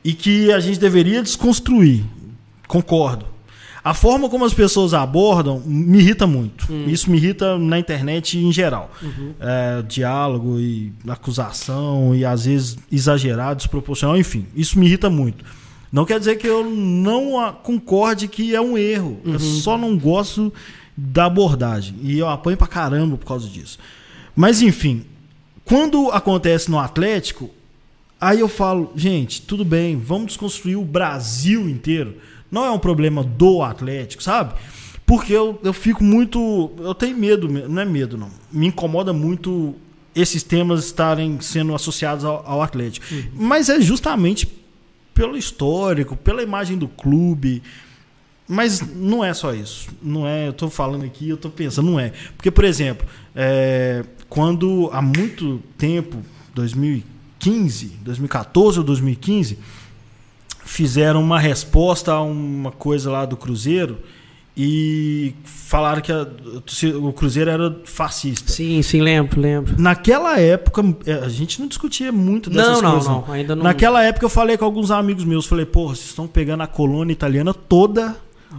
E que a gente deveria desconstruir. Concordo. A forma como as pessoas abordam me irrita muito. Hum. Isso me irrita na internet em geral. Uhum. É, diálogo e acusação e às vezes exagerado, desproporcional, enfim. Isso me irrita muito. Não quer dizer que eu não concorde que é um erro. Uhum. Eu só não gosto da abordagem. E eu apanho pra caramba por causa disso. Mas enfim, quando acontece no Atlético, aí eu falo, gente, tudo bem, vamos desconstruir o Brasil inteiro. Não é um problema do Atlético, sabe? Porque eu, eu fico muito. Eu tenho medo, não é medo, não. Me incomoda muito esses temas estarem sendo associados ao, ao Atlético. Uhum. Mas é justamente pelo histórico, pela imagem do clube. Mas não é só isso. Não é, eu estou falando aqui, eu estou pensando, não é. Porque, por exemplo, é, quando há muito tempo, 2015, 2014 ou 2015, fizeram uma resposta a uma coisa lá do Cruzeiro e falaram que a, o Cruzeiro era fascista. Sim, sim, lembro, lembro. Naquela época, é, a gente não discutia muito dessas não, coisas. Não, não, ainda não. Naquela época eu falei com alguns amigos meus, falei, porra, vocês estão pegando a colônia italiana toda,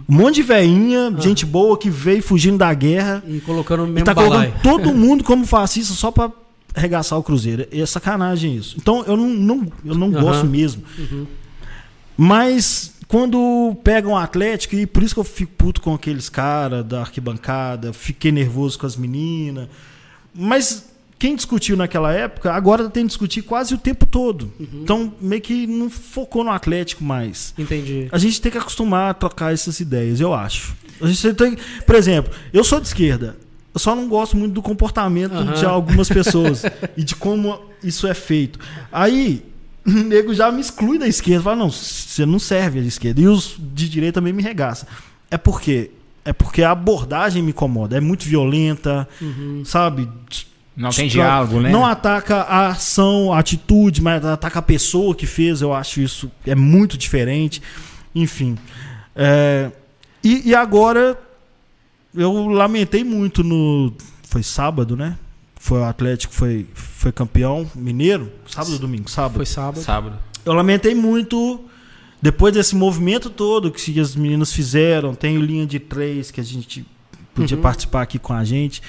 um monte de veinha, ah. gente boa que veio fugindo da guerra. E colocando no mesmo e tá colocando todo mundo como fascista só para arregaçar o Cruzeiro. É sacanagem isso. Então eu não, não eu não uhum. gosto mesmo. Uhum. Mas quando pegam um Atlético, e por isso que eu fico puto com aqueles caras da arquibancada, fiquei nervoso com as meninas. Mas quem discutiu naquela época, agora tem que discutir quase o tempo todo. Uhum. Então, meio que não focou no Atlético mais. Entendi. A gente tem que acostumar a trocar essas ideias, eu acho. A gente tem, por exemplo, eu sou de esquerda. Eu só não gosto muito do comportamento uhum. de algumas pessoas e de como isso é feito. Aí, o nego já me exclui da esquerda. Fala, não, você não serve à esquerda. E os de direita também me regaça. É porque é porque a abordagem me incomoda. É muito violenta, uhum. sabe? Não tem diálogo, né? Não ataca a ação, a atitude, mas ataca a pessoa que fez. Eu acho isso é muito diferente. Enfim. É, e, e agora eu lamentei muito no. Foi sábado, né? Foi o Atlético foi, foi campeão mineiro, sábado ou domingo? Sábado. Foi sábado. Sábado. Eu lamentei muito depois desse movimento todo que as meninas fizeram, tem o linha de três que a gente podia uhum. participar aqui com a gente.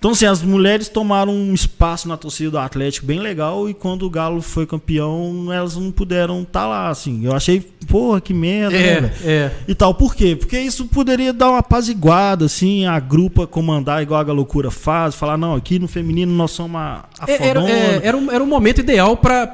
Então, assim, as mulheres tomaram um espaço na torcida do Atlético bem legal e quando o Galo foi campeão, elas não puderam estar tá lá, assim. Eu achei, porra, que merda, é, né, é. E tal. Por quê? Porque isso poderia dar uma apaziguada, assim, a grupa comandar igual a loucura faz, falar, não, aqui no feminino nós somos a, a é, era, é, era, um, era um momento ideal pra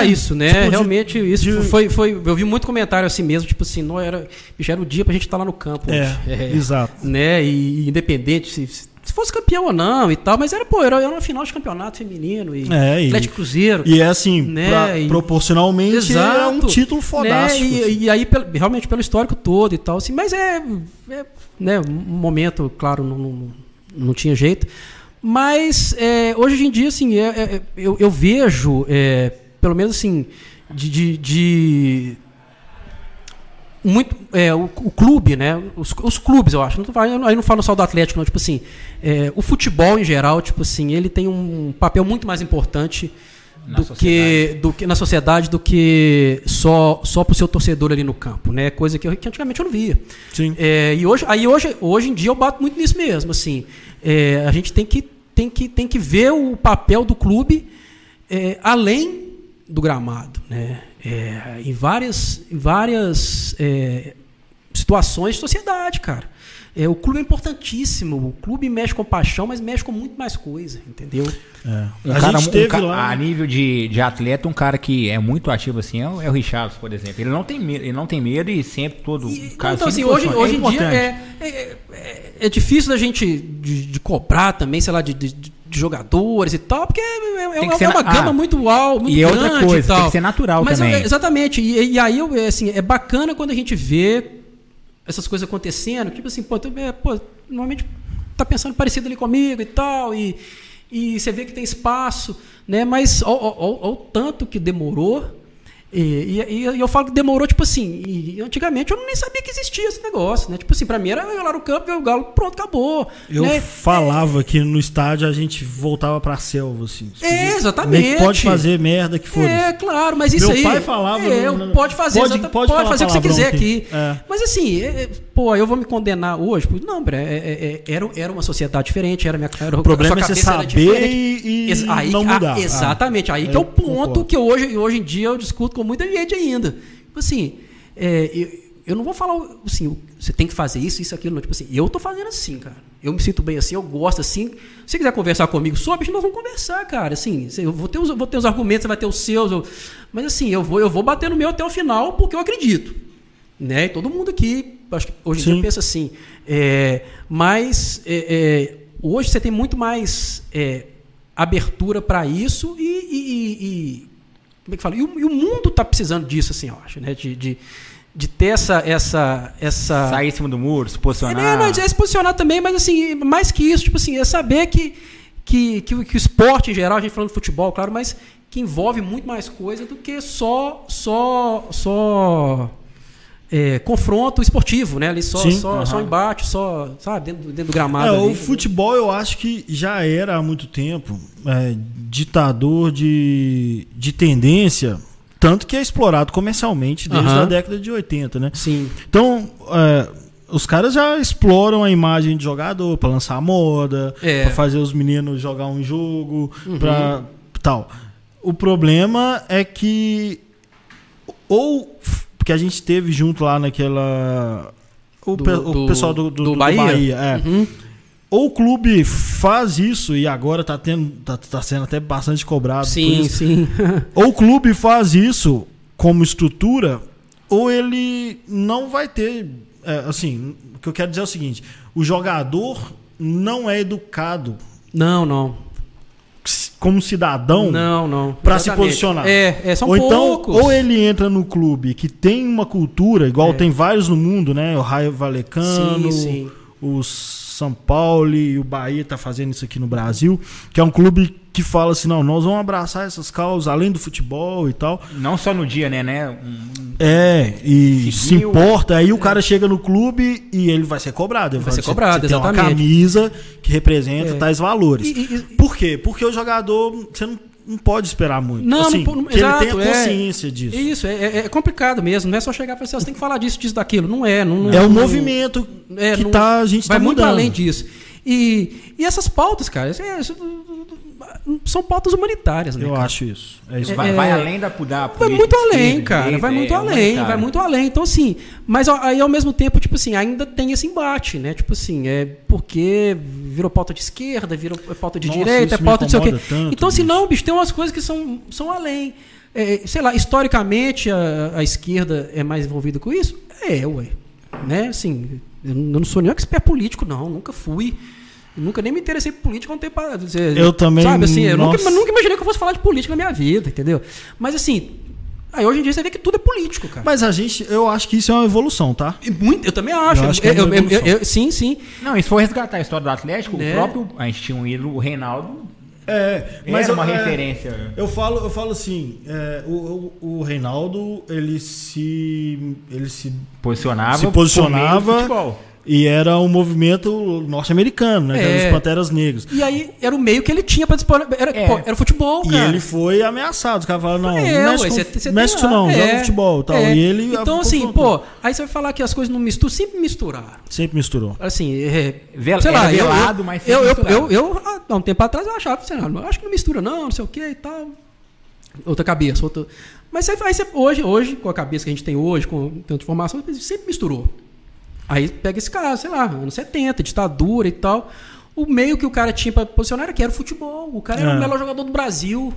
é? isso, né? Tipo, Realmente, de, isso de... foi, foi. Eu vi muito comentário assim mesmo, tipo assim, não era, já era o dia pra gente estar tá lá no campo. É, é, exato. Né? E independente se se fosse campeão ou não e tal, mas era, pô, era, era uma final de campeonato feminino e é, Atlético Cruzeiro. E é assim, né? Pra, e, proporcionalmente exato, é um título fodástico. Né? E, assim. e, aí, realmente, pelo histórico todo e tal, assim, mas é, é né, um momento, claro, não, não, não tinha jeito. Mas é, hoje em dia, assim, é, é, eu, eu, vejo, é, pelo menos assim, de, de, de muito é, o, o, clube, né? Os, os, clubes, eu acho. Não, aí não falo só do Atlético, não. Tipo assim, é, o futebol em geral, tipo assim, ele tem um papel muito mais importante do que, do que na sociedade do que só só para o seu torcedor ali no campo, né? Coisa que, eu, que antigamente eu não via. Sim. É, e hoje, aí hoje, hoje em dia eu bato muito nisso mesmo, assim. É, a gente tem que tem que tem que ver o papel do clube é, além do gramado, né? É, em várias, em várias é, situações de sociedade, cara. É, o clube é importantíssimo. O clube mexe com paixão, mas mexe com muito mais coisa, entendeu? É. Um a cara, gente teve um, lá. A nível de, de atleta, um cara que é muito ativo assim é o, é o Richards, por exemplo. Ele não tem medo, ele não tem medo e sempre todo. E, cara, então, assim, hoje, hoje é em dia é, é, é, é, difícil da gente de, de, cobrar também, sei lá, de, de, de jogadores e tal, porque é, é, é uma gama ah, muito alta, muito e grande outra coisa, e tal. Tem que ser natural Mas, também. exatamente. E, e aí, assim, é bacana quando a gente vê essas coisas acontecendo, tipo assim, pô, tu, é, pô normalmente tá pensando parecido ali comigo e tal, e, e você vê que tem espaço, né? Mas o tanto que demorou e, e, e, eu falo que demorou, tipo assim, e antigamente eu nem sabia que existia esse negócio, né? Tipo assim, pra mim era eu lá no campo, ver o galo, pronto, acabou. Eu né? falava é, que no estádio a gente voltava pra selva, assim. É, exatamente. Pode fazer merda que for. É, claro, mas isso Meu aí... Meu pai falava... É, não, pode fazer, pode, pode, pode fazer o que você quiser aqui. É. Mas assim, é, é, pô, eu vou me condenar hoje? Não, é, é, era, era uma sociedade diferente, era minha... Era, o problema é você saber e, e aí, não mudar. Ah, exatamente, aí que é o ponto concordo. que hoje, hoje em dia eu discuto com muita gente ainda ainda. Tipo assim, é, eu, eu, não vou falar assim, você tem que fazer isso, isso, aquilo. Não. Tipo assim, eu tô fazendo assim, cara. Eu me sinto bem assim, eu gosto assim. Se você quiser conversar comigo sobre, nós vamos conversar, cara. Assim, eu vou ter os, vou ter os argumentos, você vai ter os seus. Eu, mas assim, eu vou, eu vou bater no meu até o final porque eu acredito. Né? E todo mundo aqui, acho que hoje em Sim. dia pensa assim. É, mas é, é, hoje você tem muito mais é, abertura para isso e, e, e, como é que fala? E o, e o mundo está precisando disso, assim, eu acho, né? De, de, de ter essa, essa, essa. Sair em cima do muro, se posicionar. É, não, é se posicionar também, mas assim, mais que isso, tipo assim, é saber que, que, que, que o esporte em geral, a gente falando de futebol, claro, mas que envolve muito mais coisa do que só só só é, confronto esportivo, né? Ali só, Sim, só, só embate, só, sabe, dentro, dentro do gramado. É, ali, o futebol eu acho que já era há muito tempo é, ditador de, de tendência, tanto que é explorado comercialmente desde a década de 80, né? Sim. Então, é, os caras já exploram a imagem de jogador para lançar moda, é. para fazer os meninos jogar um jogo, uhum. para tal. O problema é que ou que a gente teve junto lá naquela. O, do, pe, o pessoal do, do, do Bahia. Bahia é. uhum. Ou o clube faz isso e agora está tendo, tá, tá sendo até bastante cobrado. Sim, sim. ou o clube faz isso como estrutura, ou ele não vai ter. É, assim, o que eu quero dizer é o seguinte: o jogador não é educado. Não, não como cidadão não, não, para se posicionar. É, é são ou então, poucos. ou ele entra no clube que tem uma cultura, igual é. tem vários no mundo, né? O Raio Valecano, sim, sim. os são Paulo e o Bahia tá fazendo isso aqui no Brasil, que é um clube que fala assim, não, nós vamos abraçar essas causas além do futebol e tal. Não só no dia, né, né? Um, é, e se importa, aí o é. cara chega no clube e ele vai ser cobrado. Ele vai ser cobrado, você exatamente. Tem uma camisa que representa é. tais valores. E, e, Por quê? Porque o jogador, você não não pode esperar muito. Não, assim, não, que exato, ele tenha é. consciência é, disso. Isso, é, é, complicado mesmo. Não é só chegar e falar assim, você tem que falar disso, disso, daquilo. Não é. Não, é o movimento é, que tá, a gente Vai tá muito além disso. E, e essas pautas, cara, é, são pautas humanitárias, né? Eu cara? acho isso. É isso. Vai, é, vai além da, da Vai muito além, cara. vai muito é além, vai muito além. Então, assim, mas aí ao mesmo tempo, tipo assim, ainda tem esse embate, né? Tipo assim, é porque virou pauta de esquerda, virou pauta de Nossa, direita, é pauta de sei o quê. Tanto, então, assim, bicho. não, bicho, tem umas coisas que são, são além. É, sei lá, historicamente a, a esquerda é mais envolvida com isso? É, ué. Né? Assim, eu não sou nenhum expert político, não, nunca fui. Nunca nem me interessei por política quando tempo. Eu também. Sabe, assim, eu nunca, nunca, imaginei que eu fosse falar de política na minha vida, entendeu? Mas assim. Aí hoje em dia você vê que tudo é político, cara. Mas a gente, eu acho que isso é uma evolução, tá? Muito, eu também acho. Eu acho é eu, eu, sim, sim. Não, e se for resgatar a história do Atlético, é. o próprio. A gente tinha um ídolo, o Reinaldo. É, mas era uma eu, referência. Eu falo, eu falo assim, é, o, o, o, Reinaldo, ele se. ele se posicionava, se posicionava e era um movimento norte-americano, né? É. Dos Panteras Negras. E aí era o meio que ele tinha para dispor. Era, é. pô, era futebol, cara. E ele foi ameaçado. Os caras falaram, não, é, não mexe, ué, com, cê, mexe com não, é. joga futebol tal. É. E ele. Então, assim, pô, aí você vai falar que as coisas não misturam, sempre misturaram. Sempre misturou. Assim, é, Vel, sei lá, velado, eu, mas eu, eu, eu, eu, há um tempo atrás eu achava, sei lá, acho que não mistura, não, não sei o que e tal. Outra cabeça, outra. Mas aí, aí hoje, hoje, com a cabeça que a gente tem hoje, com tanta informação, sempre misturou. Aí pega esse caso, sei lá, anos 70, ditadura e tal. O meio que o cara tinha para posicionar era que era o futebol. O cara era é. o melhor jogador do Brasil.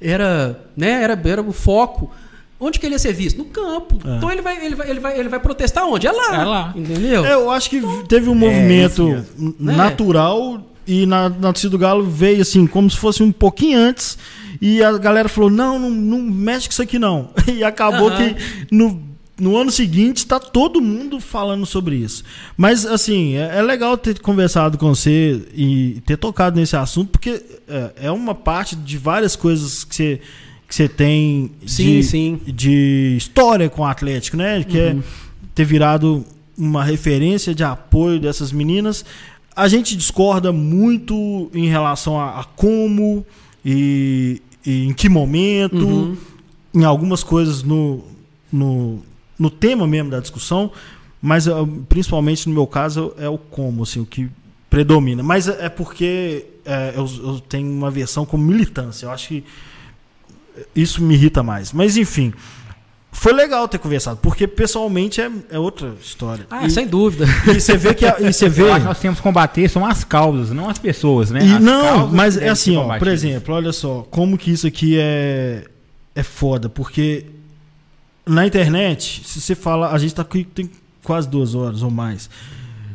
Era, né, era, era o foco. Onde que ele ia ser visto? No campo. É. Então ele vai, ele, vai, ele, vai, ele vai protestar onde? É lá. É lá. Entendeu? É, eu acho que então, teve um movimento é, natural e na, na torcida do Galo veio assim, como se fosse um pouquinho antes. E a galera falou: não, não, não mexe com isso aqui não. E acabou uh -huh. que no no ano seguinte está todo mundo falando sobre isso. Mas, assim, é, é, legal ter conversado com você e ter tocado nesse assunto, porque é, é uma parte de várias coisas que você, que você tem sim, de, sim. de história com o Atlético, né? Que é uhum. é ter virado uma referência de apoio dessas meninas. A gente discorda muito em relação a, a como e, e, em que momento, uhum. em algumas coisas no, no, no tema mesmo da discussão, mas ah, principalmente no meu caso é o como, assim, o que predomina. Mas é, é porque é, eu, eu, tenho uma versão como militância. Eu acho que isso me irrita mais. Mas enfim. Foi legal ter conversado, porque pessoalmente é, é outra história. Ah, e, sem dúvida. E você vê que. E você vê... nós temos que combater são as causas, não as pessoas, né? E, não, mas é assim, ó, por exemplo, olha só, como que isso aqui é, é foda, porque na internet, se você fala, a gente tá aqui tem quase duas horas ou mais.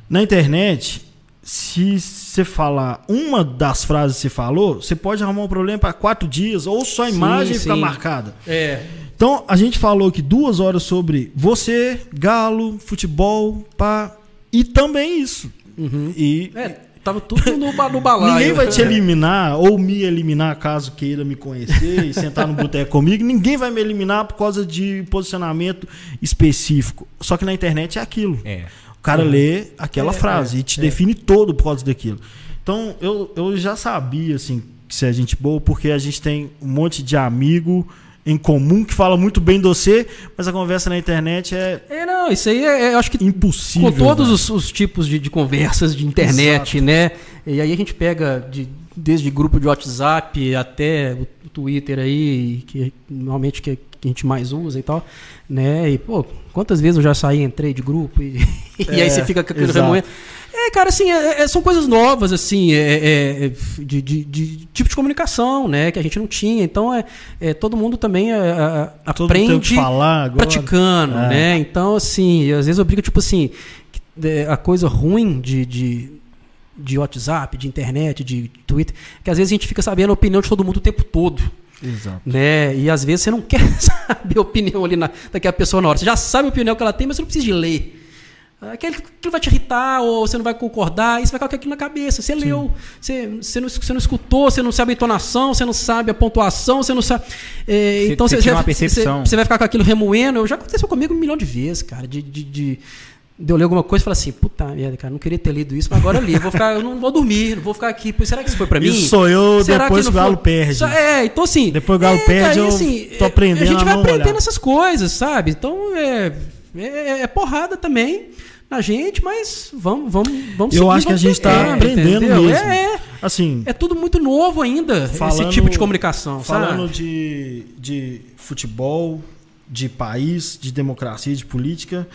Na internet, se você falar uma das frases que você falou, você pode arrumar um problema para quatro dias ou só a imagem sim, ficar marcada. É. Então a gente falou que duas horas sobre você, galo, futebol, pá, e também isso. Uhum. E é, Tava tudo no, no balaio. Ninguém vai te eliminar ou me eliminar caso queira me conhecer e sentar no boteco comigo. Ninguém vai me eliminar por causa de posicionamento específico. Só que na internet é aquilo. É. O cara lê aquela é, frase é, e te é. define todo por causa daquilo. Então eu, eu já sabia assim que se a gente boa porque a gente tem um monte de amigo em comum que fala muito bem de você, mas a conversa na internet é. É, não, isso aí é, é eu acho que. Impossível. Com todos os, os, tipos de, de, conversas de internet, Exato. né? E aí a gente pega de, desde grupo de WhatsApp até o Twitter aí, que normalmente que, que a gente mais usa e tal, né? E, pô, quantas vezes eu já saí, entrei de grupo e, é, e aí você fica com aquele remoendo. É, cara, assim, é, é, são coisas novas, assim, é, é, é, de, de, de, tipo de comunicação, né, que a gente não tinha. Então, é, é todo mundo também aprende falar praticando, né? Então, assim, às vezes eu brigo, tipo assim, a coisa ruim de, de, de WhatsApp, de internet, de Twitter, que às vezes a gente fica sabendo a opinião de todo mundo o tempo todo. Exato. Né? E às vezes você não quer saber a opinião ali na, daquela pessoa na hora. Você já sabe a opinião que ela tem, mas você não precisa de ler. Aquele, aquilo vai te irritar, ou você não vai concordar, e você vai colocar aquilo na cabeça. Você Sim. leu, você, você, não, você não escutou, você não sabe a entonação, você não sabe a pontuação, você não sabe. É, você, então você, você, você, você, vai ficar com aquilo remoendo. Já aconteceu comigo um milhão de vezes, cara. De, de, de, de eu ler alguma coisa e falar assim, puta merda, cara, não queria ter lido isso, mas agora eu li. Eu, vou ficar, eu não vou dormir, não vou ficar aqui. Será que isso foi pra mim? Isso sou eu Será depois que, o Galo foi... perde. É, então assim. Depois o Galo é, perde, eu assim, tô aprendendo. A gente vai aprendendo olhar. essas coisas, sabe? Então é É, é, porrada também na gente, mas vamos, vamos, vamos Eu acho que a gente está aprendendo entendeu? mesmo. É, é, assim, é tudo muito novo ainda, falando, esse tipo de comunicação. Falando de, de futebol, de país, de democracia, de política,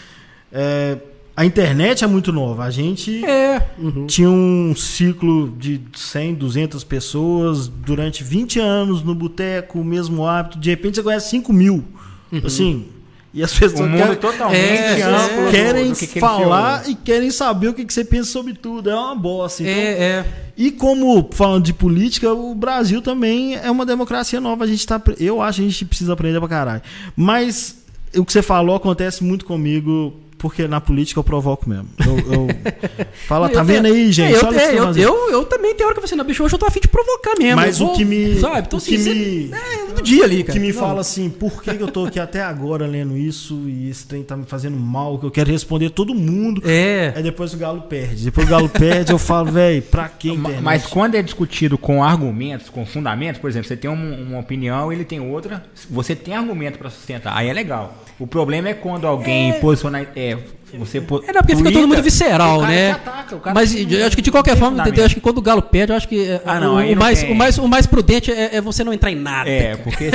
é, a internet é muito nova. A gente é. uhum. tinha um ciclo de 100, 200 pessoas durante 20 anos no boteco, o mesmo hábito. De repente você conhece 5 mil. Uhum. Assim, e as pessoas querem, totalmente é, amplo querem do, do que falar e querem saber o que, que você pensa sobre tudo. É uma bosta. Então, é, é. E como, falando de política, o Brasil também é uma democracia nova. A gente tá, eu acho que a gente precisa aprender pra caralho. Mas o que você falou acontece muito comigo porque na política eu provoco mesmo. Eu, eu fala, tá vendo aí, gente? Eu, é, eu, eu, eu, também tenho hora que eu falo assim, não, bicho, hoje eu tô afim de provocar mesmo. Mas o que me. Sabe? Então, o assim, que me. É, do dia ali, cara. O que me não. fala assim, por que, que eu tô aqui até agora lendo isso e esse trem tá me fazendo mal, que eu quero responder todo mundo. É. Aí depois o Galo perde. Depois o Galo perde, eu falo, velho, pra quem Mas quando é discutido com argumentos, com fundamentos, por exemplo, você tem uma, uma opinião, ele tem outra, você tem argumento para sustentar. Aí é legal. O problema é quando alguém é... posiciona. É, Андреев você é, não, porque fica todo mundo visceral, né? Ataca, Mas eu acho que de qualquer forma, eu acho que quando o Galo perde, eu acho que ah, não, o, o mais, o, mais, o mais prudente é, é, você não entrar em nada. É, porque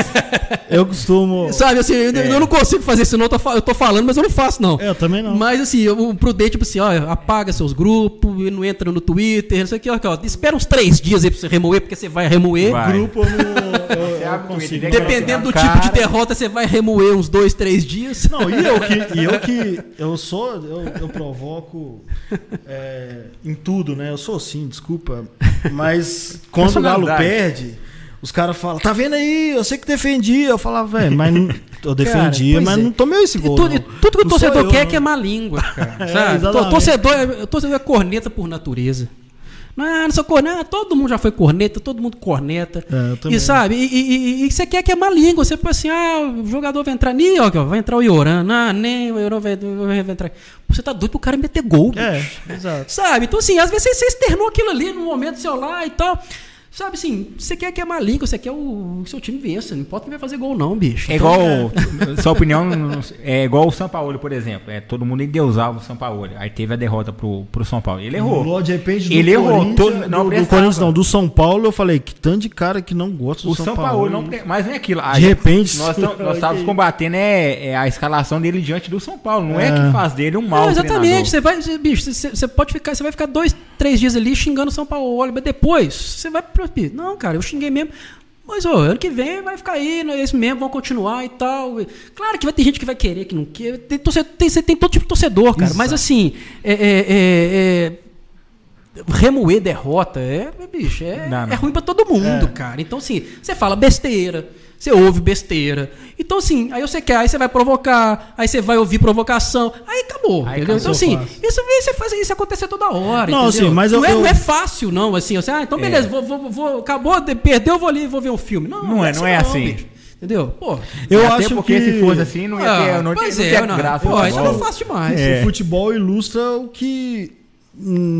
eu costumo. Sabe, assim, eu, é. eu não consigo fazer isso, não. Eu tô, eu tô falando, mas eu não faço, não. Eu também não. Mas assim, o prudente, tipo assim, ó, apaga seus grupos, não entra no Twitter, isso aqui, ó, ó, espera uns três dias aí pra você remover, porque você vai remover. Vai. Grupo eu, eu, eu consigo. Dependendo do tipo de derrota, você vai remover uns dois, três dias. Não, e eu que, e eu, que eu sou, eu, eu provoco é, em tudo, né? Eu sou assim, desculpa. Mas quando o Galo perde, os caras falam, tá vendo aí? Eu sei que defendi. Eu falava, velho, mas não, eu defendia, cara, mas é. não tomei esse gol. tudo, tudo que o torcedor quer é que é má língua, cara. é, torcedor, é, torcedor é corneta por natureza. Não, não sou corneta. Todo mundo já foi corneta, todo mundo corneta. É, e sabe, e, e, e, você quer que é língua. Você fala assim, ah, o jogador vai entrar. Nem, ó, vai entrar o Ioran. Não, nem o Ioran vai, vai, vai entrar. Você tá doido pro cara meter gol. É, exato. Sabe? Então, assim, às vezes você, você externou aquilo ali no momento seu lá e tal. Sabe assim, você quer que a Malinca, você quer o, o seu time vença. Não importa quem vai fazer gol, não, bicho. É então, igual. É... Sua opinião é igual o São Paulo, por exemplo. É, todo mundo endeusava o São Paulo. Aí teve a derrota pro, pro São Paulo. Ele errou. Lula, de repente, ele errou. Todo, não, do, do Corinthians não, do São Paulo eu falei que tanto de cara que não gosta do o São, São Paulo. Paulo não, mas não é aquilo. de repente. Nós estávamos combatendo é, é, a escalação dele diante do São Paulo. Não é, é que faz dele um mal. Não, exatamente. Você vai, bicho, você, você pode ficar, você vai ficar dois, três dias ali xingando o São Paulo. Mas depois você vai. Não, cara, eu xinguei mesmo. Mas ô, ano que vem vai ficar aí, é esse mesmo, vão continuar e tal. Claro que vai ter gente que vai querer, que não quer. Tem, torcedor, tem, tem todo tipo de torcedor, cara. Mas assim, é, é, é, é remoer derrota é, bicho, é, não, não. é ruim para todo mundo, é. cara. Então, assim, você fala besteira você ouve besteira. Então, assim, aí você quer, aí você vai provocar, aí você vai ouvir provocação, aí acabou. Aí entendeu? Então, assim, isso, isso, faz, isso acontecer toda hora. Não, entendeu? Assim, mas eu, não, é, eu... não é fácil, não, assim, assim ah, então beleza, é. vou, vou, vou, acabou, perdeu, vou ali vou ver um filme. Não, não, é, não é assim. Bicho. Entendeu? Pô, eu acho porque que... se fosse assim, não ia ter, ah, não, ter, não é, não. graça. Pô, isso não fácil demais. É. O futebol ilustra o que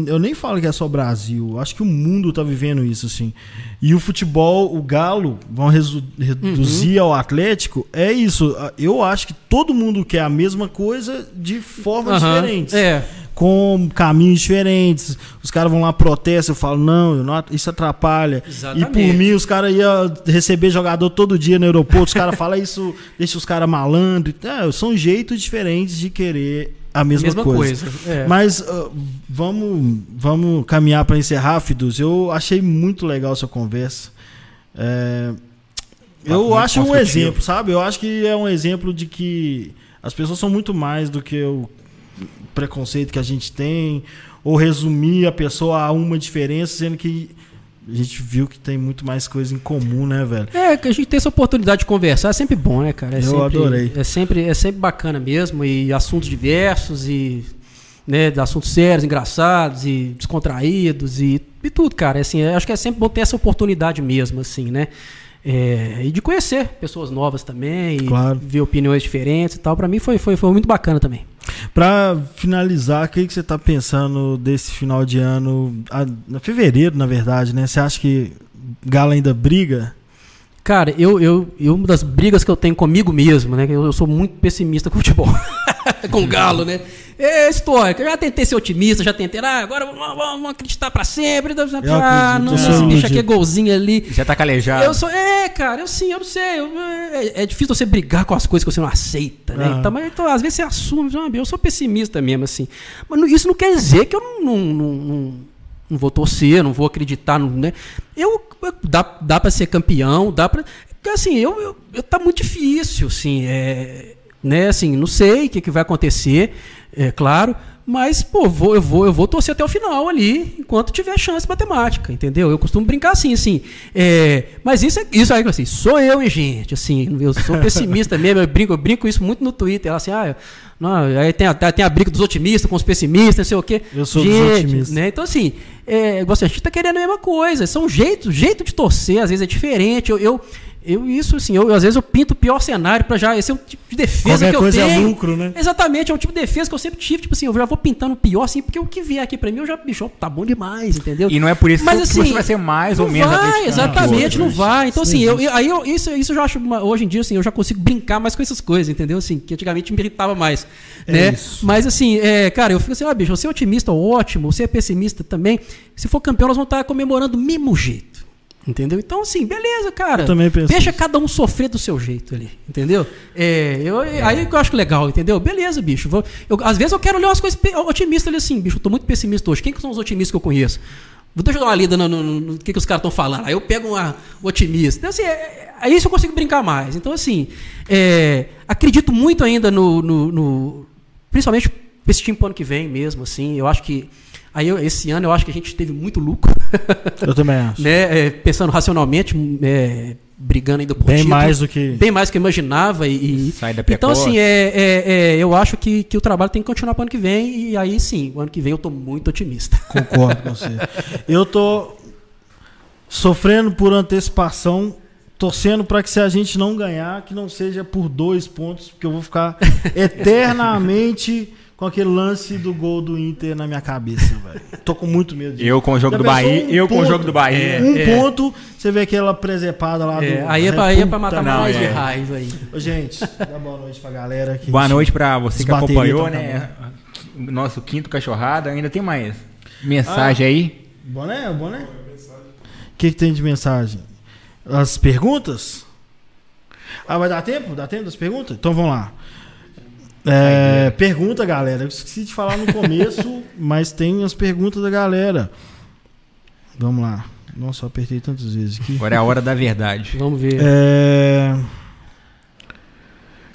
eu nem falo que é só o Brasil, acho que o mundo tá vivendo isso, assim. E o futebol, o Galo, vão reduzir uhum. ao Atlético, é isso. Eu acho que todo mundo quer a mesma coisa de formas uhum. diferentes. É. Com caminhos diferentes. Os caras vão lá, protestam, eu falo, não, não isso atrapalha. Exatamente. E por mim, os caras iam receber jogador todo dia no aeroporto, os caras falam isso, deixa os caras malandros. É, são jeitos diferentes de querer a mesma, mesma coisa. coisa é. Mas uh, vamos, vamos caminhar para encerrar, Fidus. Eu achei muito legal a sua conversa. É, eu acho um exemplo, sabe? Eu acho que é um exemplo de que as pessoas são muito mais do que o preconceito que a gente tem, ou resumir a pessoa a uma diferença, sendo que a gente viu que tem muito mais coisa em comum, né, velho? É, que a gente tem essa oportunidade de conversar, é sempre bom, né, cara? É Eu sempre, adorei. É sempre, é sempre bacana mesmo, e assuntos diversos, e né, assuntos sérios, engraçados, e descontraídos, e, e tudo, cara. Assim, acho que é sempre bom ter essa oportunidade mesmo, assim, né? É, e de conhecer pessoas novas também, claro. ver opiniões diferentes e tal. Para mim foi, foi, foi muito bacana também. Para finalizar, o que, que você está pensando desse final de ano? A, a, fevereiro, na verdade, né? Você acha que Galo ainda briga? Cara, eu, eu, eu, uma das brigas que eu tenho comigo mesmo, né? Eu, eu sou muito pessimista com o futebol. com o Galo, né? É histórica. Eu já tentei ser otimista, já tentei. Ah, agora vamos, vamos acreditar pra sempre. Ah, não, esse bicho aqui é golzinho ali. Já tá calejado. Eu sou, é, cara, eu sim, eu não sei. Eu, é, é, difícil você brigar com as coisas que você não aceita, né? Ah. Então, mas, então, às vezes você assume, ah, eu sou pessimista mesmo, assim. Mas isso não quer dizer que eu não, não, não, não, não vou torcer, não vou acreditar, né? Eu, dá, dá pra ser campeão, dá pra. Porque assim, eu, eu, eu tá muito difícil, assim, é, né? Assim, não sei o que, que vai acontecer é claro. Mas, pô, vou, eu, vou, eu vou torcer até o final ali, enquanto tiver chance matemática, entendeu? Eu costumo brincar assim, assim. É, mas isso, é, isso aí, assim, sou eu, hein, gente? Assim, eu sou pessimista mesmo, eu brinco, eu brinco isso muito no Twitter. Assim, ah, não, aí tem a, tem a briga dos otimistas com os pessimistas, não sei o quê. Eu sou gente, dos otimistas. Né? Então, assim, é, a gente tá querendo a mesma coisa. São jeitos, jeito de torcer, às vezes é diferente. eu, eu eu, isso, assim, eu, às vezes eu pinto o pior cenário para já. Esse é um tipo de defesa Qualquer que eu coisa tenho. É lucro, né? Exatamente, é um tipo de defesa que eu sempre tive. Tipo assim, eu já vou pintando o pior, assim, porque o que vier aqui para mim, eu já, bicho, tá bom demais, entendeu? E não é por isso Mas, assim, que você vai ser mais ou menos vai, Exatamente, não vai. Então, assim, eu, aí eu, isso, isso eu já acho, hoje em dia, assim, eu já consigo brincar mais com essas coisas, entendeu? Assim, que antigamente me irritava mais. É né? Isso. Mas, assim, é, cara, eu fico assim, ah, bicho, você é otimista, ótimo, você é pessimista também. Se for campeão, nós vamos estar comemorando do mesmo jeito. Entendeu? Então, assim, beleza, cara. Eu também penso Deixa isso. cada um sofrer do seu jeito ali, entendeu? É, eu, é. Aí que eu acho legal, entendeu? Beleza, bicho. Vou, eu, às vezes eu quero ler umas coisas otimistas ali assim, bicho. Eu tô muito pessimista hoje. Quem que são os otimistas que eu conheço? Deixa eu dar uma lida no, no, no, no que, que os caras estão falando. Aí eu pego uma, um otimista. Então, assim, é, é, isso eu consigo brincar mais. Então, assim, é, acredito muito ainda no. no, no principalmente esse time pro ano que vem mesmo, assim. Eu acho que Aí eu, esse ano eu acho que a gente teve muito lucro. Eu também acho. né? É, pensando racionalmente, é, brigando ainda por Bem título, mais do que. Bem mais do que eu imaginava. E, Sai da então, assim, é, é, é, eu acho que, que o trabalho tem que continuar para o ano que vem. E aí sim, o ano que vem eu estou muito otimista. Concordo com você. Eu tô sofrendo por antecipação torcendo para que se a gente não ganhar, que não seja por dois pontos, porque eu vou ficar eternamente com aquele lance do gol do Inter na minha cabeça, velho. Tô com muito medo disso. Eu com o jogo Já do Bahia, um eu ponto, com o jogo do Bahia. Um é. ponto, você vê aquela presepada lá é. do. Aí é, pra, aí é pra matar mais é. de raiva aí. Ô, gente, dá boa noite pra galera. Que boa noite pra você que acompanhou, né? Nosso quinto cachorrada. Ainda tem mais mensagem ah, aí? Boné, boné? O que, que tem de mensagem? As perguntas? Ah, vai dar tempo? Dá tempo das perguntas? Então vamos lá. É, pergunta, galera. Eu esqueci de falar no começo, mas tem as perguntas da galera. Vamos lá. Nossa, eu apertei tantas vezes aqui. Agora é a hora da verdade. Vamos ver. É...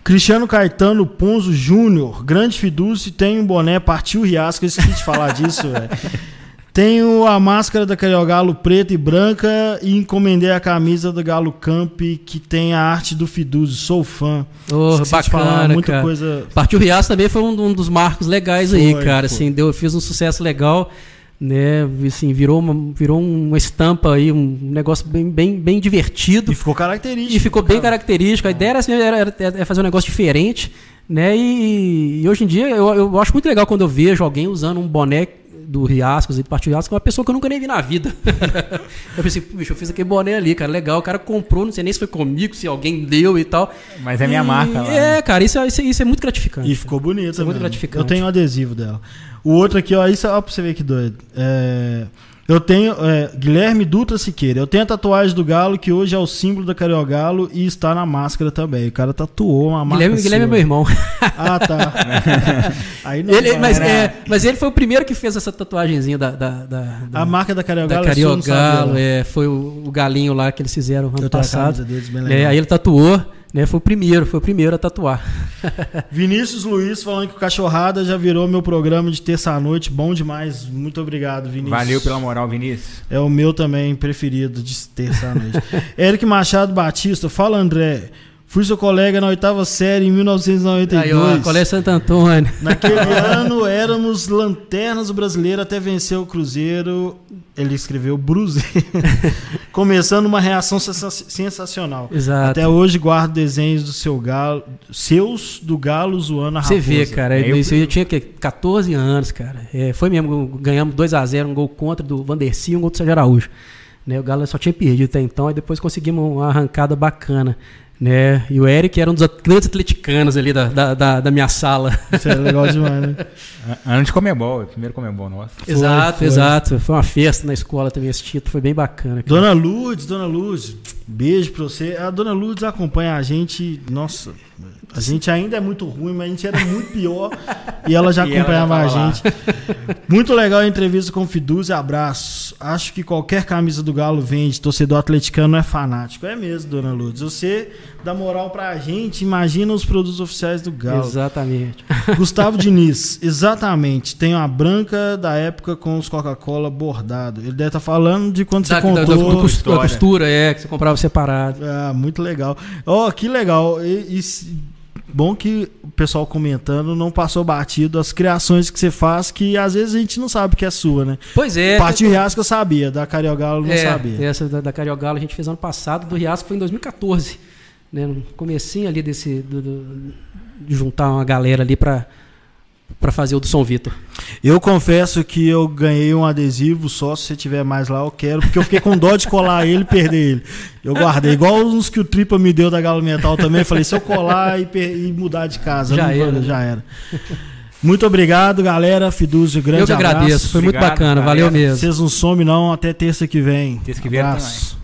Cristiano Caetano Ponzo Júnior, grande fidúcio, tem um boné, partiu o riasco. Eu esqueci de falar disso, velho. Tenho a máscara da Galo preta e branca e encomendei a camisa do Galo Camp que tem a arte do Fiduzo. Sou fã. Oh, bacana, falar, muita cara. coisa. Partiu Riaço também foi um, um, dos marcos legais foi, aí, cara. Foi. Assim, deu, fiz um sucesso legal, né? Assim, virou uma, virou uma estampa aí, um negócio bem, bem, bem divertido. E ficou característico. E ficou bem característico. A ideia era, assim, era, era, era fazer um negócio diferente, né? E, e hoje em dia eu, eu acho muito legal quando eu vejo alguém usando um boné do Riascos e do Partido Riascos, uma pessoa que eu nunca nem vi na vida. eu pensei, bicho, eu fiz aquele boné ali, cara, legal. O cara comprou, não sei nem se foi comigo, se alguém deu e tal. Mas é minha marca lá. É, né? cara, isso, é, isso, é, isso, é muito gratificante. E ficou bonito, isso é muito gratificante. Eu tenho um adesivo dela. O outro aqui, ó, isso, ó, pra você ver que doido. É. Eu tenho. É, Guilherme Dutra Siqueira. Eu tenho a tatuagem do Galo, que hoje é o símbolo da Cariogalo e está na máscara também. O cara tatuou uma máscara. Guilherme, Guilherme é meu irmão. Ah, tá. Aí não ele, mas, é, mas ele foi o primeiro que fez essa tatuagenzinha da. da, da, da a marca da Cariogalo. Da Cariogalo, é, foi o, o, galinho lá que eles fizeram ano eu passado. Deles, é, aí ele tatuou. Né, foi o primeiro, foi o primeiro a tatuar. Vinícius Luiz falando que o Cachorrada já virou meu programa de terça-noite. Bom demais. Muito obrigado, Vinícius. Valeu pela moral, Vinícius. É o meu também preferido de terça-noite. Eric Machado Batista, fala André. Fui seu colega na oitava série em 1992. Aí, ó, Colégio Santo Antônio. Naquele ano éramos lanternas do brasileiro até vencer o Cruzeiro. Ele escreveu Bruzeiro. Começando uma reação sensacional. Exato. Até hoje guardo desenhos do seu galo, seus do Galo zoando a Você vê, cara. É, eu, eu, eu tinha que 14 anos, cara. É, foi mesmo, ganhamos 2 a 0 um gol contra do Vanderci e um gol do Sérgio Araújo. Né, o Galo só tinha perdido até então, e depois conseguimos uma arrancada bacana. Né? E o Eric era um dos grandes atleticanos ali da, da, da, da minha sala. Isso é legal demais, né? Antes de Comebol, primeiro Comebol nosso. Exato, foi, exato. Foi uma festa na escola também esse título, foi bem bacana. Cara. Dona Lourdes, Dona Lourdes, beijo pra você. A Dona Lourdes acompanha a gente, nossa, a gente ainda é muito ruim, mas a gente era muito pior e ela já acompanhava ela já a gente. Muito legal a entrevista com o Fiduz e abraço. Acho que qualquer camisa do Galo vende, torcedor atleticano é fanático. É mesmo, Dona Lourdes. Você dá moral pra gente, imagina os produtos oficiais do Galo. Exatamente. Gustavo Diniz, exatamente. Tem uma branca da época com os Coca-Cola bordado. Ele deve estar tá falando de quando da, você comprou. Da, da, costura, costura, é, que você comprava separado. Ah, muito legal. Ó, oh, que legal. E, e, bom que o pessoal comentando não passou batido as criações que você faz, que às vezes a gente não sabe que é sua, né? Pois é. Parte do Riasco eu sabia, da Cariogalo eu não é, sabia. Essa da, da Cariogalo a gente fez ano passado, do Riasco foi em 2014. Né? No comecinho ali desse. Do, do, de juntar uma galera ali para para fazer o do São Vitor. Eu confesso que eu ganhei um adesivo só, se você tiver mais lá, eu quero, porque eu fiquei com dó de colar ele e perder ele. Eu guardei, igual uns que o Tripa me deu da Galo Metal também, falei, se eu colar e, e mudar de casa, já, era. Vou, já era. Muito obrigado, galera. Fidúzio, grande abraço. Eu que agradeço, foi obrigado, muito bacana, galera. valeu mesmo. Vocês não somem não, até terça que vem. Terça que vem abraço.